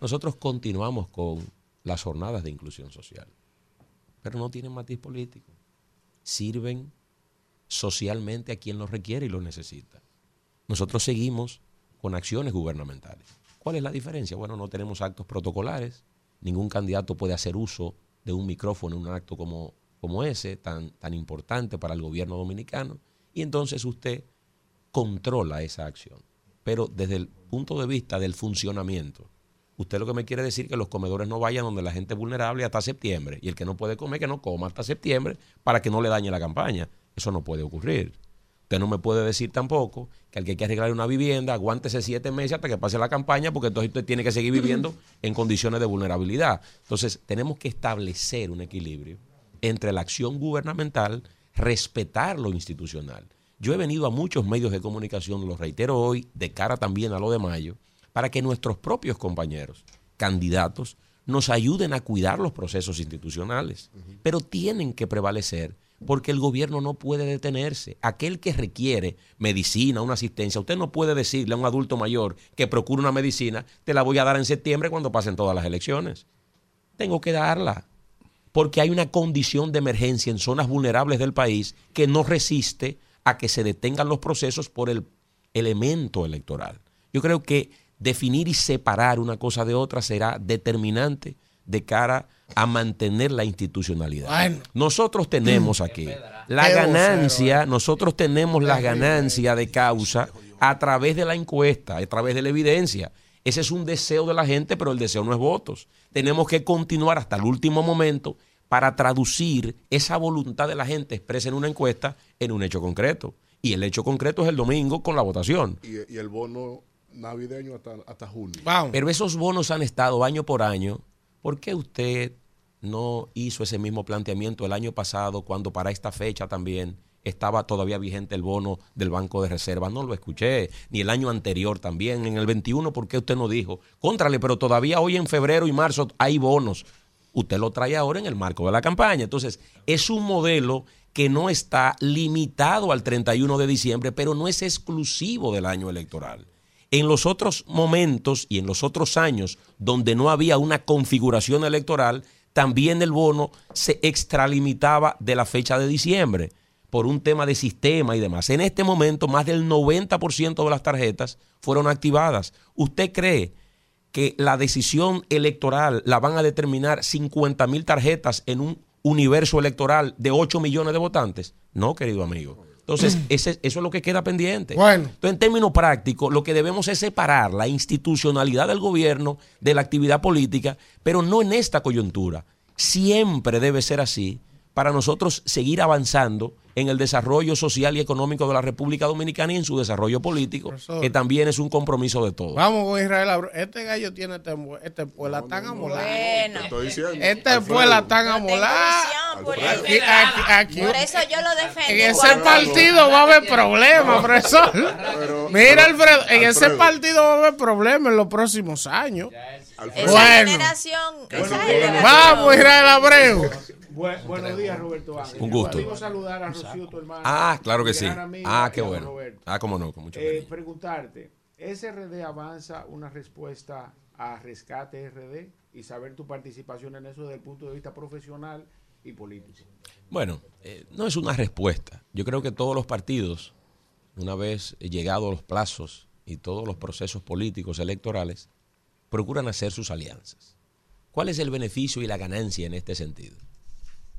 Nosotros continuamos con las jornadas de inclusión social, pero no tienen matiz político. Sirven socialmente a quien lo requiere y lo necesita. Nosotros seguimos con acciones gubernamentales. ¿Cuál es la diferencia? Bueno, no tenemos actos protocolares. Ningún candidato puede hacer uso de un micrófono en un acto como, como ese, tan, tan importante para el gobierno dominicano. Y entonces usted controla esa acción. Pero desde el punto de vista del funcionamiento, usted lo que me quiere decir es que los comedores no vayan donde la gente es vulnerable hasta septiembre. Y el que no puede comer, que no coma hasta septiembre para que no le dañe la campaña. Eso no puede ocurrir. Usted no me puede decir tampoco que al que hay que arreglar una vivienda, aguántese siete meses hasta que pase la campaña, porque entonces usted tiene que seguir viviendo en condiciones de vulnerabilidad. Entonces, tenemos que establecer un equilibrio entre la acción gubernamental, respetar lo institucional. Yo he venido a muchos medios de comunicación, lo reitero hoy, de cara también a lo de mayo, para que nuestros propios compañeros, candidatos, nos ayuden a cuidar los procesos institucionales. Pero tienen que prevalecer porque el gobierno no puede detenerse. Aquel que requiere medicina, una asistencia, usted no puede decirle a un adulto mayor que procure una medicina, te la voy a dar en septiembre cuando pasen todas las elecciones. Tengo que darla porque hay una condición de emergencia en zonas vulnerables del país que no resiste a que se detengan los procesos por el elemento electoral. Yo creo que definir y separar una cosa de otra será determinante de cara a mantener la institucionalidad. Bueno. Nosotros tenemos aquí la Qué ganancia, nosotros tenemos la ganancia de causa a través de la encuesta, a través de la evidencia. Ese es un deseo de la gente, pero el deseo no es votos. Tenemos que continuar hasta el último momento para traducir esa voluntad de la gente expresa en una encuesta en un hecho concreto. Y el hecho concreto es el domingo con la votación. Y, y el bono navideño hasta, hasta junio. Pero esos bonos han estado año por año. ¿Por qué usted no hizo ese mismo planteamiento el año pasado cuando para esta fecha también estaba todavía vigente el bono del Banco de Reserva? No lo escuché. Ni el año anterior también. En el 21, ¿por qué usted no dijo? Contrale, pero todavía hoy en febrero y marzo hay bonos. Usted lo trae ahora en el marco de la campaña. Entonces, es un modelo que no está limitado al 31 de diciembre, pero no es exclusivo del año electoral. En los otros momentos y en los otros años donde no había una configuración electoral, también el bono se extralimitaba de la fecha de diciembre por un tema de sistema y demás. En este momento, más del 90% de las tarjetas fueron activadas. ¿Usted cree que la decisión electoral la van a determinar 50 mil tarjetas en un universo electoral de 8 millones de votantes? No, querido amigo. Entonces, ese, eso es lo que queda pendiente. Bueno. Entonces, en términos prácticos, lo que debemos es separar la institucionalidad del gobierno de la actividad política, pero no en esta coyuntura. Siempre debe ser así para nosotros seguir avanzando en el desarrollo social y económico de la República Dominicana y en su desarrollo político, Profesor. que también es un compromiso de todos. Vamos con Israel Abreu. Este gallo tiene este, este puela tan amolada. Bueno. Te estoy diciendo. Este puela tan amolada. Por Aquí- aquí- por eso yo lo defendí. En ese partido va a haber problemas, profesor. Pero- (laughs) Mira, pero, Alfredo, en ese partido va a haber problemas en los próximos años. Alfredo. Esa Bueno. generación. Vamos, Israel Abreu. Bu- buenos días, Roberto Ángel. Un gusto. Saludar a Tu. Ah, claro que sí. Ah, qué bueno. Roberto. Ah, cómo no, con mucho Eh, preguntarte, ¿SRD avanza una respuesta a Rescate RD y saber tu participación en eso desde el punto de vista profesional y político? Bueno, eh, no es una respuesta. Yo creo que todos los partidos, una vez llegados los plazos y todos los procesos políticos electorales, procuran hacer sus alianzas. ¿Cuál es el beneficio y la ganancia en este sentido?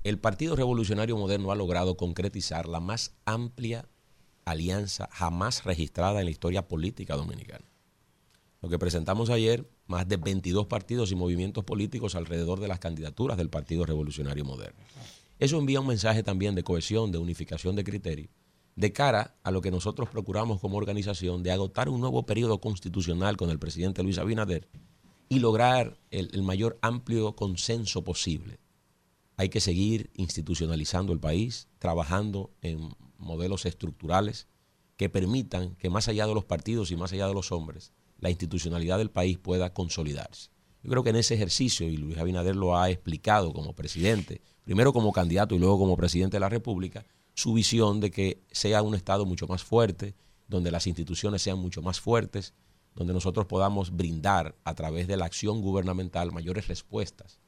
El Partido Revolucionario Moderno ha logrado concretizar la más amplia alianza jamás registrada en la historia política dominicana. Lo que presentamos ayer, más de 22 partidos y movimientos políticos alrededor de las candidaturas del Partido Revolucionario Moderno. Eso envía un mensaje también de cohesión, de unificación de criterios, de cara a lo que nosotros procuramos como organización de agotar un nuevo periodo constitucional con el presidente Luis Abinader y lograr el mayor amplio consenso posible. Hay que seguir institucionalizando el país, trabajando en modelos estructurales que permitan que más allá de los partidos y más allá de los hombres, la institucionalidad del país pueda consolidarse. Yo creo que en ese ejercicio, y Luis Abinader lo ha explicado como presidente, primero como candidato y luego como presidente de la República, su visión de que sea un Estado mucho más fuerte, donde las instituciones sean mucho más fuertes, donde nosotros podamos brindar a través de la acción gubernamental mayores respuestas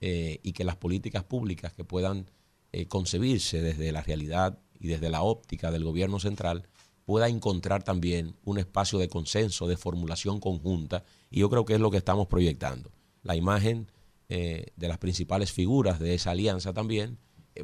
eh, y que las políticas públicas que puedan eh, concebirse desde la realidad y desde la óptica del gobierno central pueda encontrar también un espacio de consenso, de formulación conjunta, y yo creo que es lo que estamos proyectando. La imagen eh, de las principales figuras de esa alianza también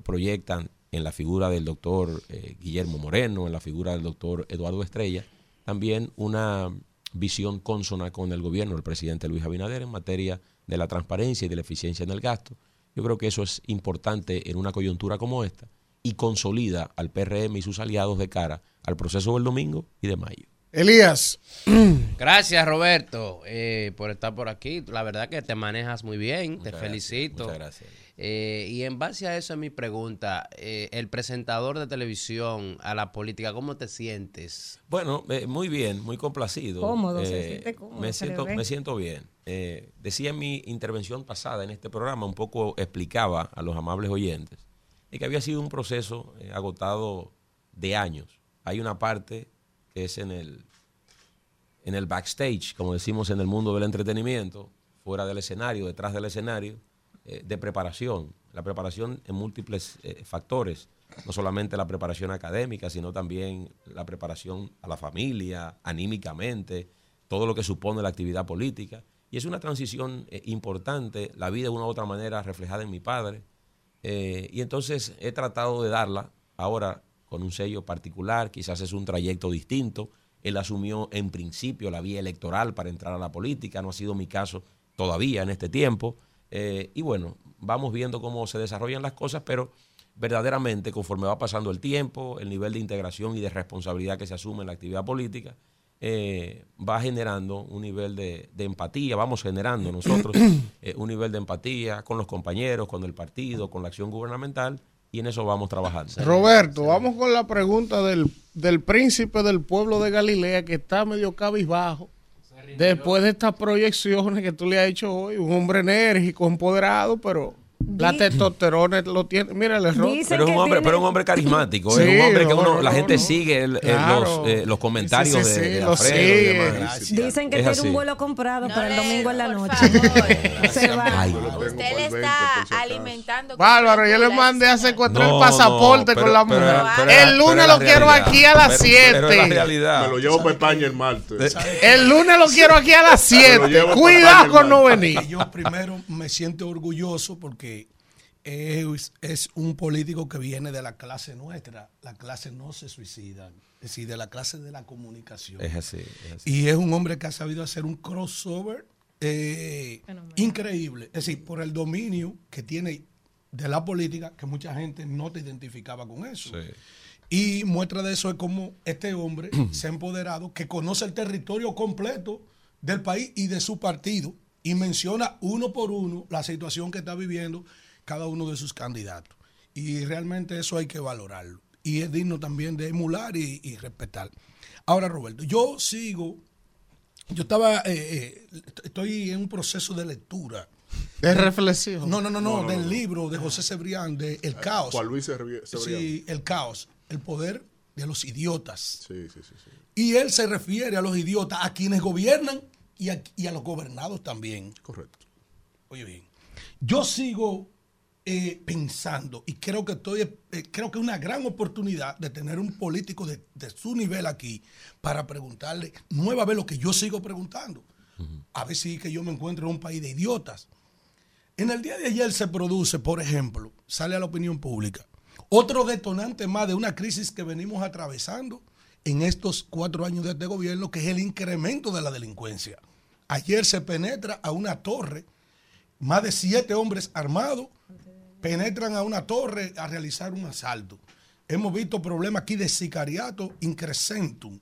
proyectan en la figura del doctor Guillermo Moreno, en la figura del doctor Eduardo Estrella, también una visión consona con el gobierno del presidente Luis Abinader en materia de la transparencia y de la eficiencia en el gasto. Yo creo que eso es importante en una coyuntura como esta y consolida al PRM y sus aliados de cara al proceso del domingo y de mayo. Elías. (clears throat) Gracias, Roberto, eh, por estar por aquí. La verdad que te manejas muy bien, te gracias, felicito. muchas gracias. Eh, y en base a eso es mi pregunta, eh, el presentador de televisión a la política, ¿cómo te sientes? Bueno, eh, muy bien, muy complacido. Cómodo, se Eh, siente cómodo, Me se siento, me siento bien. Eh, decía en mi intervención pasada en este programa, un poco explicaba a los amables oyentes, de que había sido un proceso eh, agotado de años. Hay una parte que es en el, en el backstage, como decimos en el mundo del entretenimiento, fuera del escenario, detrás del escenario, eh, de preparación. La preparación en múltiples eh, factores, no solamente la preparación académica, sino también la preparación a la familia, anímicamente, todo lo que supone la actividad política. Y es una transición eh, importante, la vida de una u otra manera reflejada en mi padre. Y entonces he tratado de darla ahora con un sello particular, quizás es un trayecto distinto, Él asumió en principio la vía electoral para entrar a la política. No ha sido mi caso todavía en este tiempo. Eh, y bueno, vamos viendo cómo se desarrollan las cosas, pero verdaderamente conforme va pasando el tiempo, el nivel de integración y de responsabilidad que se asume en la actividad política, eh, va generando un nivel de, de empatía, vamos generando nosotros (coughs) eh, un nivel de empatía con los compañeros, con el partido, con la acción gubernamental y en eso vamos trabajando. Roberto, vamos con la pregunta del, del príncipe del pueblo de Galilea que está medio cabizbajo. Después de estas proyecciones que tú le has hecho hoy, un hombre enérgico, empoderado, pero la testosterona lo tiene. Mira el error. Pero es un hombre, pero es un hombre carismático, Sí, es un hombre que no, uno, no, la gente no. sigue el- el- Claro. los, eh, los comentarios Sí, sí, de, sí, de lo Alfredo y sigue. demás. Dicen que Es tiene así. un vuelo comprado para el domingo en la noche. (laughs) Se va. Ay. Usted le está alimentando. Bárbaro, yo le mandé a secuestrar No, el pasaporte no, con la pero- mujer. pero- pero- el lunes pero lo quiero aquí a las Pero- 7. pero es la realidad. Me lo llevo para España el martes. El lunes lo quiero aquí a las Me lo 7. llevo para Cuidado con no venir. Yo primero me siento orgulloso porque es, es un político que viene de la clase nuestra. La clase no se suicida, es decir, de la clase de la comunicación. Es así, es así. Y es un hombre que ha sabido hacer un crossover eh, increíble. Es decir, por el dominio que tiene de la política, que mucha gente no te identificaba con eso. Y muestra de eso es como este hombre (clears throat) se ha empoderado, que conoce el territorio completo del país y de su partido, y menciona uno por uno la situación que está viviendo cada uno de sus candidatos. Y realmente eso hay que valorarlo. Y es digno también de emular y, y respetar. Ahora, Roberto, yo sigo, yo estaba, eh, eh, estoy en un proceso de lectura. De reflexión. No, no, no, no, No, no, del no. libro de José Cebrián, de El Caos. Juan Luis Cebrián. Sí, El Caos, el poder de los idiotas. Sí, sí, sí. sí. Y él se refiere a los idiotas, a quienes gobiernan y a, y a los gobernados también. Correcto. Oye bien, yo sigo eh, pensando y creo que estoy, eh, creo que es una gran oportunidad de tener un político de, de su nivel aquí para preguntarle nueva vez lo que yo sigo preguntando. A ver si que yo me encuentro en un país de idiotas. En el día de ayer se produce, por ejemplo, sale a la opinión pública, otro detonante más de una crisis que venimos atravesando en estos cuatro años de este gobierno, que es el incremento de la delincuencia. Ayer se penetra a una torre, más de siete hombres armados penetran a una torre a realizar un asalto. Hemos visto problemas aquí de sicariato increcentum,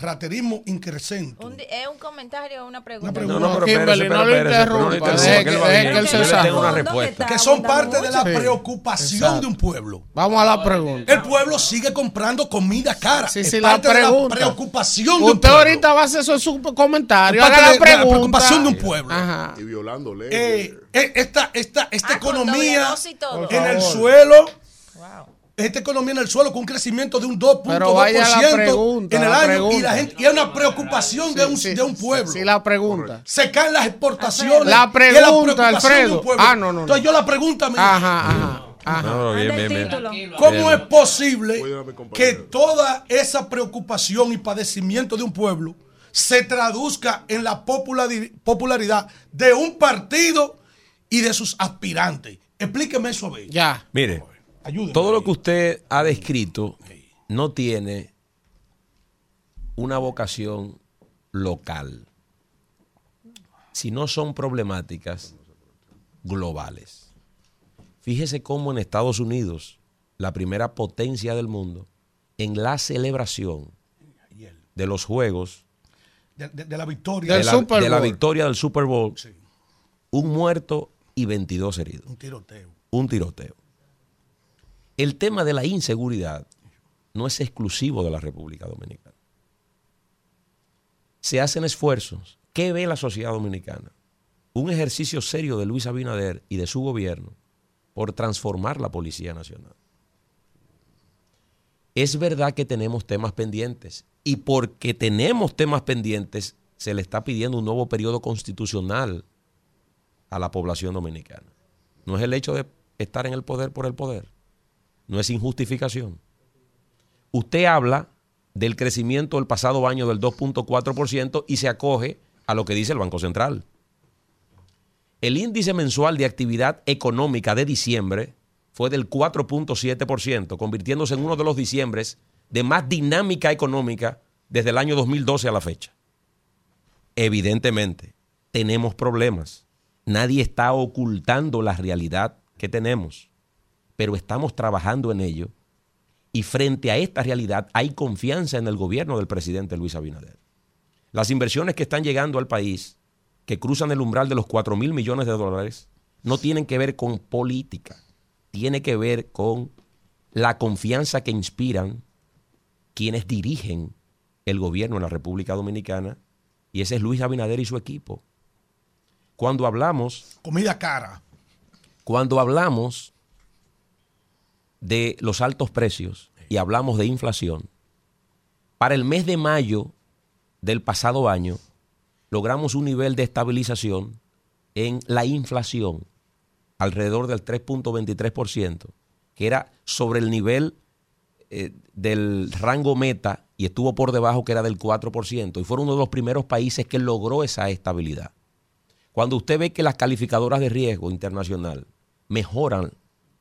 raterismo. Un di- ¿Es un comentario o una pregunta? No, no, pero Kimberly, no le interrumpa, deje que- él se desarrolle. Que son parte de la Sí, preocupación exacto. de un pueblo. Vamos a la pregunta. El pueblo sigue comprando comida cara. Sí, es sí, la parte de la pregunta. preocupación de un Usted pueblo. ahorita va a hacer eso en su comentario. Es parte Haga la de- de la pregunta. preocupación de un pueblo. Ajá. Y violando leyes. Eh, eh, esta esta, esta Ah, con economía en el suelo, esta economía en el suelo con un crecimiento de un 2.2% Pero vaya a la pregunta, en el año y pregunta. la gente y es una preocupación de, un, de un pueblo. Sí, la pregunta. Se caen las exportaciones. La es la pregunta, preocupación de un pueblo. Ah, no, no, no. Entonces yo la pregunta me Ajá, ajá, ajá. No, bien, bien, bien. ¿Cómo Bien. es posible que toda esa preocupación y padecimiento de un pueblo se traduzca en la populari- popularidad de un partido y de sus aspirantes? Explíqueme eso a ver. Ya. Mire, Ayúdeme todo lo que usted ha descrito no tiene una vocación local, sino son problemáticas globales. Fíjese cómo en Estados Unidos, la primera potencia del mundo, en la celebración de los Juegos, De, de- de la victoria. de la, de la victoria del Super Bowl, un muerto y 22 heridos. Un tiroteo. Un tiroteo. El tema de la inseguridad no es exclusivo de la República Dominicana. Se hacen esfuerzos. ¿Qué ve la sociedad dominicana? Un ejercicio serio de Luis Abinader y de su gobierno por transformar la Policía Nacional. Es verdad que tenemos temas pendientes y porque tenemos temas pendientes se le está pidiendo un nuevo periodo constitucional a la población dominicana. No es el hecho de estar en el poder por el poder. No es injustificación. Usted habla del crecimiento del pasado año del 2.4% y se acoge a lo que dice el Banco Central. El índice mensual de actividad económica de diciembre fue del 4.7%, convirtiéndose en uno de los diciembres de más dinámica económica desde el año 2012 a la fecha. Evidentemente, tenemos problemas. Nadie está ocultando la realidad que tenemos, pero estamos trabajando en ello y frente a esta realidad hay confianza en el gobierno del presidente Luis Abinader. Las inversiones que están llegando al país, que cruzan el umbral de los 4 mil millones de dólares, no tienen que ver con política, tiene que ver con la confianza que inspiran quienes dirigen el gobierno en la República Dominicana, y ese es Luis Abinader y su equipo. Cuando hablamos Comida cara. cuando hablamos de los altos precios y hablamos de inflación, para el mes de mayo del pasado año logramos un nivel de estabilización en la inflación alrededor del 3.23%, que era sobre el nivel eh, del rango meta y estuvo por debajo que era del 4%, y fueron uno de los primeros países que logró esa estabilidad. Cuando usted ve que las calificadoras de riesgo internacional mejoran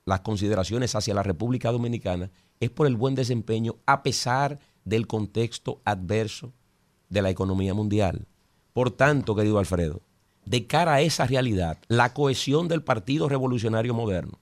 las consideraciones hacia la República Dominicana, es por el buen desempeño a pesar del contexto adverso de la economía mundial. Por tanto, querido Alfredo, de cara a esa realidad, la cohesión del Partido Revolucionario Moderno,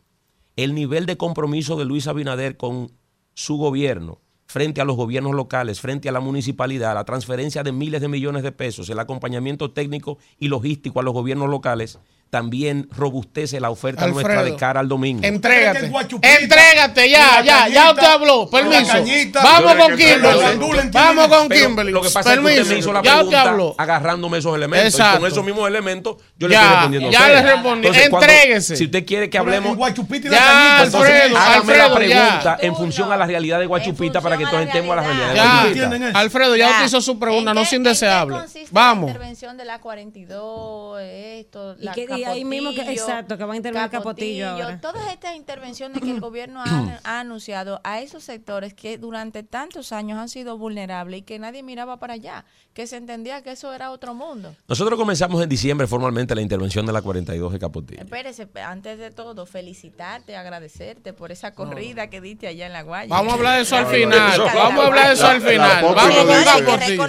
el nivel de compromiso de Luis Abinader con su gobierno frente a los gobiernos locales, frente a la municipalidad, la transferencia de miles de millones de pesos, el acompañamiento técnico y logístico a los gobiernos locales, también robustece la oferta Alfredo, nuestra de cara al domingo. Entrégate. Entrégate, ya, ya, ya usted habló. Permiso. Vamos con Kimberly. Vamos con Kimberly. Lo que pasa es que usted me hizo la ya pregunta habló. agarrándome esos elementos. Y Exacto. con esos mismos elementos yo le Ya, estoy respondiendo. ya le respondí. Entonces, cuando- Entréguese. si usted quiere que hablemos. Ya, Entonces, Alfredo, hágame la ya. pregunta en función a la realidad de Guachupita para que entonces entremos a la realidad de Ya, Guachupita. Alfredo, ya Ya. usted hizo su pregunta, no sea indeseable. consiste Vamos. La intervención de la 42, esto, la que- y ahí mismo que- Capotillo, exacto, que va a intervenir Capotillo ahora. Todas estas intervenciones que el gobierno ha, ha anunciado a esos sectores que durante tantos años han sido vulnerables y que nadie miraba para allá, que se entendía que eso era otro mundo. Nosotros comenzamos en diciembre formalmente la intervención de la 42 de Capotillo. Espérese, antes de todo, felicitarte, agradecerte por esa corrida que diste allá en la Guaya. Vamos a hablar de eso al final. Vamos a hablar de eso al final. Vamos Capotillo.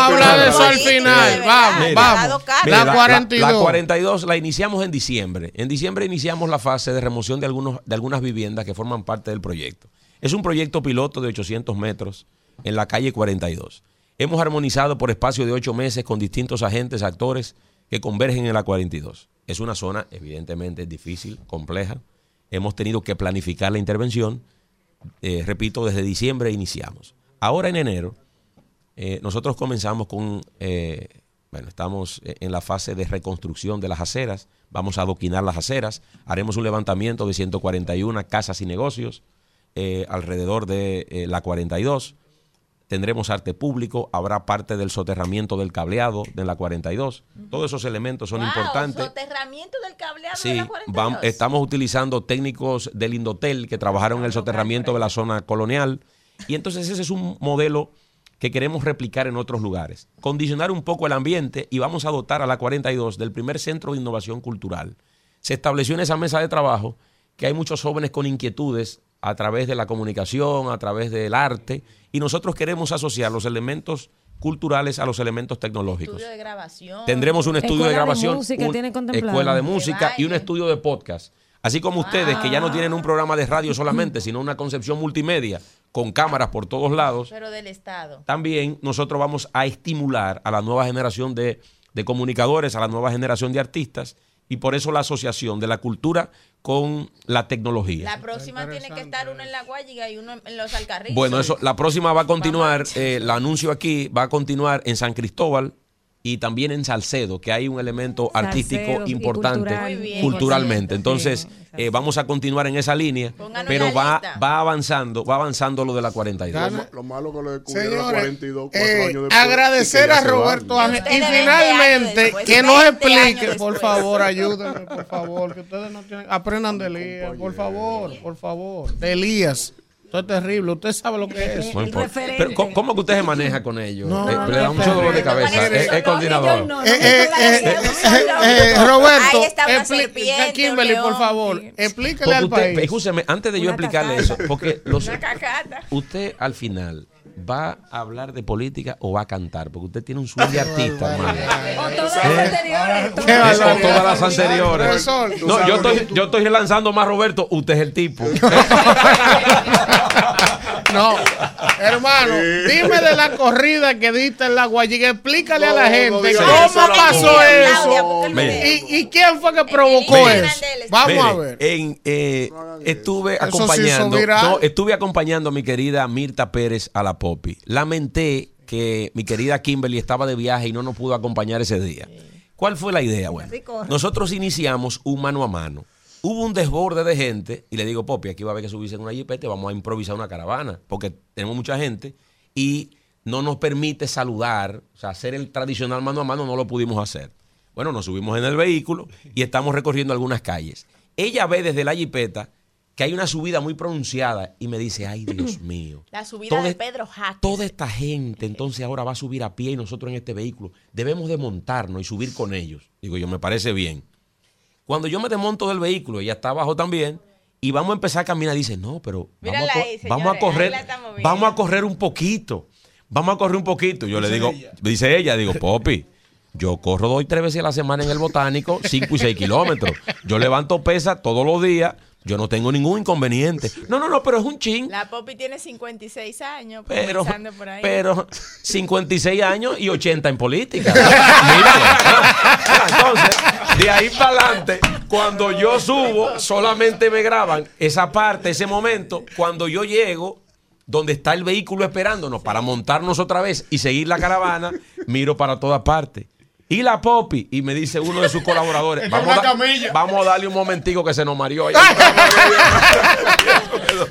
a hablar de eso al final. Vamos, vamos. La, 42. La 42 la iniciamos en diciembre. En diciembre iniciamos la fase de remoción de, algunos, de algunas viviendas que forman parte del proyecto. Es un proyecto piloto de 800 metros en la calle 42. Hemos armonizado por espacio de ocho meses con distintos agentes, actores que convergen en la 42. Es una zona evidentemente difícil, compleja. Hemos tenido que planificar la intervención. Eh, repito, desde diciembre iniciamos. Ahora en enero eh, nosotros comenzamos con, eh, bueno, estamos eh, en la fase de reconstrucción de las aceras, vamos a adoquinar las aceras, haremos un levantamiento de 141 casas y negocios eh, alrededor de eh, la 42, tendremos arte público, habrá parte del soterramiento del cableado de la 42, todos esos elementos son Wow, importantes. soterramiento del cableado de Sí, la 42. vam- estamos utilizando técnicos del Indotel que trabajaron en el soterramiento de la zona colonial. Y entonces ese es un modelo que queremos replicar en otros lugares. Condicionar un poco el ambiente y vamos a dotar a la 42 del primer centro de innovación cultural. Se estableció en esa mesa de trabajo que hay muchos jóvenes con inquietudes a través de la comunicación, a través del arte, y nosotros queremos asociar los elementos culturales a los elementos tecnológicos. Estudio de grabación. Tendremos un estudio de Escuela de grabación, música un- tiene contemplado. escuela de De música y un estudio de podcast. Así como ustedes que ya no tienen un programa de radio solamente, (laughs) sino una concepción multimedia con cámaras por todos lados, Pero del Estado. también nosotros vamos a estimular a la nueva generación de, de comunicadores, a la nueva generación de artistas y por eso la asociación de la cultura con la tecnología. La próxima tiene que estar uno en la Guayiga y uno en, en los Alcarrizos. Bueno, eso, la próxima va a continuar, eh, (laughs) la anuncio aquí, va a continuar en San Cristóbal y también en Salcedo, que hay un elemento artístico Salcedo importante cultural. Muy bien, culturalmente. Entonces, eh, vamos a continuar en esa línea, Pónganos pero la va, va avanzando, va avanzando lo de la 42. Lo, lo malo que le descubrieron a Señores, 42, cuatro eh, años después. agradecer a. Roberto Ángel. Y Ustedes 20 finalmente, después, que nos 20 años explique, por favor, ayúdenme, por favor, que ustedes no tienen, aprendan de Elías, por favor, por favor, de Elías. Esto es terrible, usted sabe lo que es. No importa. Pero, ¿cómo, cómo que usted se maneja con ellos? No, Eh, no, le da mucho no, dolor de no, cabeza. no, Es, coordinador. Eh, eh, eh, eh, eh, Roberto, Kimberly, por favor, explíquele al usted, país. escúcheme, antes de yo explicarle eso, porque los, (laughs) usted al final ¿va a hablar de política o va a cantar? Porque usted tiene un swing de artista, hermano. O todas las anteriores. Barbaridad. todas las anteriores. Profesor, No, yo estoy, yo estoy relanzando más, Roberto. Usted es el tipo. (laughs) (laughs) No, hermano, dime de la corrida que diste en la Guayiga. Explícale a la gente no cómo pasó eso. ¿Y, y quién fue que provocó Mire. eso? Vamos Mire, a ver. en, eh, estuve Eso acompañando, no, estuve acompañando a mi querida Mirta Pérez a la Popi. Lamenté que mi querida Kimberly estaba de viaje y no nos pudo acompañar ese día. ¿Cuál fue la idea? Bueno, nosotros iniciamos un mano a mano. Hubo un desborde de gente y le digo, Popi, aquí va a haber que subirse en una jipeta y vamos a improvisar una caravana porque tenemos mucha gente y no nos permite saludar, o sea, hacer el tradicional mano a mano no lo pudimos hacer. Bueno, nos subimos en el vehículo y estamos recorriendo algunas calles. Ella ve desde la jipeta que hay una subida muy pronunciada y me dice, ay Dios (clears throat) mío, La subida de Pedro Jaques. toda esta gente entonces ahora va a subir a pie y nosotros en este vehículo debemos de montarnos y subir con ellos. Digo yo, me parece bien. Cuando yo me desmonto del vehículo, ella está abajo también, y vamos a empezar a caminar, dice, no, pero vamos, a, co- ahí, señores, vamos a ahí correr, vamos a correr un poquito, vamos a correr un poquito. Yo le Dice digo, ella. dice ella, digo, Popi, yo corro dos y tres veces a la semana en el botánico, cinco y seis kilómetros. Yo levanto pesa todos los días, yo no tengo ningún inconveniente. No, no, no, pero es un chin. La Popi tiene 56 años, Pero, por ahí. pero 56 años y 80 en política. (laughs) Mira, entonces, de ahí para adelante, cuando yo subo, solamente me graban esa parte, ese momento. Cuando yo llego, donde está el vehículo esperándonos para montarnos otra vez y seguir la caravana, miro para todas partes. Y la Popi, y me dice uno de sus (laughs) colaboradores, vamos, a, da- vamos a darle un momentico que se nos mareó. ahí". (laughs)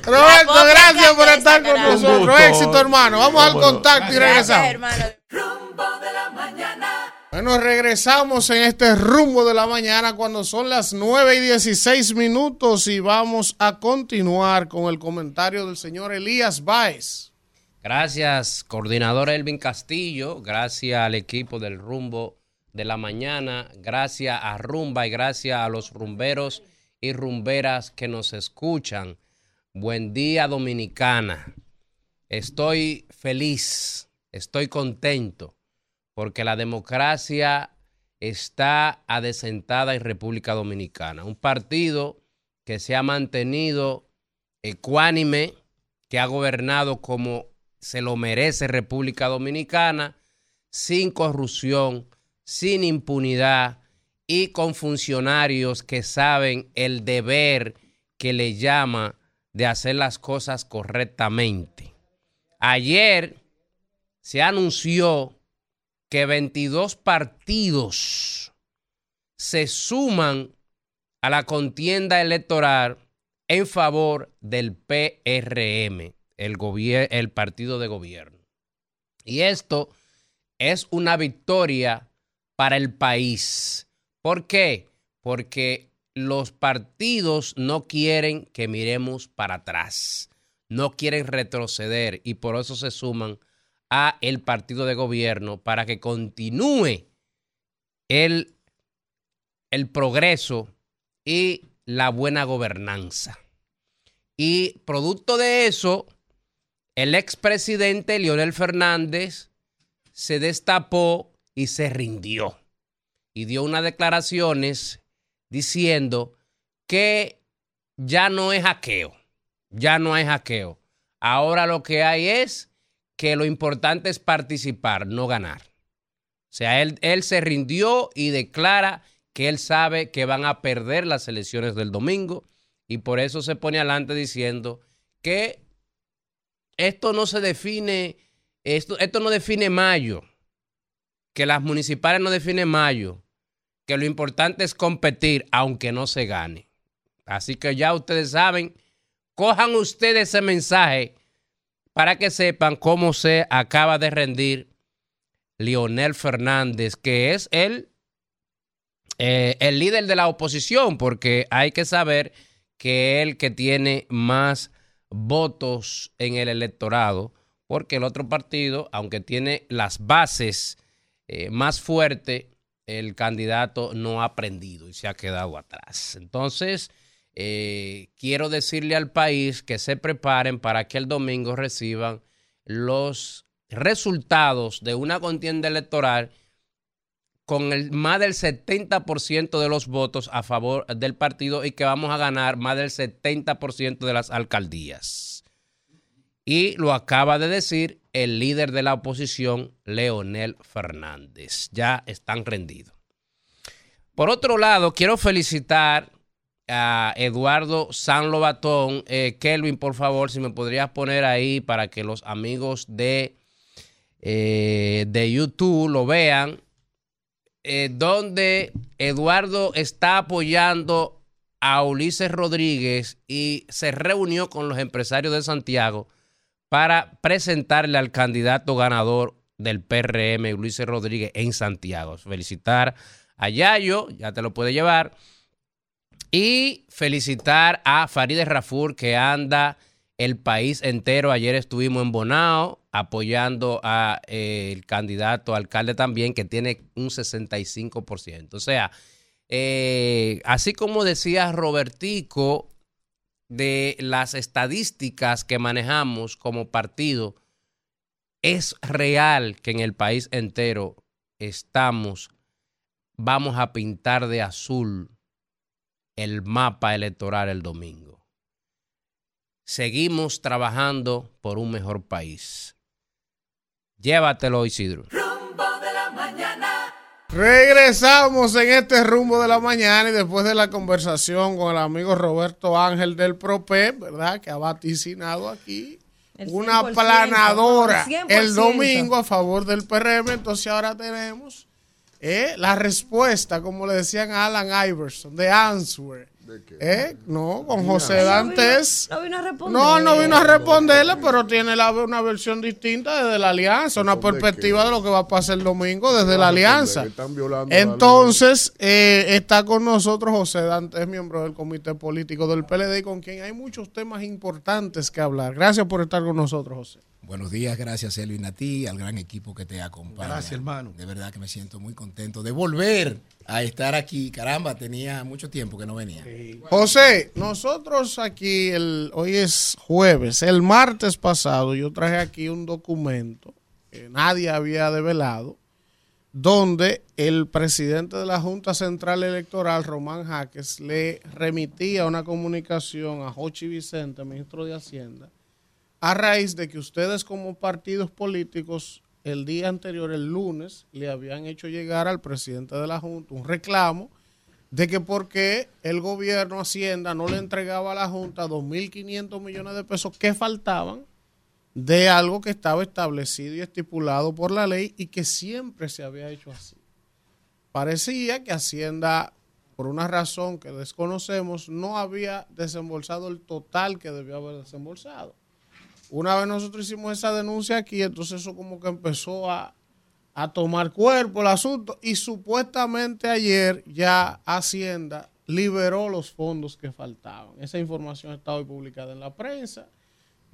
Roberto, gracias por estar con nosotros. Éxito, hermano. Vamos al contacto y Gracias, regresamos. hermano. Bueno, regresamos en este rumbo de la mañana cuando son las 9 y 16 minutos y vamos a continuar con el comentario del señor Elías Báez. Gracias, coordinador Elvin Castillo. Gracias al equipo del Rumbo de la Mañana. Gracias a Rumba y gracias a los rumberos y rumberas que nos escuchan. Buen día, Dominicana. Estoy feliz, estoy contento, porque la democracia está adecentada en República Dominicana. Un partido que se ha mantenido ecuánime, que ha gobernado como se lo merece República Dominicana, sin corrupción, sin impunidad y con funcionarios que saben el deber que le llama de hacer las cosas correctamente. Ayer se anunció que 22 partidos se suman a la contienda electoral en favor del PRM, el, el partido de gobierno. Y esto es una victoria para el país. ¿Por qué? Porque los partidos no quieren que miremos para atrás, no quieren retroceder y por eso se suman a el partido de gobierno para que continúe el, el progreso y la buena gobernanza. Y producto de eso, el expresidente Leonel Fernández se destapó y se rindió. Y dio unas declaraciones diciendo que ya no es hackeo, ya no hay hackeo. Ahora lo que hay es que lo importante es participar, no ganar. O sea, él, él se rindió y declara que él sabe que van a perder las elecciones del domingo y por eso se pone adelante diciendo que esto no se define, esto, esto no define mayo, que las municipales no definen mayo, que lo importante es competir aunque no se gane. Así que ya ustedes saben, cojan ustedes ese mensaje para que sepan cómo se acaba de rendir Leonel Fernández, que es el, eh, el líder de la oposición, porque hay que saber que el que tiene más votos en el electorado, porque el otro partido, aunque tiene las bases eh, más fuertes, el candidato no ha aprendido y se ha quedado atrás. Entonces, eh, quiero decirle al país que se preparen para que el domingo reciban los resultados de una contienda electoral con el, más del 70% de los votos a favor del partido y que vamos a ganar más del 70% de las alcaldías. Y lo acaba de decir el líder de la oposición, Leonel Fernández. Ya están rendidos. Por otro lado, quiero felicitar a Eduardo San Lobatón. Eh, Kelvin, por favor, si me podrías poner ahí para que los amigos de, eh, de YouTube lo vean. eh, donde Eduardo está apoyando a Ulises Rodríguez y se reunió con los empresarios de Santiago para presentarle al candidato ganador del PRM, Ulises Rodríguez, en Santiago. Felicitar a Yayo, ya te lo puede llevar. Y felicitar a Farideh Rafur, que anda el país entero. Ayer estuvimos en Bonao apoyando al candidato alcalde también, que tiene un 65%. O sea, eh, así como decía Robertico, de las estadísticas que manejamos como partido, es real que en el país entero estamos, vamos a pintar de azul el mapa electoral el domingo. Seguimos trabajando por un mejor país. Llévatelo, Isidro. Regresamos en este rumbo de la mañana y después de la conversación con el amigo Roberto Ángel del PROPEP, ¿verdad? Que ha vaticinado aquí El una 100%, planadora el 100%. el domingo a favor del PRM. Entonces ahora tenemos eh, la respuesta, como le decían a Alan Iverson, de answer. Eh, no, con José Dantes. No vino a responder. No, no vino a responderle, pero tiene la- una versión distinta desde la alianza, una perspectiva de lo que va a pasar el domingo desde la alianza. Están violando la Entonces, eh, está con nosotros José Dantes, miembro del comité político del PLD, con quien hay muchos temas importantes que hablar. Gracias por estar con nosotros, José. Buenos días, gracias Elvin a ti, al gran equipo que te acompaña. Gracias, hermano. De verdad que me siento muy contento de volver a estar aquí. Caramba, tenía mucho tiempo que no venía. José, nosotros aquí, el, hoy es jueves, el martes pasado yo traje aquí un documento que nadie había develado, donde el presidente de la Junta Central Electoral, Román Jaques, le remitía una comunicación a Jochi Vicente, ministro de Hacienda, a raíz de que ustedes como partidos políticos el día anterior, el lunes, le habían hecho llegar al presidente de la Junta un reclamo de que porque el gobierno Hacienda no le entregaba a la Junta 2.500 millones de pesos que faltaban de algo que estaba establecido y estipulado por la ley y que siempre se había hecho así. Parecía que Hacienda, por una razón que desconocemos, no había desembolsado el total que debió haber desembolsado. Una vez nosotros hicimos esa denuncia aquí, entonces eso como que empezó a, a tomar cuerpo el asunto y supuestamente ayer ya Hacienda liberó los fondos que faltaban. Esa información está hoy publicada en la prensa.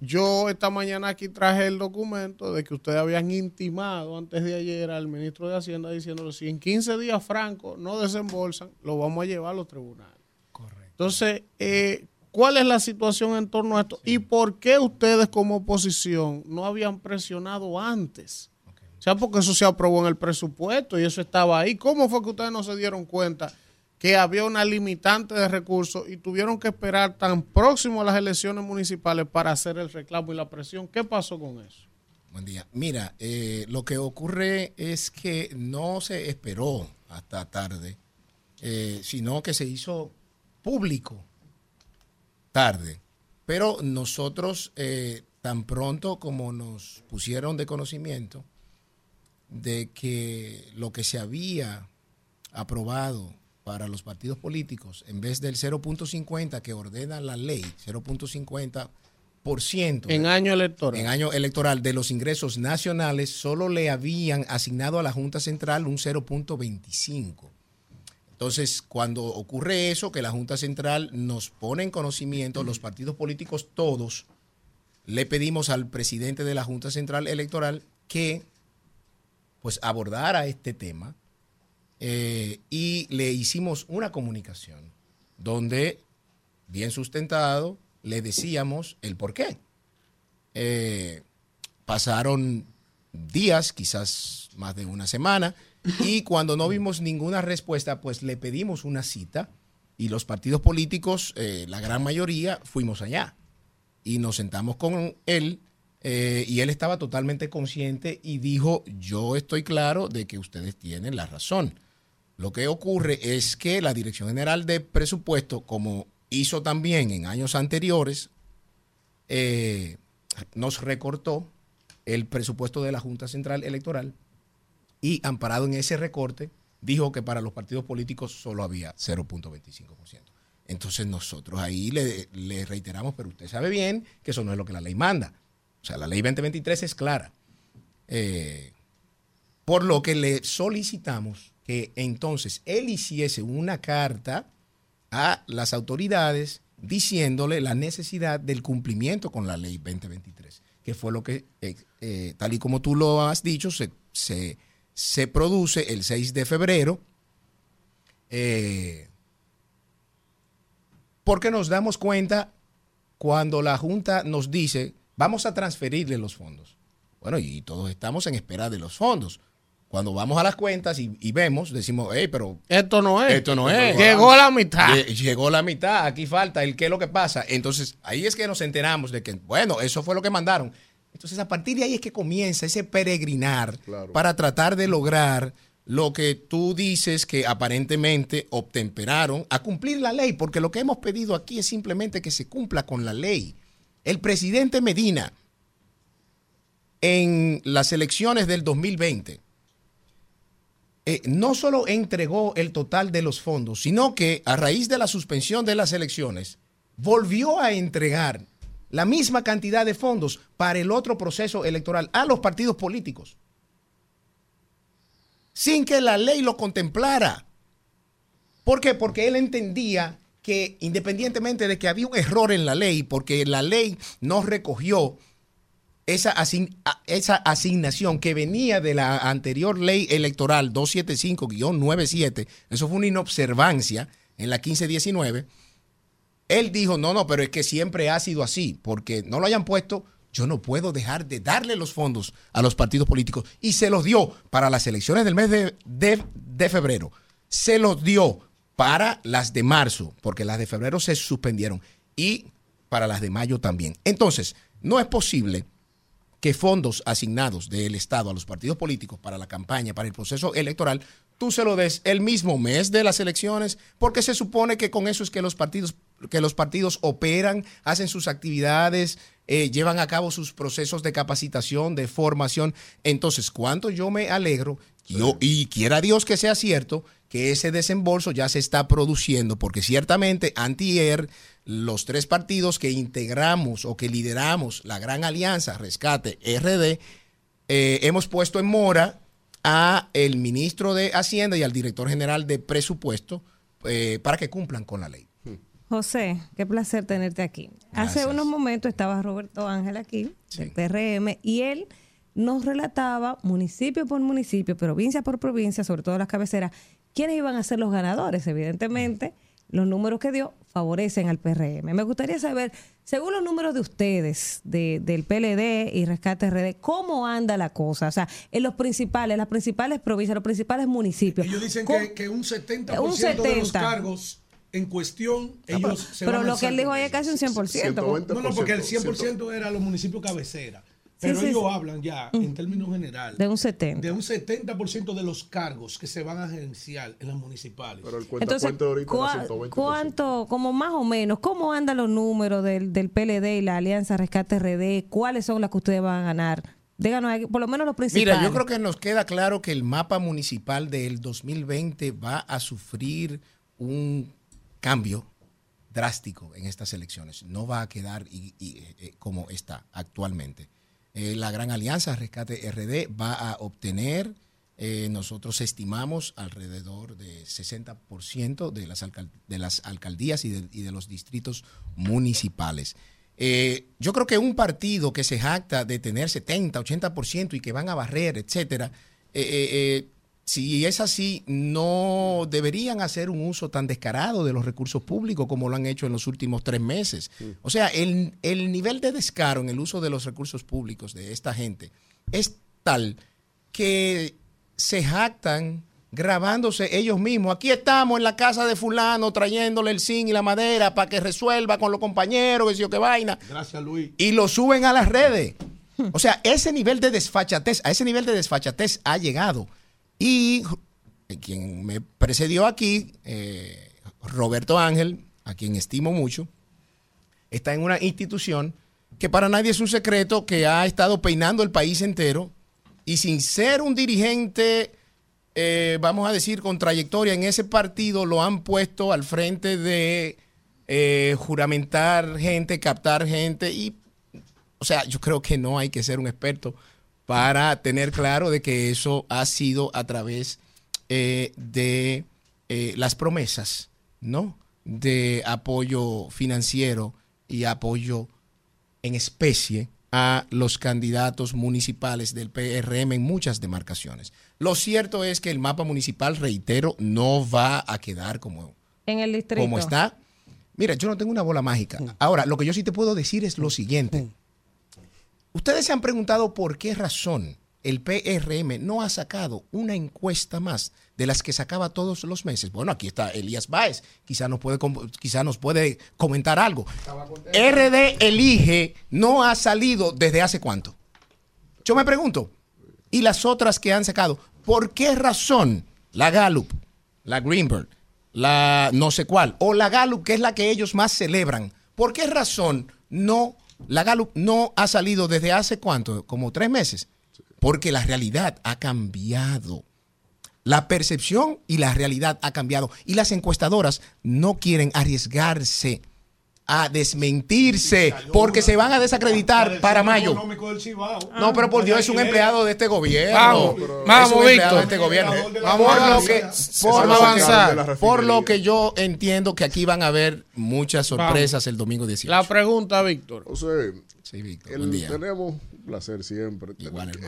Yo esta mañana aquí traje el documento de que ustedes habían intimado antes de ayer al ministro de Hacienda diciéndole si en 15 días Franco no desembolsan, lo vamos a llevar a los tribunales. Entonces, eh, ¿cuál es la situación en torno a esto? ¿Y por qué ustedes como oposición no habían presionado antes? O sea, porque eso se aprobó en el presupuesto y eso estaba ahí. ¿Cómo fue que ustedes no se dieron cuenta que había una limitante de recursos y tuvieron que esperar tan próximo a las elecciones municipales para hacer el reclamo y la presión? ¿Qué pasó con eso? Buen día. Mira, eh, lo que ocurre es que no se esperó hasta tarde, eh, sino que se hizo público tarde. Pero nosotros, eh, tan pronto como nos pusieron de conocimiento de que lo que se había aprobado para los partidos políticos, en vez del 0.50 que ordena la ley, 0.50%. En año electoral. En año electoral de los ingresos nacionales, solo le habían asignado a la Junta Central un 0.25. Entonces, cuando ocurre eso, que la Junta Central nos pone en conocimiento, los partidos políticos todos, le pedimos al presidente de la Junta Central Electoral que pues abordara este tema eh, y le hicimos una comunicación donde, bien sustentado, le decíamos el por qué. Eh, pasaron días, quizás más de una semana, y cuando no vimos ninguna respuesta, pues le pedimos una cita y los partidos políticos, eh, la gran mayoría, fuimos allá y nos sentamos con él eh, y él estaba totalmente consciente y dijo, yo estoy claro de que ustedes tienen la razón. Lo que ocurre es que la Dirección General de Presupuesto, como hizo también en años anteriores, eh, nos recortó el presupuesto de la Junta Central Electoral y amparado en ese recorte, dijo que para los partidos políticos solo había 0.25%. Entonces nosotros ahí le, reiteramos, pero usted sabe bien que eso no es lo que la ley manda. O sea, la ley 2023 es clara. Eh, por lo que le solicitamos que entonces él hiciese una carta a las autoridades diciéndole la necesidad del cumplimiento con la ley 2023, que fue lo que, eh, tal y como tú lo has dicho, se, se, se produce el 6 de febrero, eh, porque nos damos cuenta cuando la Junta nos dice, vamos a transferirle los fondos. Bueno, y todos estamos en espera de los fondos. Cuando vamos a las cuentas y, y vemos, decimos, hey, pero... Esto no es. Esto no es. Llegó la mitad. Lle- Llegó la mitad, aquí falta el qué es lo que pasa. Entonces, ahí es que nos enteramos de que, bueno, eso fue lo que mandaron. Entonces, a partir de ahí es que comienza ese peregrinar para tratar de lograr lo que tú dices que aparentemente obtemperaron a cumplir la ley, porque lo que hemos pedido aquí es simplemente que se cumpla con la ley. El presidente Medina, en las elecciones del 2020, eh, no solo entregó el total de los fondos, sino que a raíz de la suspensión de las elecciones, volvió a entregar la misma cantidad de fondos para el otro proceso electoral a los partidos políticos, sin que la ley lo contemplara. ¿Por qué? Porque él entendía que independientemente de que había un error en la ley, porque la ley no recogió esa, asign- esa asignación que venía de la anterior ley electoral 275-97, eso fue una inobservancia en la 1519, él dijo, no, no, pero es que siempre ha sido así, porque no lo hayan puesto, yo no puedo dejar de darle los fondos a los partidos políticos. Y se los dio para las elecciones del mes de, de- febrero, se los dio para las de marzo, porque las de febrero se suspendieron, y para las de mayo también. Entonces, no es posible que fondos asignados del Estado a los partidos políticos para la campaña, para el proceso electoral, tú se lo des el mismo mes de las elecciones, porque se supone que con eso es que los partidos, que los partidos operan, hacen sus actividades, eh, llevan a cabo sus procesos de capacitación, de formación. Entonces, cuánto yo me alegro, yo, y quiera Dios que sea cierto, que ese desembolso ya se está produciendo, porque ciertamente antier los tres partidos que integramos o que lideramos la gran alianza Rescate RD, eh, hemos puesto en mora a el ministro de Hacienda y al director general de presupuesto eh, para que cumplan con la ley. José, qué placer tenerte aquí. Hace unos momentos estaba Roberto Ángel aquí, del PRM, y él nos relataba municipio por municipio, provincia por provincia, sobre todo las cabeceras, quiénes iban a ser los ganadores. Evidentemente, los números que dio favorecen al PRM. Me gustaría saber, según los números de ustedes, de- del PLD y Rescate RD, ¿cómo anda la cosa? O sea, en los principales, las principales provincias, los principales municipios. Ellos dicen ¿Cómo- que, que un 70% Un de los 70. cargos en cuestión, ellos se pero van lo que él dijo ahí es casi un 100%. No, no, porque el 100% era los municipios cabecera. Pero sí, ellos sí. hablan ya, en términos generales, De un 70. de un 70% de los cargos que se van a gerenciar en las municipales. Pero el Entonces, ¿cuá- ¿cuánto, como más o menos, cómo andan los números del, del PLD y la Alianza Rescate RD? ¿Cuáles son las que ustedes van a ganar? Díganos, ahí, por lo menos los principales. Mira, yo creo que nos queda claro que el mapa municipal del 2020 va a sufrir un cambio drástico en estas elecciones. No va a quedar y, eh, como está actualmente. Eh, la Gran Alianza Rescate RD va a obtener, eh, nosotros estimamos, alrededor de 60% de las, de las alcaldías y de, y de los distritos municipales. Eh, yo creo que un partido que se jacta de tener 70, 80% y que van a barrer, etcétera, eh, eh, eh, si es así, no deberían hacer un uso tan descarado de los recursos públicos como lo han hecho en los últimos tres meses. O sea, el, el nivel de descaro en el uso de los recursos públicos de esta gente es tal que se jactan grabándose ellos mismos. Aquí estamos en la casa de fulano trayéndole el zinc y la madera para que resuelva con los compañeros, que sé yo qué vaina. Gracias, Luis. Y lo suben a las redes. O sea, ese nivel de desfachatez, a ese nivel de desfachatez ha llegado. Y quien me precedió aquí, eh, Roberto Ángel, a quien estimo mucho, está en una institución que para nadie es un secreto que ha estado peinando el país entero y sin ser un dirigente, eh, vamos a decir, con trayectoria en ese partido, lo han puesto al frente de eh, juramentar gente, captar gente y, o sea, yo creo que no hay que ser un experto para tener claro de que eso ha sido a través eh, de eh, las promesas, ¿no? De apoyo financiero y apoyo en especie a los candidatos municipales del PRM en muchas demarcaciones. Lo cierto es que el mapa municipal, reitero, no va a quedar como, En el distrito. como está. Mira, yo no tengo una bola mágica. Ahora, lo que yo sí te puedo decir es lo siguiente. Ustedes se han preguntado por qué razón el PRM no ha sacado una encuesta más de las que sacaba todos los meses. Bueno, aquí está Elías Báez, quizá nos puede, quizá nos puede comentar algo. RD Elige no ha salido desde hace cuánto. Yo me pregunto, ¿y las otras que han sacado? ¿Por qué razón la Gallup, la Greenberg, la no sé cuál, o la Gallup, que es la que ellos más celebran, ¿por qué razón no, la Gallup no ha salido desde hace cuánto? Como tres meses. Porque la realidad ha cambiado. La percepción y la realidad ha cambiado. Y las encuestadoras no quieren arriesgarse a desmentirse porque se van a desacreditar para mayo. No, pero por Dios, es un empleado de este gobierno. Vamos, Es vamos, un empleado Víctor. de este gobierno. Vamos por a lo que, avanzar. por, lo que- avanzar. por lo que yo entiendo que aquí van a haber muchas sorpresas el domingo 18. La pregunta, Víctor. José, Sí, Víctor, el- buen día. tenemos un placer siempre.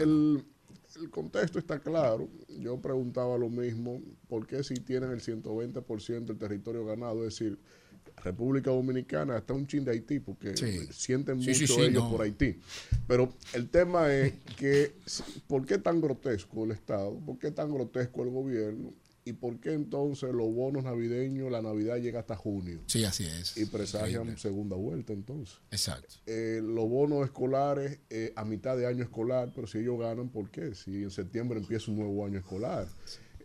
el, el contexto está claro. Yo preguntaba lo mismo. ¿Por qué si tienen el 120% del territorio ganado? Es decir, República Dominicana, hasta un chin de Haití, porque Sí. sienten Sí, mucho sí, ellos no. por Haití. Pero el tema es que, ¿por qué tan grotesco el Estado? ¿Por qué tan grotesco el gobierno? ¿Y por qué entonces los bonos navideños, la Navidad llega hasta junio? Sí, así es. Y presagian Increíble. segunda vuelta entonces. Exacto. Eh, los bonos escolares eh, a mitad de año escolar, pero si ellos ganan, ¿por qué? Si en septiembre empieza un nuevo año escolar.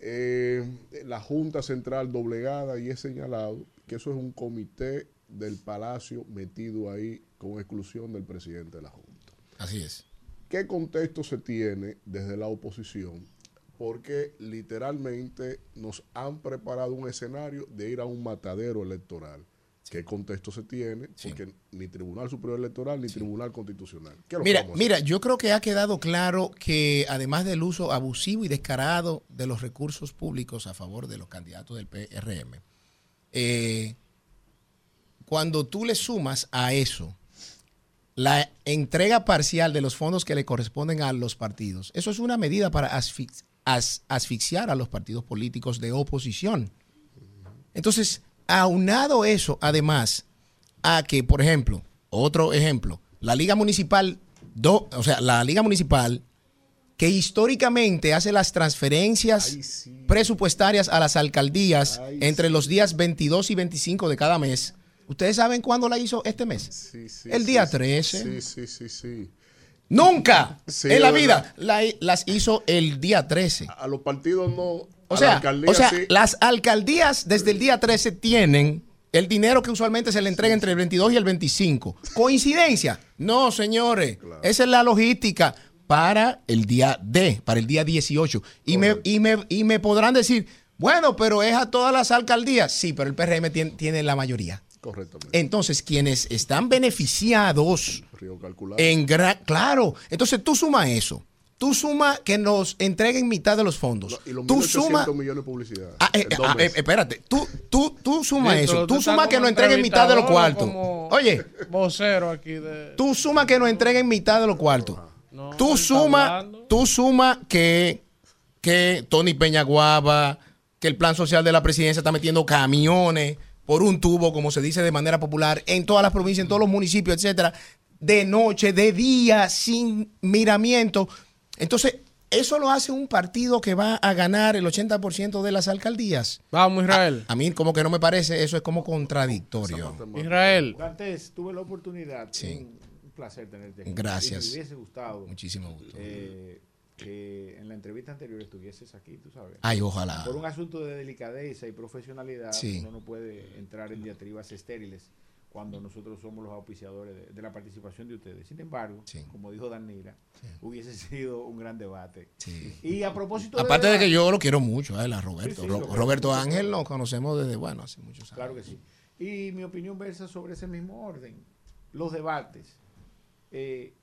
Eh, la Junta Central doblegada y es señalado que eso es un comité del Palacio metido ahí con exclusión del presidente de la Junta. Así es. ¿Qué contexto se tiene desde la oposición? Porque literalmente nos han preparado un escenario de ir a un matadero electoral. ¿Qué contexto se tiene? Porque ni Tribunal Superior Electoral ni Tribunal Constitucional. ¿Qué es lo que Mira, mira, yo creo que ha quedado claro que además del uso abusivo y descarado de los recursos públicos a favor de los candidatos del PRM, eh, cuando tú le sumas a eso la entrega parcial de los fondos que le corresponden a los partidos, eso es una medida para asfix- as- asfixiar a los partidos políticos de oposición. Entonces, aunado eso, además, a que, por ejemplo, otro ejemplo, la Liga Municipal, o sea, la Liga Municipal, que históricamente hace las transferencias presupuestarias a las alcaldías entre los días 22 y 25 de cada mes. ¿Ustedes saben cuándo la hizo este mes? Sí, sí, el día sí. 13. Sí, sí, sí, sí. Nunca en la vida la- las hizo el día 13. A los partidos no. O sea, la alcaldía o sea sí. las alcaldías desde el día 13 tienen el dinero que usualmente se le entrega entre el 22 y el 25. ¿Coincidencia? No, señores. Esa es la logística para el día D, para el día 18. Y me, y, me, y me podrán decir, bueno, pero es a todas las alcaldías. Sí, pero el PRM tiene, tiene la mayoría. Correctamente. Entonces, quienes están beneficiados Río calculado. en gran... Claro. Entonces, tú suma eso. Tú suma que nos entreguen mitad de los fondos. Y los tú 1.800 suma... millones de publicidad. Ah, eh, ah, eh, espérate, tú, tú, tú suma eso. tú suma que nos entreguen mitad de los cuartos. Oye, Vocero aquí de. tú suma que nos entreguen mitad de los cuartos. Tú suma, tú suma que, que Tony Peñaguaba, que el plan social de la presidencia está metiendo camiones por un tubo, como se dice de manera popular, en todas las provincias, en todos los municipios, etcétera, de noche, de día, sin miramiento. Entonces, eso lo hace un partido que va a ganar el 80% de las alcaldías. Vamos, Israel. A, a mí como que no me parece, eso es como contradictorio. Israel. Dantes, tuve la oportunidad. Un, un placer tenerte aquí. Gracias. Y me hubiese gustado. Muchísimo gusto. eh, que en la entrevista anterior estuvieses aquí, tú sabes. Ay, ojalá. Por un asunto de delicadeza y profesionalidad, Sí. uno no puede entrar en diatribas estériles cuando nosotros somos los auspiciadores de, de la participación de ustedes. Sin embargo, como dijo Danira, hubiese sido un gran debate. Y a propósito Aparte de que debate- yo lo quiero mucho, a él, a Roberto. Ro- lo- Roberto Ángel lo conocemos desde, bueno, hace muchos años. Claro que sí. Y mi opinión versa sobre ese mismo orden. Los debates. Eh,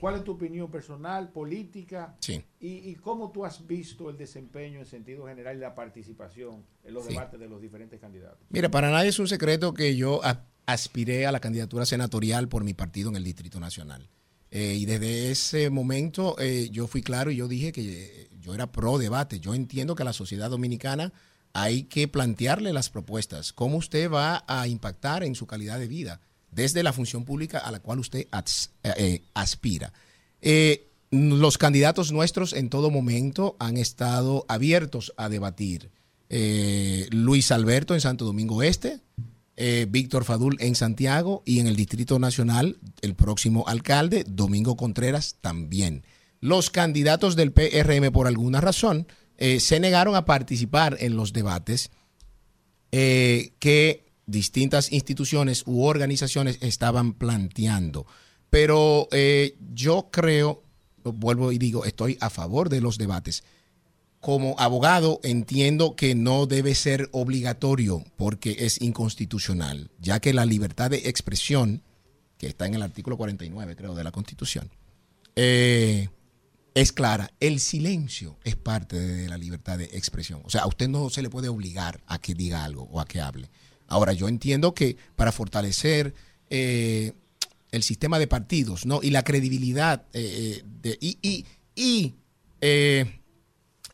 ¿Cuál es tu opinión personal, política? Sí. Y, y cómo tú has visto el desempeño en sentido general y la participación en los Sí. debates de los diferentes candidatos? Mira, para nadie es un secreto que yo aspiré a la candidatura senatorial por mi partido en el Distrito Nacional. Eh, y desde ese momento eh, yo fui claro y yo dije que yo era pro debate. Yo entiendo que a la sociedad dominicana hay que plantearle las propuestas, cómo usted va a impactar en su calidad de vida, desde la función pública a la cual usted eh, eh, aspira. Eh, los candidatos nuestros en todo momento han estado abiertos a debatir. Luis Alberto en Santo Domingo Este, Víctor Fadul en Santiago y en el Distrito Nacional, el próximo alcalde, Domingo Contreras, también. Los candidatos del PRM, por alguna razón, se negaron a participar en los debates que distintas instituciones u organizaciones estaban planteando. Pero eh, yo creo, vuelvo y digo, estoy a favor de los debates. Como abogado entiendo que no debe ser obligatorio porque es inconstitucional, ya que la libertad de expresión, que está en el artículo 49, creo, de la Constitución, eh, es clara. El silencio es parte de la libertad de expresión. O sea, a usted no se le puede obligar a que diga algo o a que hable. Ahora, yo entiendo que para fortalecer eh, el sistema de partidos ¿no? y la credibilidad eh, eh, de- y,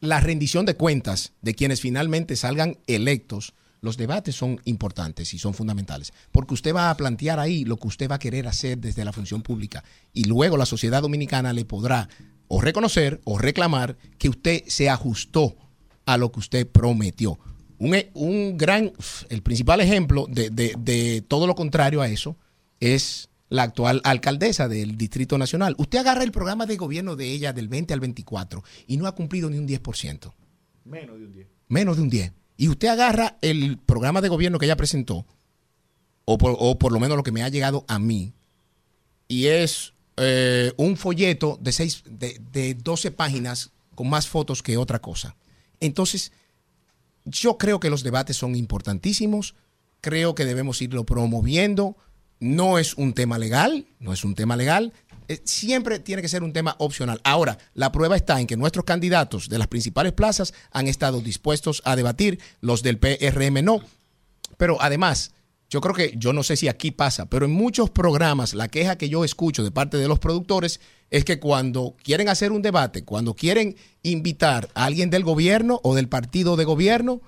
la rendición de cuentas de quienes finalmente salgan electos, los debates son importantes y son fundamentales, porque usted va a plantear ahí lo que usted va a querer hacer desde la función pública y luego la sociedad dominicana le podrá o reconocer o reclamar que usted se ajustó a lo que usted prometió. Un, e- un gran, el principal ejemplo de, de- de todo lo contrario a eso es la actual alcaldesa del Distrito Nacional. Usted agarra el programa de gobierno de ella del 20 al 24 y no ha cumplido ni un 10%, Menos de un 10. menos de un 10. Y usted agarra el programa de gobierno que ella presentó, o por, o por lo menos lo que me ha llegado a mí, y es eh, un folleto de, seis, de, de 12 páginas con más fotos que otra cosa. Entonces, yo creo que los debates son importantísimos, creo que debemos irlo promoviendo. No es un tema legal, no es un tema legal, eh, siempre tiene que ser un tema opcional. Ahora, la prueba está en que nuestros candidatos de las principales plazas han estado dispuestos a debatir, los del PRM no. Pero además, yo creo que, yo no sé si aquí pasa, pero en muchos programas la queja que yo escucho de parte de los productores es que cuando quieren hacer un debate, cuando quieren invitar a alguien del gobierno o del partido de gobierno,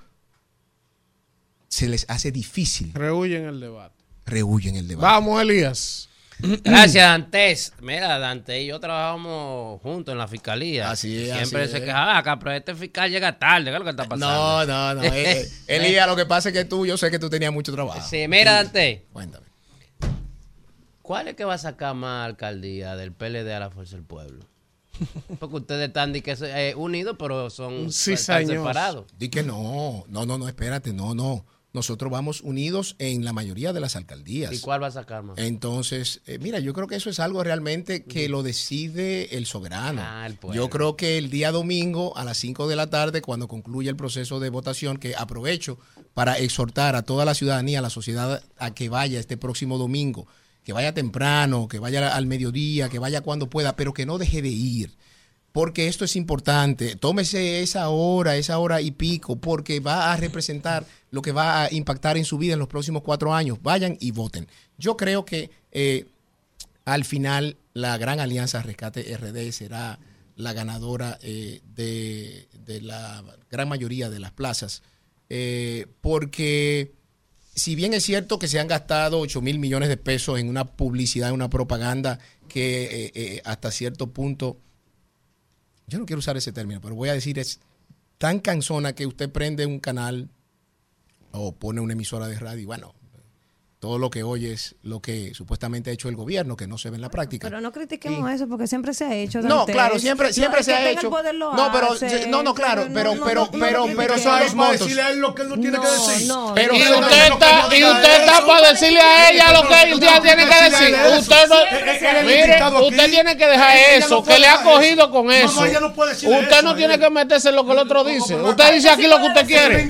se les hace difícil. Rehuyen el debate. Rehuyen el debate. Vamos, Elías. Gracias, Dantes. Mira, Dante y yo trabajamos juntos en la fiscalía. Así es, Siempre así se es. quejaba acá, pero este fiscal llega tarde. ¿Qué es lo que está No, pasando? no, no. (laughs) eh, eh, Elías, lo que pasa es que tú, yo sé que tú tenías mucho trabajo. Sí, mira, Dante. Cuéntame. ¿Cuál es que va a sacar más alcaldía del PLD a la Fuerza del Pueblo? (laughs) Porque ustedes están que, eh, unidos, pero son Sí, separados. Di que no, no, no, no, espérate, no, no. Nosotros vamos unidos en la mayoría de las alcaldías. ¿Y cuál va a sacar más? Entonces, eh, mira, yo creo que eso es algo realmente que lo decide el soberano. Ah, el yo creo que el día domingo a las 5 de la tarde, cuando concluya el proceso de votación, que aprovecho para exhortar a toda la ciudadanía, a la sociedad, a que vaya este próximo domingo, que vaya temprano, que vaya al mediodía, que vaya cuando pueda, pero que no deje de ir porque esto es importante. Tómese esa hora, esa hora y pico, porque va a representar lo que va a impactar en su vida en los próximos cuatro años. Vayan y voten. Yo creo que eh, al final la gran alianza Rescate RD será la ganadora eh, de, la gran mayoría de las plazas. Eh, porque si bien es cierto que se han gastado 8 mil millones de pesos en una publicidad, en una propaganda que hasta cierto punto, yo no quiero usar ese término, pero voy a decir es tan cansona que usted prende un canal o pone una emisora de radio y bueno, todo lo que oye es lo que supuestamente ha hecho el gobierno, que no se ve en la práctica. Pero no critiquemos eso porque siempre se ha hecho. No, claro, siempre, siempre se ha hecho. No, pero hace, no, no, claro, pero, pero, pero, pero los montos. decirle a él lo que él no tiene que decir. no, Pero- y usted está, y usted está para decirle a ella lo que ella tiene que decir. Usted no, mire, usted tiene que dejar eso, que le ha cogido con eso. Usted eso, no tiene que meterse en lo que el otro dice. Usted dice aquí lo que usted quiere.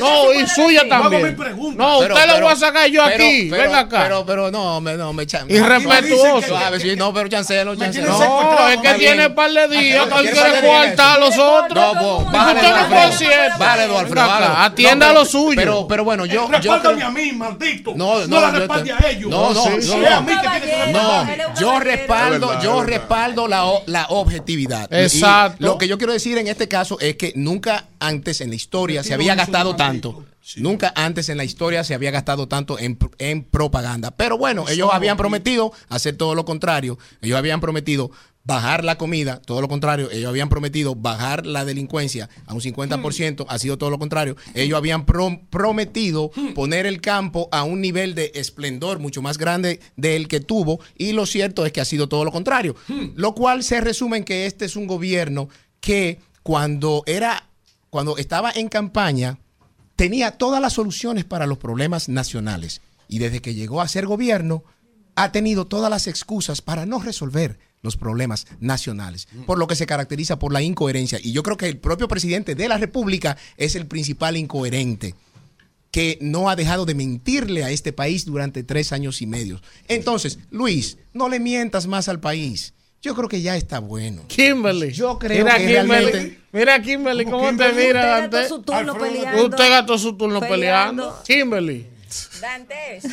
No, y suya también. No, usted lo voy a sacar yo pero- pero- Venga acá. Pero, pero no, me, no, me chan- Irrespetuoso. Sí, no, pero chancelo, chancelo. No, es que tiene un par de días que él ¿Quiere quiere par de coartar a los otros. No, vos, bájale no Alfredo. Atienda lo pero- suyo. Pero, pero bueno, yo, yo Respáldame a mí, maldito. No, No, no, la respalde a ellos. No, no, no, yo respaldo, yo respaldo la, objetividad. Exacto. lo que yo quiero decir en este caso es que nunca antes en la historia se había gastado tanto. Nunca antes en la historia se había gastado tanto en, en propaganda. Pero bueno, ellos habían prometido hacer todo lo contrario. Ellos habían prometido bajar la comida, todo lo contrario. Ellos habían prometido bajar la delincuencia a un 50%, ha sido todo lo contrario. Ellos habían pro- prometido poner el campo a un nivel de esplendor mucho más grande del que tuvo y lo cierto es que ha sido todo lo contrario. Lo cual se resume en que este es un gobierno que cuando era cuando estaba en campaña tenía todas las soluciones para los problemas nacionales y desde que llegó a ser gobierno ha tenido todas las excusas para no resolver los problemas nacionales, por lo que se caracteriza por la incoherencia. Y yo creo que el propio presidente de la República es el principal incoherente que no ha dejado de mentirle a este país durante tres años y medio. Entonces, Luis, no le mientas más al país. Yo creo que ya está bueno. Kimberly. Yo creo mira, que Kimberly. realmente- Mira, Kimberly, ¿cómo te Kimberly? mira Usted antes? gastó su turno peleando. Usted gastó su turno peleando. Peleando. Kimberly. Dantes,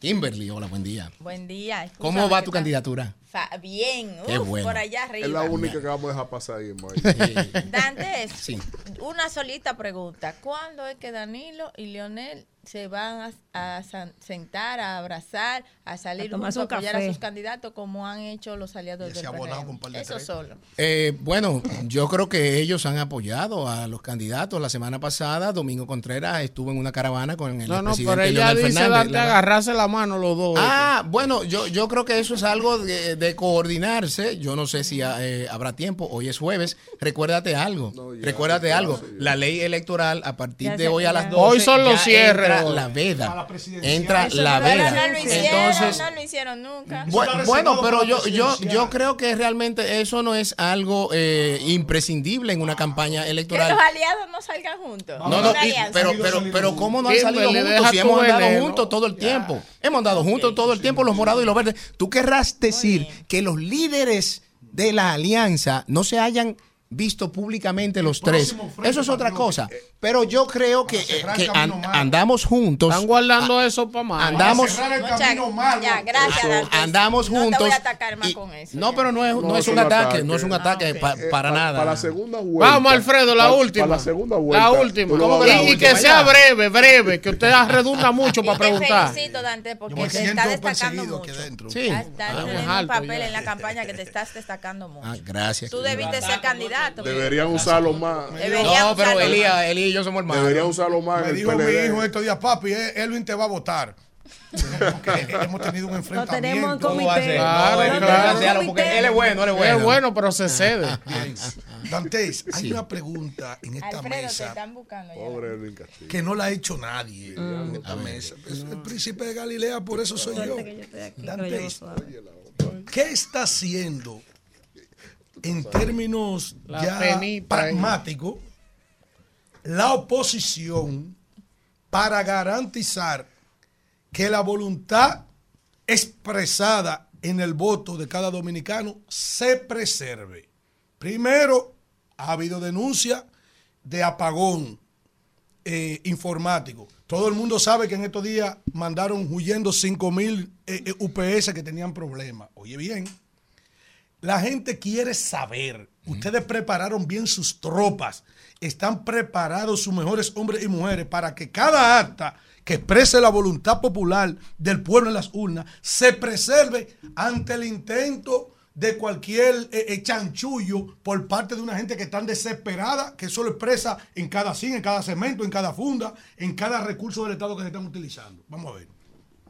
Kimberly, hola, buen día. buen día. ¿Cómo va ¿qué tu tal? candidatura? Fa- bien, Qué uf, bueno. por allá arriba. Es la única que vamos a dejar pasar ahí, Mike. Sí. una solita pregunta. ¿Cuándo es que Danilo y Leonel se van a, sentar, a abrazar, a salir A juntos, apoyar café. a sus candidatos como han hecho los aliados del PRM? Eso solo. Eh, bueno, yo creo que ellos han apoyado a los candidatos. La semana pasada, Domingo Contreras estuvo en una caravana con el No, no, presidente pero ella Leonel dice Fernández. darte La- agarrarse la mano los dos. Ah, bueno, yo, yo creo que eso es algo de, de coordinarse. Yo no sé si eh, habrá tiempo. Hoy es jueves. Recuérdate algo. Recuérdate algo. La ley electoral a partir de hoy que a las ya. 12 Hoy son los cierres, entra la veda. A la presidencial. Entra Eso la veda. no lo hicieron, Entonces, no lo hicieron nunca. Bu- Bueno, pero yo, yo, yo creo que realmente eso no es algo eh, imprescindible en una campaña Que electoral. los aliados no salgan juntos. No, no, y- pero, pero, pero ¿cómo no han salido juntos si hemos andado juntos todo el tiempo? Hemos andado juntos todo el tiempo, los morados y los verdes. ¿Tú querrás decir que los líderes de la alianza no se hayan visto públicamente los tres? Eso es otra cosa. Pero yo creo que, eh, que an- andamos juntos. Están guardando eso para más. Andamos, andamos juntos. voy a atacar más y- con eso. no, pero no es, no No, es es un un ataque, ataque. no es un ataque pa- Eh, para pa- nada. Para la segunda vuelta. Vamos, Alfredo, la Pa- última. Para la segunda vuelta. La última. a Y, la y que última. sea breve, breve, que usted redunda mucho para te preguntar. felicito, Dante, porque te está destacando mucho. Sí. Estás estás Ah, teniendo es un papel en la campaña que te estás destacando mucho. Ah, gracias. Tú debiste ser candidato. Deberían usarlo más. Deberían No, pero Elías, más. Elías y yo somos hermanos. Deberían usarlo más Me dijo mi hijo estos días, papi, eh, Elvin te va a votar. Porque hemos tenido un Lo enfrentamiento. tenemos en comité. Claro, No, claro. porque comité. él es bueno, él es bueno. Es bueno, pero se cede. Bien. Dantes, hay Sí. una pregunta en esta Alfredo, te mesa están buscando. Pobre Elvin Castillo. que no la ha hecho nadie en esta mesa. Es el príncipe de Galilea, por eso soy yo. Yo Dantes. ¿qué está haciendo en términos La ya pragmáticos la oposición para garantizar que la voluntad expresada en el voto de cada dominicano se preserve? Primero, ha habido denuncia de apagón eh, informático. Todo el mundo sabe que en estos días mandaron huyendo 5 mil eh, eh, UPS que tenían problemas. Oye bien, La gente quiere saber. Ustedes prepararon bien sus tropas. Están preparados sus mejores hombres y mujeres para que cada acta que exprese la voluntad popular del pueblo en las urnas se preserve ante el intento de cualquier eh, eh, chanchullo por parte de una gente que están desesperada, que solo expresa en cada cine, en cada segmento, en cada funda, en cada recurso del Estado que se están utilizando. Vamos a ver.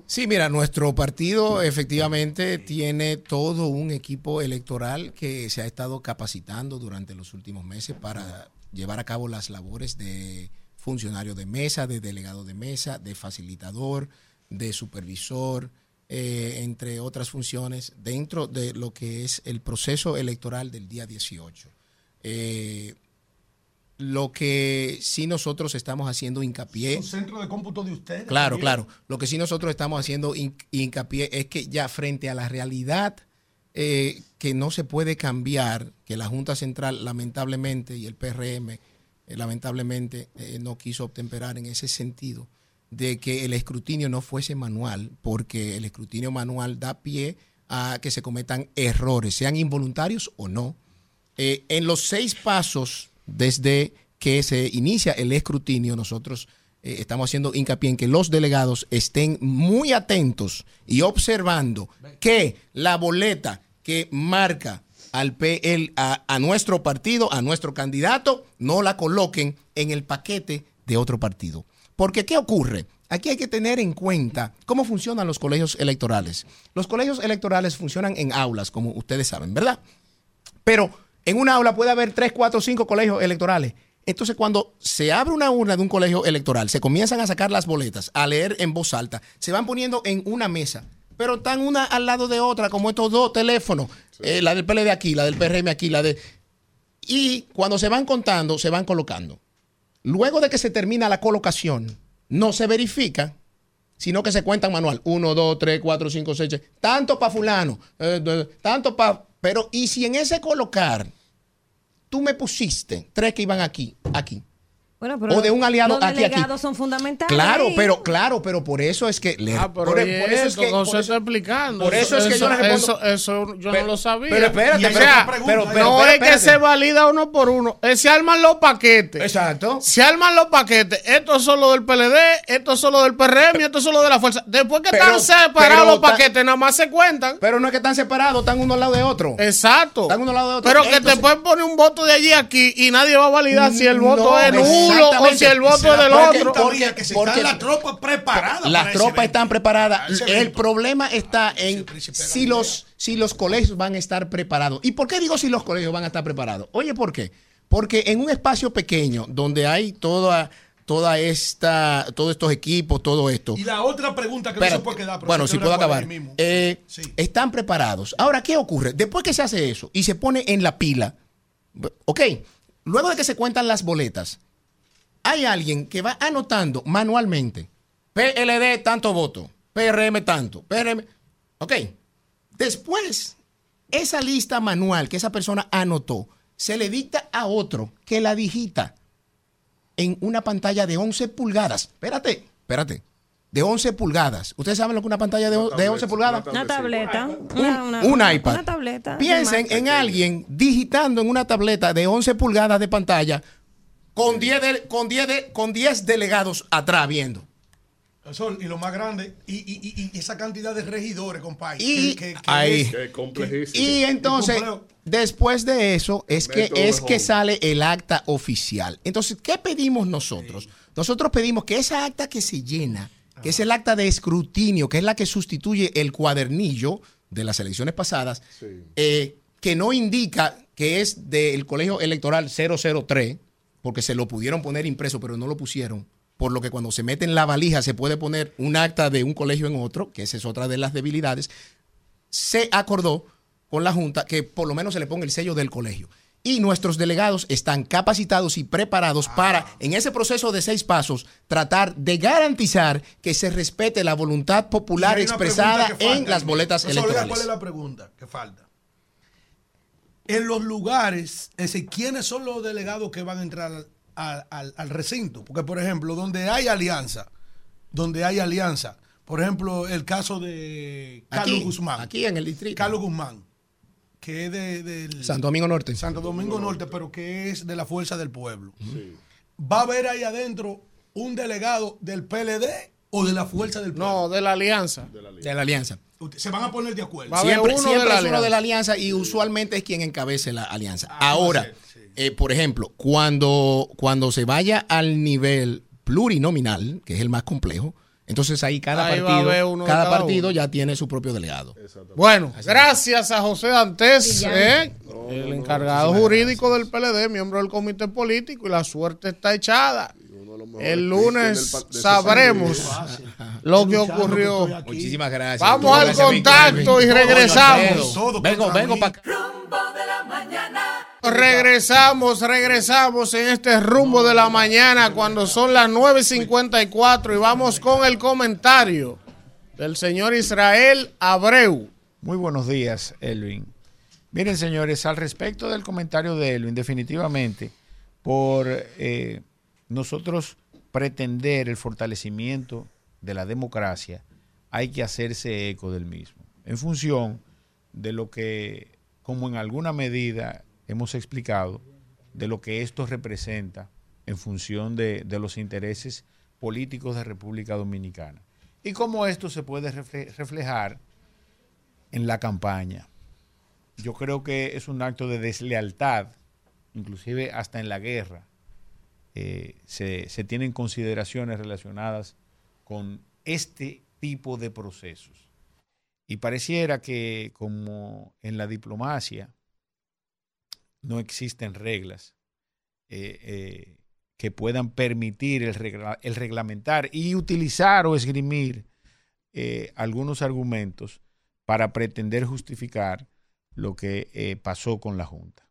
Sí, mira, nuestro partido efectivamente tiene todo un equipo electoral que se ha estado capacitando durante los últimos meses para llevar a cabo las labores de funcionario de mesa, de delegado de mesa, de facilitador, de supervisor, eh, entre otras funciones, dentro de lo que es el proceso electoral del día 18. Eh, lo que sí nosotros estamos haciendo hincapié. Un centro de cómputo de ustedes. Claro, también. claro. Lo que sí nosotros estamos haciendo hin- hincapié es que ya frente a la realidad eh, que no se puede cambiar, que la Junta Central lamentablemente y el PRM eh, lamentablemente eh, no quiso obtemperar en ese sentido, de que el escrutinio no fuese manual, porque el escrutinio manual da pie a que se cometan errores, sean involuntarios o no. En los seis pasos desde que se inicia el escrutinio, nosotros eh, estamos haciendo hincapié en que los delegados estén muy atentos y observando que la boleta que marca al PL, a, a nuestro partido, a nuestro candidato, no la coloquen en el paquete de otro partido. Porque, ¿qué ocurre? Aquí hay que tener en cuenta cómo funcionan los colegios electorales. Los colegios electorales funcionan en aulas, como ustedes saben, ¿verdad? Pero en una aula puede haber tres, cuatro, cinco colegios electorales. Entonces, cuando se abre una urna de un colegio electoral, se comienzan a sacar las boletas, a leer en voz alta, se van poniendo en una mesa, pero están una al lado de otra, como estos dos teléfonos, eh, la del PLD aquí, la del PRM aquí, la de... Y cuando se van contando, se van colocando. Luego de que se termina la colocación, no se verifica, sino que se cuentan manual. Uno, dos, tres, cuatro, cinco, seis. Tanto para fulano, eh, de- tanto para... Pero, ¿y si en ese colocar tú me pusiste tres que iban aquí, aquí? Bueno, O de un aliado los aquí, aquí. delegados son fundamentales. Claro, pero claro, pero por eso es que le- Ah, pero por, ¿y por eso es que no se está explicando. por eso es que yo respondo- Eso, eso yo Pero- no lo sabía. pero espérate, o pero- sea, pero- pero- pero- no es que se valida uno por uno. Es se arman los paquetes. Exacto. Se arman los paquetes. Esto es solo del PLD, esto es solo del PRM y esto es solo de la fuerza. Después que Pero- están separados pero los ta- paquetes, nada más se cuentan. Pero no es que están separados, están uno al lado de otro. Exacto. Están uno al lado de otro. Pero que te pueden poner un voto de allí a aquí y nadie va a validar si el voto No, es nulo o exactamente. si el voto es del otro. Porque- mía, que si porque- están las tropas preparadas Las tropas están preparadas. ese El problema está en si los, si los colegios van a estar preparados. ¿Y por qué digo si los colegios van a estar preparados? Oye, ¿por qué? Porque en un espacio pequeño donde hay toda, toda esta, todos estos equipos, todo esto. Y la otra pregunta que no se puede quedar. pero bueno, se si puedo acabar. Eh, Están preparados. Ahora, ¿qué ocurre? Después que se hace eso y se pone en la pila, ok, luego de que se cuentan las boletas, hay alguien que va anotando manualmente. PLD tanto voto, PRM tanto, PRM. Ok. Después, esa lista manual que esa persona anotó, se le dicta a otro que la digita en una pantalla de 11 pulgadas. Espérate, espérate. De 11 pulgadas. ¿Ustedes saben lo que es una pantalla de, de 11 pulgadas? Una tableta. Un, Una, una- un iPad. Una tableta. Piensen en alguien digitando en una tableta de 11 pulgadas de pantalla con 10, de- con 10, de- con 10 delegados atrás viendo. Y lo más grande, y, y- y- y esa cantidad de regidores, compadre. Y, que- que- que ahí. es- Qué complejísimo. y entonces, complejo. después de eso, es que, es que sale el acta oficial. Entonces, ¿qué pedimos nosotros? Nosotros pedimos que esa acta que se llena, que es el acta de escrutinio, que es la que sustituye el cuadernillo de las elecciones pasadas, eh, que no indica que es del colegio electoral 003, porque se lo pudieron poner impreso, pero no lo pusieron. Por lo que cuando se mete en la valija se puede poner un acta de un colegio en otro, que esa es otra de las debilidades. Se acordó con la Junta que por lo menos se le ponga el sello del colegio. Y nuestros delegados están capacitados y preparados para, en ese proceso de seis pasos, tratar de garantizar que se respete la voluntad popular expresada en las boletas oiga, electorales. ¿Cuál es la pregunta que falta? En los lugares, es decir, ¿quiénes son los delegados que van a entrar al, al- al- al recinto? Porque, por ejemplo, donde hay alianza, donde hay alianza, por ejemplo, el caso de Carlos Aquí, Guzmán. aquí en el distrito. Carlos Guzmán. que es de, del Santo Domingo Norte. Santo Domingo Norte, pero que es de la Fuerza del Pueblo. ¿Va a haber ahí adentro un delegado del PLD o de la Fuerza del Pueblo? No, de la alianza. De la alianza. Se van a poner de acuerdo. siempre siempre es uno de la alianza y usualmente es quien encabece la alianza. Ahora, eh, por ejemplo, cuando, cuando se vaya al nivel plurinominal, que es el más complejo, entonces ahí cada Ahí partido, cada cada partido uno. ya tiene su propio delegado. Bueno, gracias a José Dantes, Sí, ¿eh? el encargado jurídico del PLD, miembro del comité político, y la suerte está echada. El lunes sabremos lo que ocurrió. Muchísimas gracias. Vamos al Gracias, contacto y regresamos. Vengo, vengo para Regresamos, regresamos en este rumbo de la mañana cuando son las 9.54 y vamos con el comentario del señor Israel Abreu. Muy buenos días, Elvin. Miren, señores, al respecto del comentario de Elvin, definitivamente, por eh, nosotros pretender el fortalecimiento de la democracia, hay que hacerse eco del mismo, en función de lo que, como en alguna medida hemos explicado, de lo que esto representa en función de, de los intereses políticos de República Dominicana. Y cómo esto se puede refle- reflejar en la campaña. Yo creo que es un acto de deslealtad, inclusive hasta en la guerra. Eh, se, tienen consideraciones relacionadas con este tipo de procesos. Y pareciera que como en la diplomacia no existen reglas eh, eh, que puedan permitir el, regla- el reglamentar y utilizar o esgrimir algunos argumentos para pretender justificar lo que pasó con la Junta.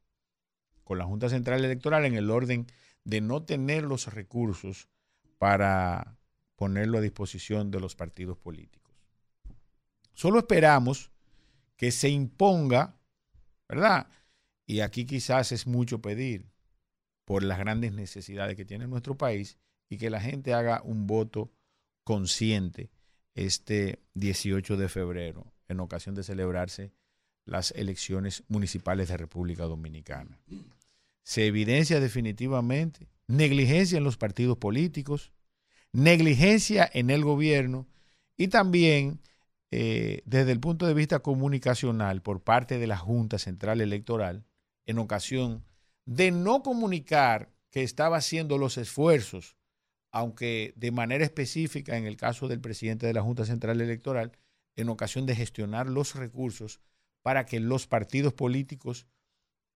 Con la Junta Central Electoral en el orden de no tener los recursos para ponerlo a disposición de los partidos políticos. Solo esperamos que se imponga, ¿verdad? Y aquí quizás es mucho pedir por las grandes necesidades que tiene nuestro país y que la gente haga un voto consciente este 18 de febrero en ocasión de celebrarse las elecciones municipales de República Dominicana. Se evidencia definitivamente negligencia en los partidos políticos, negligencia en el gobierno y también eh, desde el punto de vista comunicacional por parte de la Junta Central Electoral en ocasión de no comunicar que estaba haciendo los esfuerzos, aunque de manera específica en el caso del presidente de la Junta Central Electoral, en ocasión de gestionar los recursos para que los partidos políticos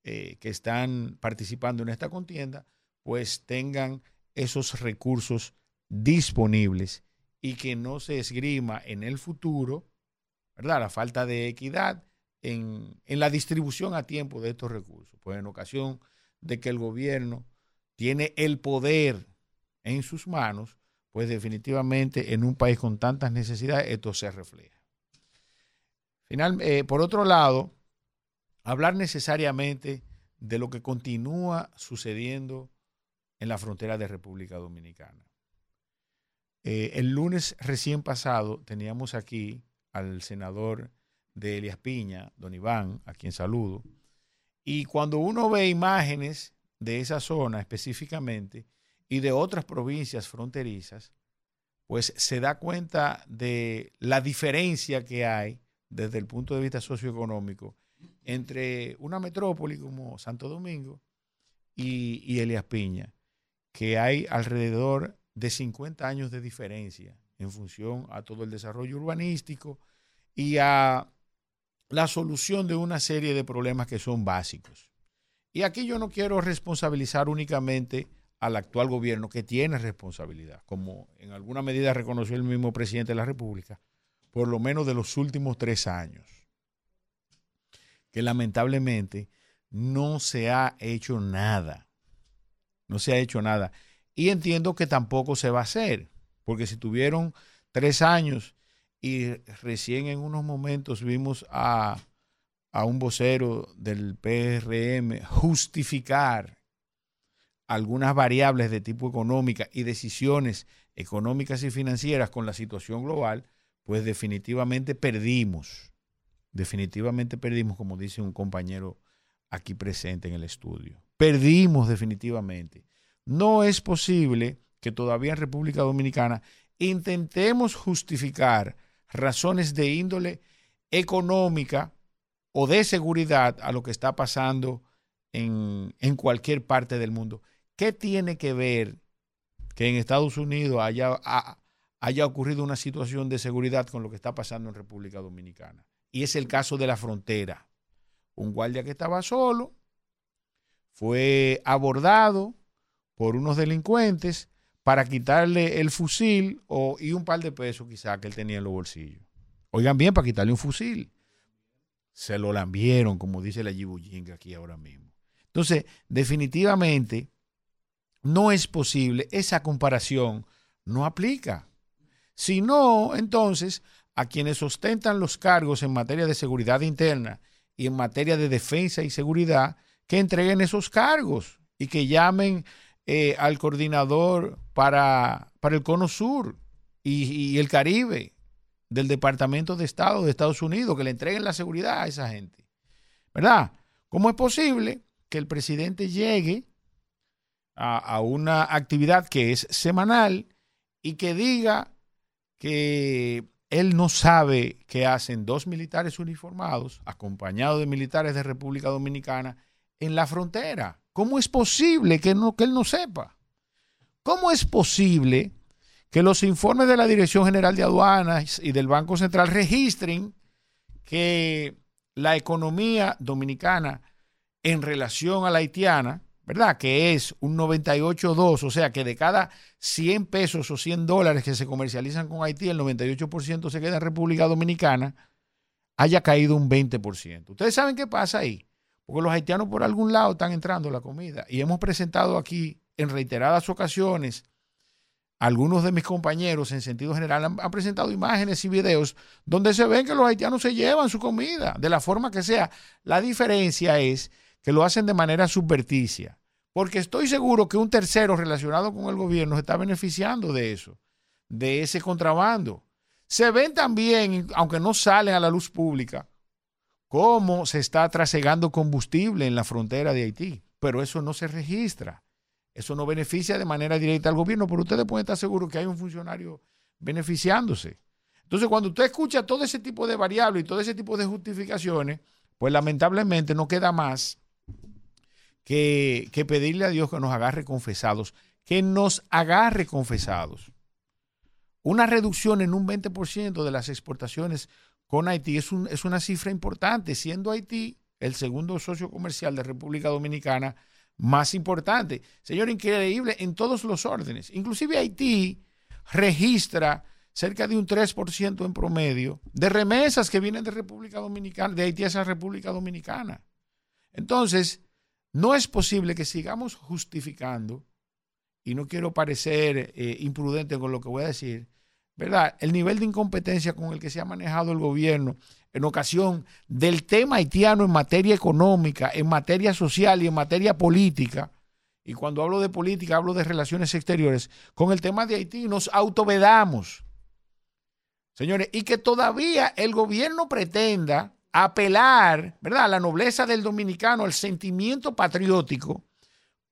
eh, que están participando en esta contienda, pues tengan esos recursos disponibles y que no se esgrima en el futuro, ¿verdad? La falta de equidad en, en la distribución a tiempo de estos recursos. Pues en ocasión de que el gobierno tiene el poder en sus manos, pues definitivamente en un país con tantas necesidades esto se refleja. Final, eh, por otro lado, hablar necesariamente de lo que continúa sucediendo en la frontera de República Dominicana. Eh, el lunes recién pasado teníamos aquí al senador de Elias Piña, don Iván, a quien saludo, y cuando uno ve imágenes de esa zona específicamente y de otras provincias fronterizas, pues se da cuenta de la diferencia que hay desde el punto de vista socioeconómico entre una metrópoli como Santo Domingo y, y Elias Piña, que hay alrededor de 50 años de diferencia en función a todo el desarrollo urbanístico y a la solución de una serie de problemas que son básicos. Y aquí yo no quiero responsabilizar únicamente al actual gobierno que tiene responsabilidad, como en alguna medida reconoció el mismo presidente de la República, por lo menos de los últimos tres años, que lamentablemente no se ha hecho nada, no se ha hecho nada. Y entiendo que tampoco se va a hacer, porque si tuvieron tres años y recién en unos momentos vimos a, a un vocero del PRM justificar algunas variables de tipo económica y decisiones económicas y financieras con la situación global, pues definitivamente perdimos. Definitivamente perdimos, como dice un compañero aquí presente en el estudio. Perdimos definitivamente. No es posible que todavía en República Dominicana intentemos justificar razones de índole económica o de seguridad a lo que está pasando en, en cualquier parte del mundo. ¿Qué tiene que ver que en Estados Unidos haya, ha- haya ocurrido una situación de seguridad con lo que está pasando en República Dominicana? Y es el caso de la frontera. Un guardia que estaba solo fue abordado por unos delincuentes para quitarle el fusil o, y un par de pesos quizá que él tenía en los bolsillos. Oigan bien, para quitarle un fusil. Se lo lambieron, como dice la Yibuyinga aquí ahora mismo. Entonces, definitivamente, no es posible, esa comparación no aplica. Si no, entonces, a quienes ostentan los cargos en materia de seguridad interna y en materia de defensa y seguridad, que entreguen esos cargos y que llamen eh, al coordinador para, para el Cono Sur y, el Caribe del Departamento de Estado de Estados Unidos, que le entreguen la seguridad a esa gente. ¿Verdad? ¿Cómo es posible que el presidente llegue a una actividad que es semanal y que diga que él no sabe qué hacen dos militares uniformados, acompañados de militares de República Dominicana, en la frontera? ¿Cómo es posible que, él no sepa? ¿Cómo es posible que los informes de la Dirección General de Aduanas y del Banco Central registren que la economía dominicana en relación a la haitiana, ¿verdad? Que es un 98.2, o sea que de cada 100 pesos o 100 dólares que se comercializan con Haití, el 98% se queda en República Dominicana, haya caído un 20%. ¿Ustedes saben qué pasa ahí? Porque los haitianos por algún lado están entrando la comida y hemos presentado aquí en reiteradas ocasiones algunos de mis compañeros en sentido general han, han, presentado imágenes y videos donde se ven que los haitianos se llevan su comida, de la forma que sea. La diferencia es que lo hacen de manera subverticia, porque estoy seguro que un tercero relacionado con el gobierno se está beneficiando de eso, de ese contrabando. Se ven también, aunque no salen a la luz pública, cómo se está trasegando combustible en la frontera de Haití, pero eso no se registra. Eso no beneficia de manera directa al gobierno, pero ustedes pueden estar seguros que hay un funcionario beneficiándose. Entonces, cuando usted escucha todo ese tipo de variables y todo ese tipo de justificaciones, pues lamentablemente no queda más que, pedirle a Dios que nos agarre confesados, que nos agarre confesados. Una reducción en un 20% de las exportaciones con Haití es una cifra importante, siendo Haití el segundo socio comercial de República Dominicana más importante. Señor, increíble en todos los órdenes. Inclusive Haití registra cerca de un 3% en promedio de remesas que vienen de República Dominicana, de Haití hacia República Dominicana. Entonces, no es posible que sigamos justificando, y no quiero parecer eh, imprudente con lo que voy a decir, ¿verdad? El nivel de incompetencia con el que se ha manejado el gobierno en ocasión del tema haitiano en materia económica, en materia social y en materia política, y cuando hablo de política hablo de relaciones exteriores, con el tema de Haití nos autovedamos. Señores, y que todavía el gobierno pretenda apelar, ¿verdad?, a la nobleza del dominicano, al sentimiento patriótico,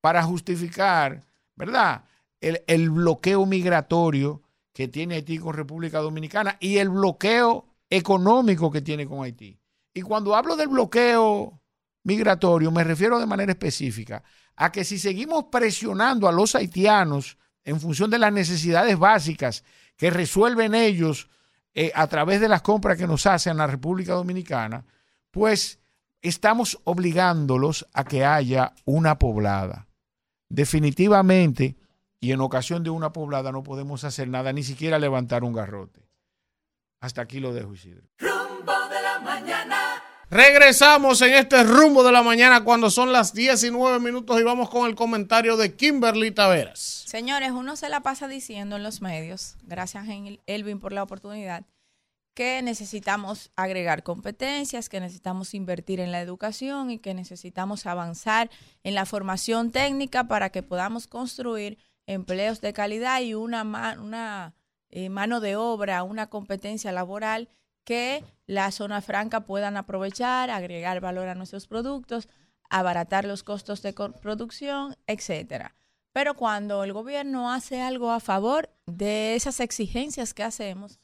para justificar, ¿verdad?, el, el bloqueo migratorio que tiene Haití con República Dominicana y el bloqueo económico que tiene con Haití. Y cuando hablo del bloqueo migratorio, me refiero de manera específica a que si seguimos presionando a los haitianos en función de las necesidades básicas que resuelven ellos eh, a través de las compras que nos hacen la República Dominicana, pues estamos obligándolos a que haya una poblada. Definitivamente, y en ocasión de una poblada no podemos hacer nada, ni siquiera levantar un garrote. Hasta aquí lo dejo, Isidro. Regresamos en este rumbo de la mañana cuando son las 19 minutos y vamos con el comentario de Kimberly Taveras. Señores, uno se la pasa diciendo en los medios, gracias Elvin por la oportunidad, que necesitamos agregar competencias, que necesitamos invertir en la educación y que necesitamos avanzar en la formación técnica para que podamos construir empleos de calidad y una, una eh, mano de obra, una competencia laboral que la zona franca puedan aprovechar, agregar valor a nuestros productos, abaratar los costos de producción, etcétera. Pero cuando el gobierno hace algo a favor de esas exigencias que hacemos,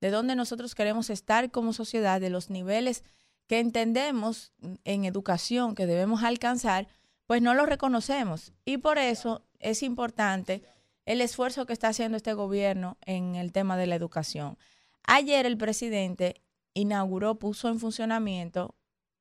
de donde nosotros queremos estar como sociedad, de los niveles que entendemos en educación que debemos alcanzar, pues no lo reconocemos. Y por eso es importante el esfuerzo que está haciendo este gobierno en el tema de la educación. Ayer el presidente inauguró, puso en funcionamiento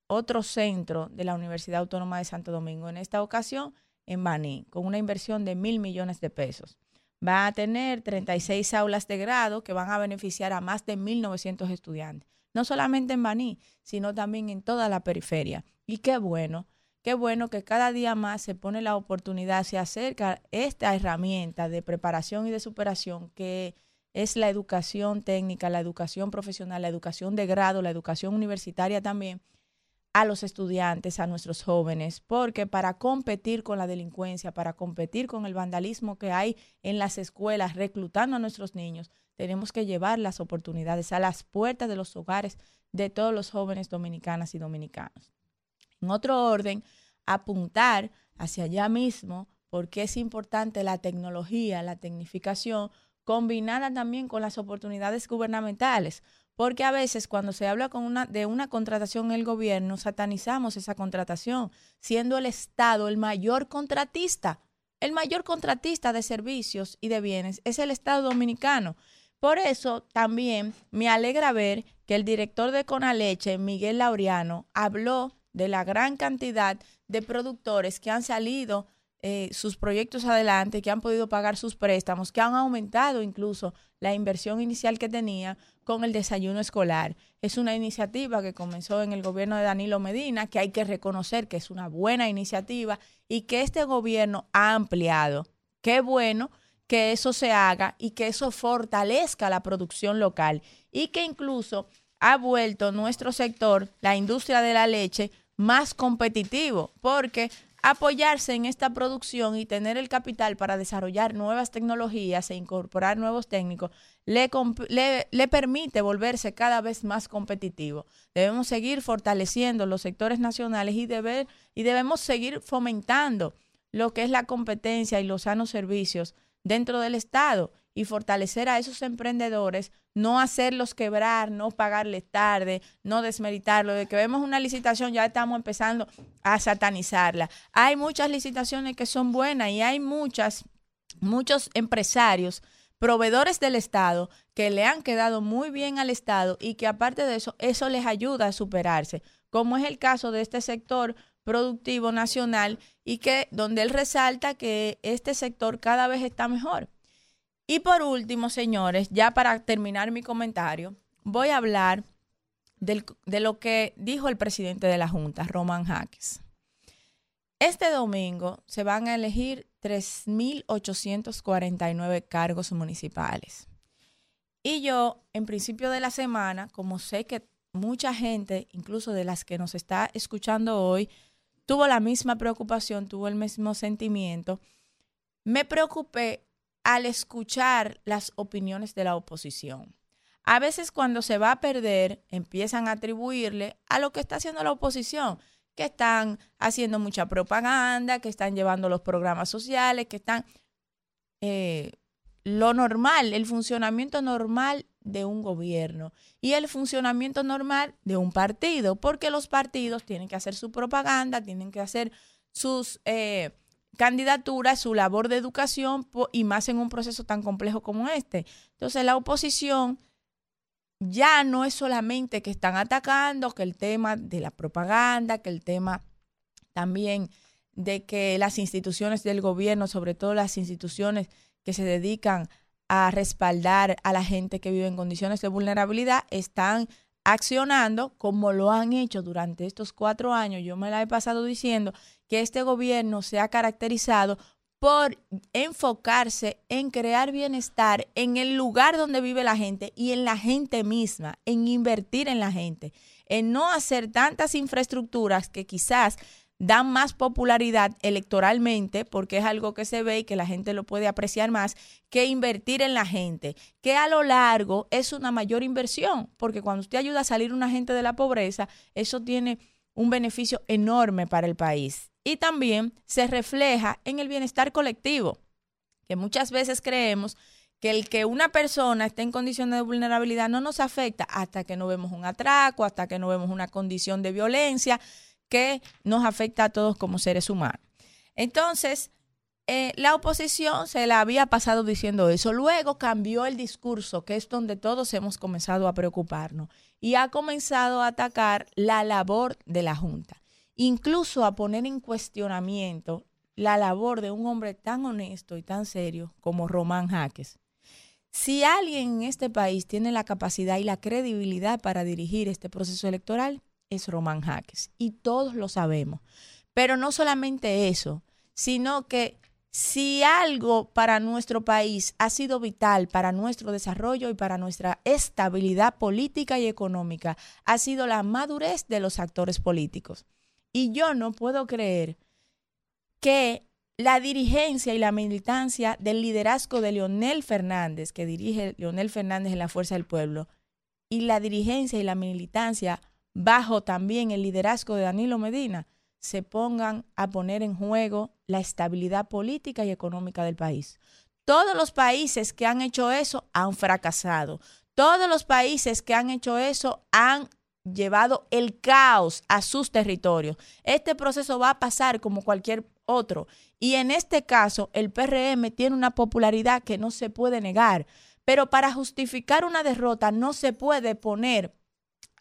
otro centro de la Universidad Autónoma de Santo Domingo, en esta ocasión en Baní, con una inversión de mil millones de pesos. Va a tener 36 aulas de grado que van a beneficiar a más de 1.900 estudiantes, no solamente en Baní, sino también en toda la periferia. Y qué bueno, qué bueno que cada día más se pone la oportunidad, se acerca esta herramienta de preparación y de superación que es la educación técnica, la educación profesional, la educación de grado, la educación universitaria también, a los estudiantes, a nuestros jóvenes, porque para competir con la delincuencia, para competir con el vandalismo que hay en las escuelas, reclutando a nuestros niños, tenemos que llevar las oportunidades a las puertas de los hogares de todos los jóvenes dominicanas y dominicanos. En otro orden, apuntar hacia allá mismo, porque es importante la tecnología, la tecnificación, combinada también con las oportunidades gubernamentales, porque a veces cuando se habla con una, de una contratación en el gobierno, satanizamos esa contratación, siendo el Estado el mayor contratista. El mayor contratista de servicios y de bienes es el Estado dominicano. Por eso también me alegra ver que el director de Conaleche, Miguel Laureano, habló de la gran cantidad de productores que han salido eh, sus proyectos adelante, que han podido pagar sus préstamos, que han aumentado incluso la inversión inicial que tenía con el desayuno escolar. Es una iniciativa que comenzó en el gobierno de Danilo Medina, que hay que reconocer que es una buena iniciativa y que este gobierno ha ampliado. Qué bueno que eso se haga y que eso fortalezca la producción local y que incluso ha vuelto nuestro sector, la industria de la leche, más competitivo, porque apoyarse en esta producción y tener el capital para desarrollar nuevas tecnologías e incorporar nuevos técnicos le, le permite volverse cada vez más competitivo. Debemos seguir fortaleciendo los sectores nacionales y, deber, y debemos seguir fomentando lo que es la competencia y los sanos servicios dentro del Estado y fortalecer a esos emprendedores, no hacerlos quebrar, no pagarles tarde, no desmeritarlo. De que vemos una licitación ya estamos empezando a satanizarla. Hay muchas licitaciones que son buenas y hay muchas, muchos empresarios, proveedores del Estado, que le han quedado muy bien al Estado y que aparte de eso, eso les ayuda a superarse, como es el caso de este sector productivo nacional y que donde él resalta que este sector cada vez está mejor. Y por último, señores, ya para terminar mi comentario, voy a hablar de lo que dijo el presidente de la Junta, Roman Jaques. Este domingo se van a elegir 3.849 cargos municipales. Y yo, en principio de la semana, como sé que mucha gente, incluso de las que nos está escuchando hoy, tuvo la misma preocupación, tuvo el mismo sentimiento, me preocupé al escuchar las opiniones de la oposición. A veces cuando se va a perder, empiezan a atribuirle a lo que está haciendo la oposición, que están haciendo mucha propaganda, que están llevando los programas sociales, que están eh, lo normal, el funcionamiento normal de un gobierno y el funcionamiento normal de un partido, porque los partidos tienen que hacer su propaganda, tienen que hacer sus eh, candidaturas, su labor de educación y más en un proceso tan complejo como este. Entonces la oposición ya no es solamente que están atacando, que el tema de la propaganda, que el tema también de que las instituciones del gobierno, sobre todo las instituciones que se dedican a respaldar a la gente que vive en condiciones de vulnerabilidad, están accionando como lo han hecho durante estos cuatro años. Yo me la he pasado diciendo que este gobierno se ha caracterizado por enfocarse en crear bienestar en el lugar donde vive la gente y en la gente misma, en invertir en la gente, en no hacer tantas infraestructuras que quizás dan más popularidad electoralmente, porque es algo que se ve y que la gente lo puede apreciar más, que invertir en la gente, que a lo largo es una mayor inversión, porque cuando usted ayuda a salir una gente de la pobreza, eso tiene un beneficio enorme para el país. Y también se refleja en el bienestar colectivo, que muchas veces creemos que el que una persona esté en condiciones de vulnerabilidad no nos afecta hasta que no vemos un atraco, hasta que no vemos una condición de violencia que nos afecta a todos como seres humanos. Entonces, eh, la oposición se la había pasado diciendo eso. Luego cambió el discurso, que es donde todos hemos comenzado a preocuparnos, y ha comenzado a atacar la labor de la Junta, incluso a poner en cuestionamiento la labor de un hombre tan honesto y tan serio como Román Jaques. Si alguien en este país tiene la capacidad y la credibilidad para dirigir este proceso electoral, es Román Jaques. Y todos lo sabemos. Pero no solamente eso, sino que si algo para nuestro país ha sido vital para nuestro desarrollo y para nuestra estabilidad política y económica, ha sido la madurez de los actores políticos. Y yo no puedo creer que la dirigencia y la militancia del liderazgo de Leonel Fernández, que dirige Leonel Fernández en la Fuerza del Pueblo, y la dirigencia y la militancia bajo también el liderazgo de Danilo Medina, se pongan a poner en juego la estabilidad política y económica del país. Todos los países que han hecho eso han fracasado. Todos los países que han hecho eso han llevado el caos a sus territorios. Este proceso va a pasar como cualquier otro. Y en este caso, el PRM tiene una popularidad que no se puede negar. Pero para justificar una derrota no se puede poner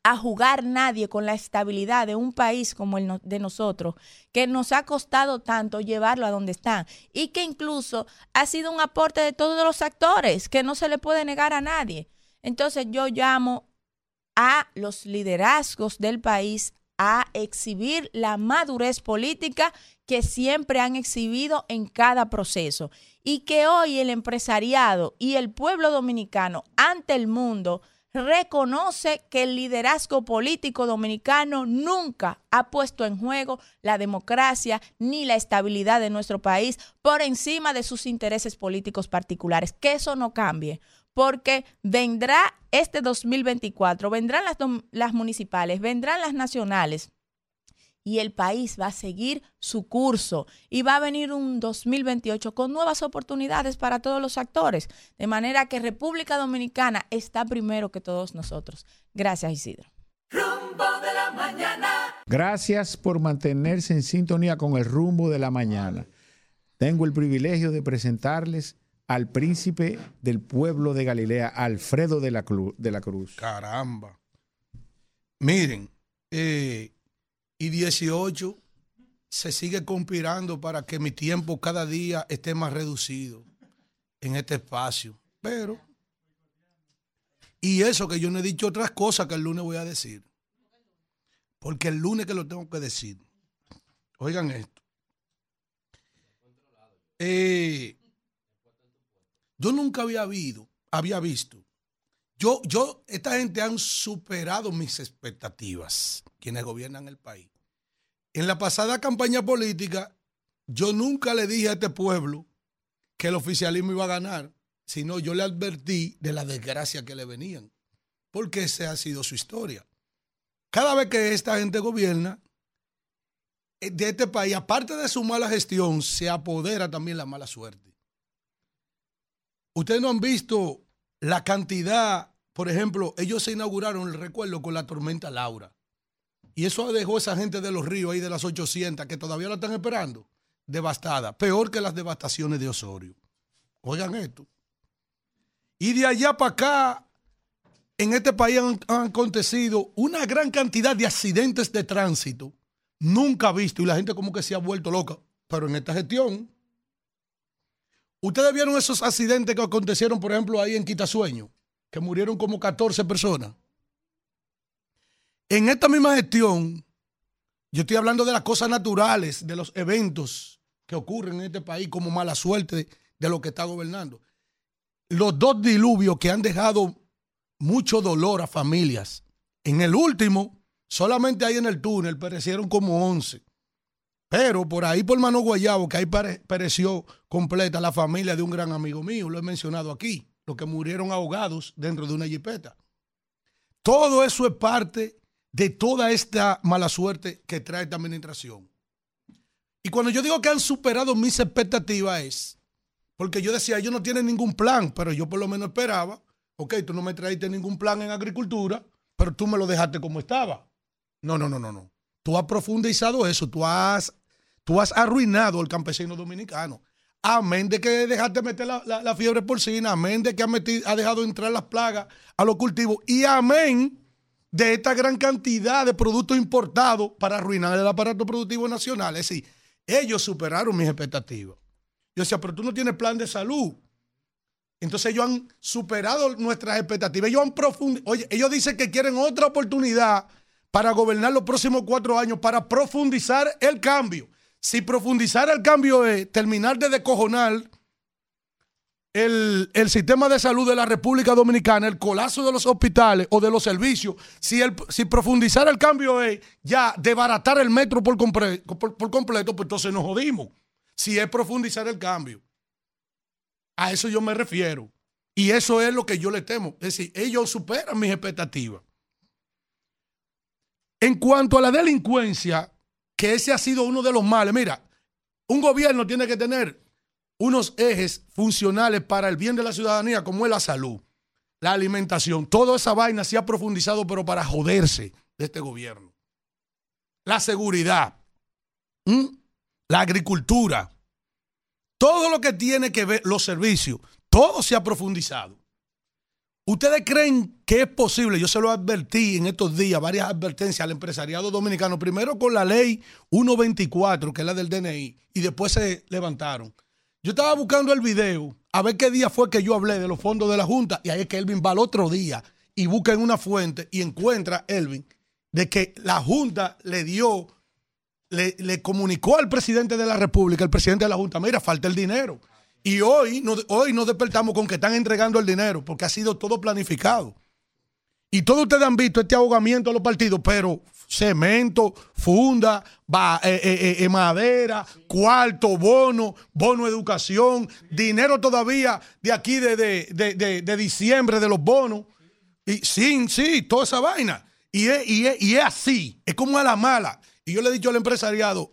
a jugar nadie con la estabilidad de un país como el de nosotros, que nos ha costado tanto llevarlo a donde está y que incluso ha sido un aporte de todos los actores, que no se le puede negar a nadie. Entonces yo llamo a los liderazgos del país a exhibir la madurez política que siempre han exhibido en cada proceso y que hoy el empresariado y el pueblo dominicano ante el mundo reconoce que el liderazgo político dominicano nunca ha puesto en juego la democracia ni la estabilidad de nuestro país por encima de sus intereses políticos particulares. Que eso no cambie, porque vendrá este 2024, vendrán las, las municipales, vendrán las nacionales y el país va a seguir su curso y va a venir un 2028 con nuevas oportunidades para todos los actores, de manera que República Dominicana está primero que todos nosotros. Gracias, Isidro. Rumbo de la mañana. Gracias por mantenerse en sintonía con el rumbo de la mañana. Tengo el privilegio de presentarles al príncipe del pueblo de Galilea, Alfredo de la, Clu- de la Cruz. Caramba. Miren, eh, y 18 se sigue conspirando para que mi tiempo cada día esté más reducido en este espacio. Pero, y eso que yo no he dicho otras cosas que el lunes voy a decir. Porque el lunes que lo tengo que decir. Oigan esto. Eh, yo nunca había habido, había visto. Yo, yo, esta gente han superado mis expectativas, quienes gobiernan el país. En la pasada campaña política, yo nunca le dije a este pueblo que el oficialismo iba a ganar, sino yo le advertí de la desgracia que le venían, porque esa ha sido su historia. Cada vez que esta gente gobierna, eh, de este país, aparte de su mala gestión, se apodera también la mala suerte. Ustedes no han visto la cantidad, por ejemplo, ellos se inauguraron el recuerdo con la tormenta Laura. Y eso dejó a esa gente de los ríos ahí de las 800 que todavía la están esperando, devastada, peor que las devastaciones de Osorio. Oigan esto. Y de allá para acá, en este país han, han acontecido una gran cantidad de accidentes de tránsito nunca visto y la gente como que se ha vuelto loca. Pero en esta gestión, ustedes vieron esos accidentes que acontecieron, por ejemplo, ahí en Quitasueño, que murieron como 14 personas. En esta misma gestión, yo estoy hablando de las cosas naturales, de los eventos que ocurren en este país como mala suerte de, de lo que está gobernando. Los dos diluvios que han dejado mucho dolor a familias. En el último, solamente ahí en el túnel perecieron como 11. Pero por ahí, por Mano Guayabo, que ahí pereció completa la familia de un gran amigo mío, lo he mencionado aquí, los que murieron ahogados dentro de una jipeta. Todo eso es parte de toda esta mala suerte que trae esta administración. Y cuando yo digo que han superado mis expectativas es, porque yo decía, ellos no tienen ningún plan, pero yo por lo menos esperaba, ok, tú no me traíste ningún plan en agricultura, pero tú me lo dejaste como estaba. No, no, no, no, no. Tú has profundizado eso, tú has, tú has arruinado al campesino dominicano. Amén de que dejaste meter la, la- la fiebre porcina, amén de que has, metido, has dejado entrar las plagas a los cultivos y amén de esta gran cantidad de productos importados para arruinar el aparato productivo nacional. Es decir, ellos superaron mis expectativas. Yo decía, pero tú no tienes plan de salud. Entonces ellos han superado nuestras expectativas. Ellos han profundizado. Oye, ellos dicen que quieren otra oportunidad para gobernar los próximos cuatro años, para profundizar el cambio. Si profundizar el cambio es terminar de descojonar el, el sistema de salud de la República Dominicana, el colapso de los hospitales o de los servicios, si, el, si profundizar el cambio es ya desbaratar el metro por, compre- por- por completo, pues entonces nos jodimos. Si es profundizar el cambio. A eso yo me refiero. Y eso es lo que yo le temo. Es decir, ellos superan mis expectativas. En cuanto a la delincuencia, que ese ha sido uno de los males. Mira, un gobierno tiene que tener unos ejes funcionales para el bien de la ciudadanía, como es la salud, la alimentación. Toda esa vaina se ha profundizado, pero para joderse de este gobierno. La seguridad, la agricultura, todo lo que tiene que ver los servicios, todo se ha profundizado. ¿Ustedes creen que es posible? Yo se lo advertí en estos días, varias advertencias al empresariado dominicano, primero con la ley 124, que es la del DNI, y después se levantaron. Yo estaba buscando el video a ver qué día fue que yo hablé de los fondos de la Junta, y ahí es que Elvin va al otro día y busca en una fuente y encuentra, Elvin, de que la Junta le dio, le, le comunicó al presidente de la República, el presidente de la Junta, mira, falta el dinero. Y hoy, no, hoy nos despertamos con que están entregando el dinero, porque ha sido todo planificado. Y todos ustedes han visto este ahogamiento de los partidos, pero cemento, funda, eh, eh, eh, madera, cuarto, bono, bono educación, dinero todavía de aquí de, de- de- de- de diciembre de los bonos. Y sí, sí, toda esa vaina. Y es, y es- y es así, es como a la mala. Y yo le he dicho al empresariado,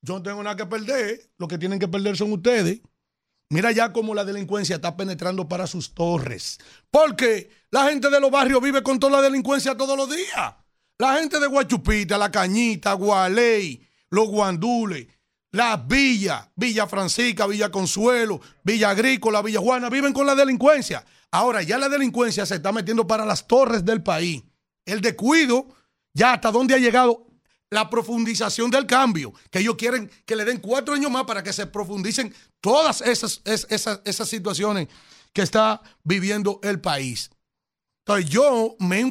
yo no tengo nada que perder, lo que tienen que perder son ustedes. Mira ya cómo la delincuencia está penetrando para sus torres. Porque la gente de los barrios vive con toda la delincuencia todos los días. La gente de Guachupita, La Cañita, Gualey, Los Guandules, las villas, Villa Francisca, Villa Consuelo, Villa Agrícola, Villa Juana, viven con la delincuencia. Ahora ya la delincuencia se está metiendo para las torres del país. El descuido, ya hasta dónde ha llegado la profundización del cambio, que ellos quieren que le den cuatro años más para que se profundicen todas esas, es- esas, esas situaciones que está viviendo el país. Entonces yo me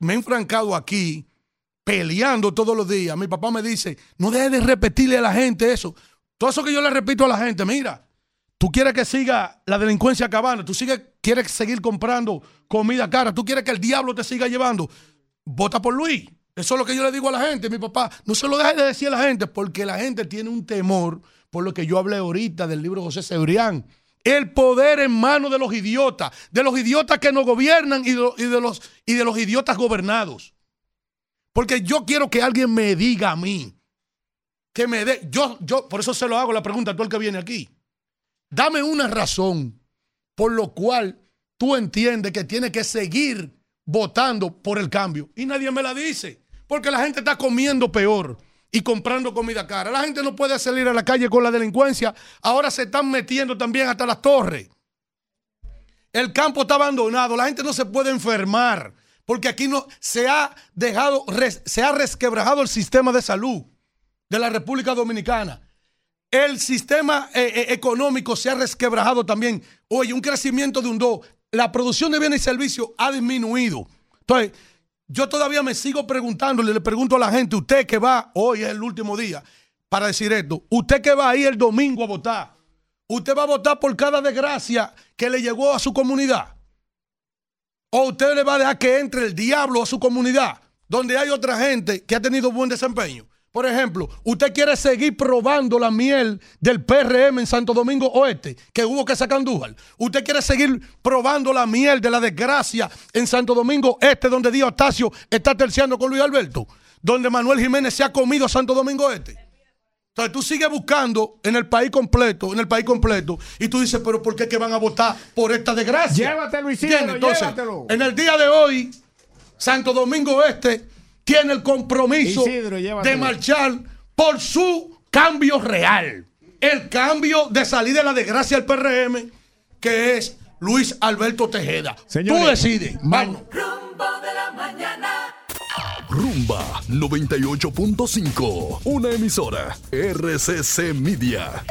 me he enfrancado aquí peleando todos los días. Mi papá me dice, no dejes de repetirle a la gente eso. Todo eso que yo le repito a la gente, mira, tú quieres que siga la delincuencia acabando, tú quieres seguir comprando comida cara, tú quieres que el diablo te siga llevando, vota por Luis. Eso es lo que yo le digo a la gente, mi papá. No se lo deje de decir a la gente porque la gente tiene un temor por lo que yo hablé ahorita del libro José Cebrián. El poder en manos de los idiotas, de los idiotas que nos gobiernan y de, los, y de los idiotas gobernados. Porque yo quiero que alguien me diga a mí, que me dé, yo, yo, por eso se lo hago la pregunta a todo el que viene aquí. Dame una razón por lo cual tú entiendes que tiene que seguir votando por el cambio. Y nadie me la dice. Porque la gente está comiendo peor y comprando comida cara. La gente no puede salir a la calle con la delincuencia. Ahora se están metiendo también hasta las torres. El campo está abandonado. La gente no se puede enfermar. Porque aquí no se ha dejado, se ha resquebrajado el sistema de salud de la República Dominicana. El sistema eh, eh, económico se ha resquebrajado también. Oye, un crecimiento de un 2. La producción de bienes y servicios ha disminuido. Entonces, yo todavía me sigo preguntándole, le pregunto a la gente, usted que va, hoy es el último día para decir esto, usted que va ahí el domingo a votar, usted va a votar por cada desgracia que le llegó a su comunidad. O usted le va a dejar que entre el diablo a su comunidad, donde hay otra gente que ha tenido buen desempeño. Por ejemplo, usted quiere seguir probando la miel del PRM en Santo Domingo Oeste, que hubo que sacar Andújar. Usted quiere seguir probando la miel de la desgracia en Santo Domingo Este, donde Díaz Octasio está terciando con Luis Alberto, donde Manuel Jiménez se ha comido a Santo Domingo Este. Entonces tú sigues buscando en el país completo, en el país completo, y tú dices, pero ¿por qué que van a votar por esta desgracia? Llévatelo, Isidro. Entonces, llévatelo. en el día de hoy, Santo Domingo Este tiene el compromiso Isidro, de marchar por su cambio real. El cambio de salir de la desgracia del PRM, que es Luis Alberto Tejeda. Tú decides. Vamos. Rumbo de la mañana. Rumba 98.5, una emisora RCC Media.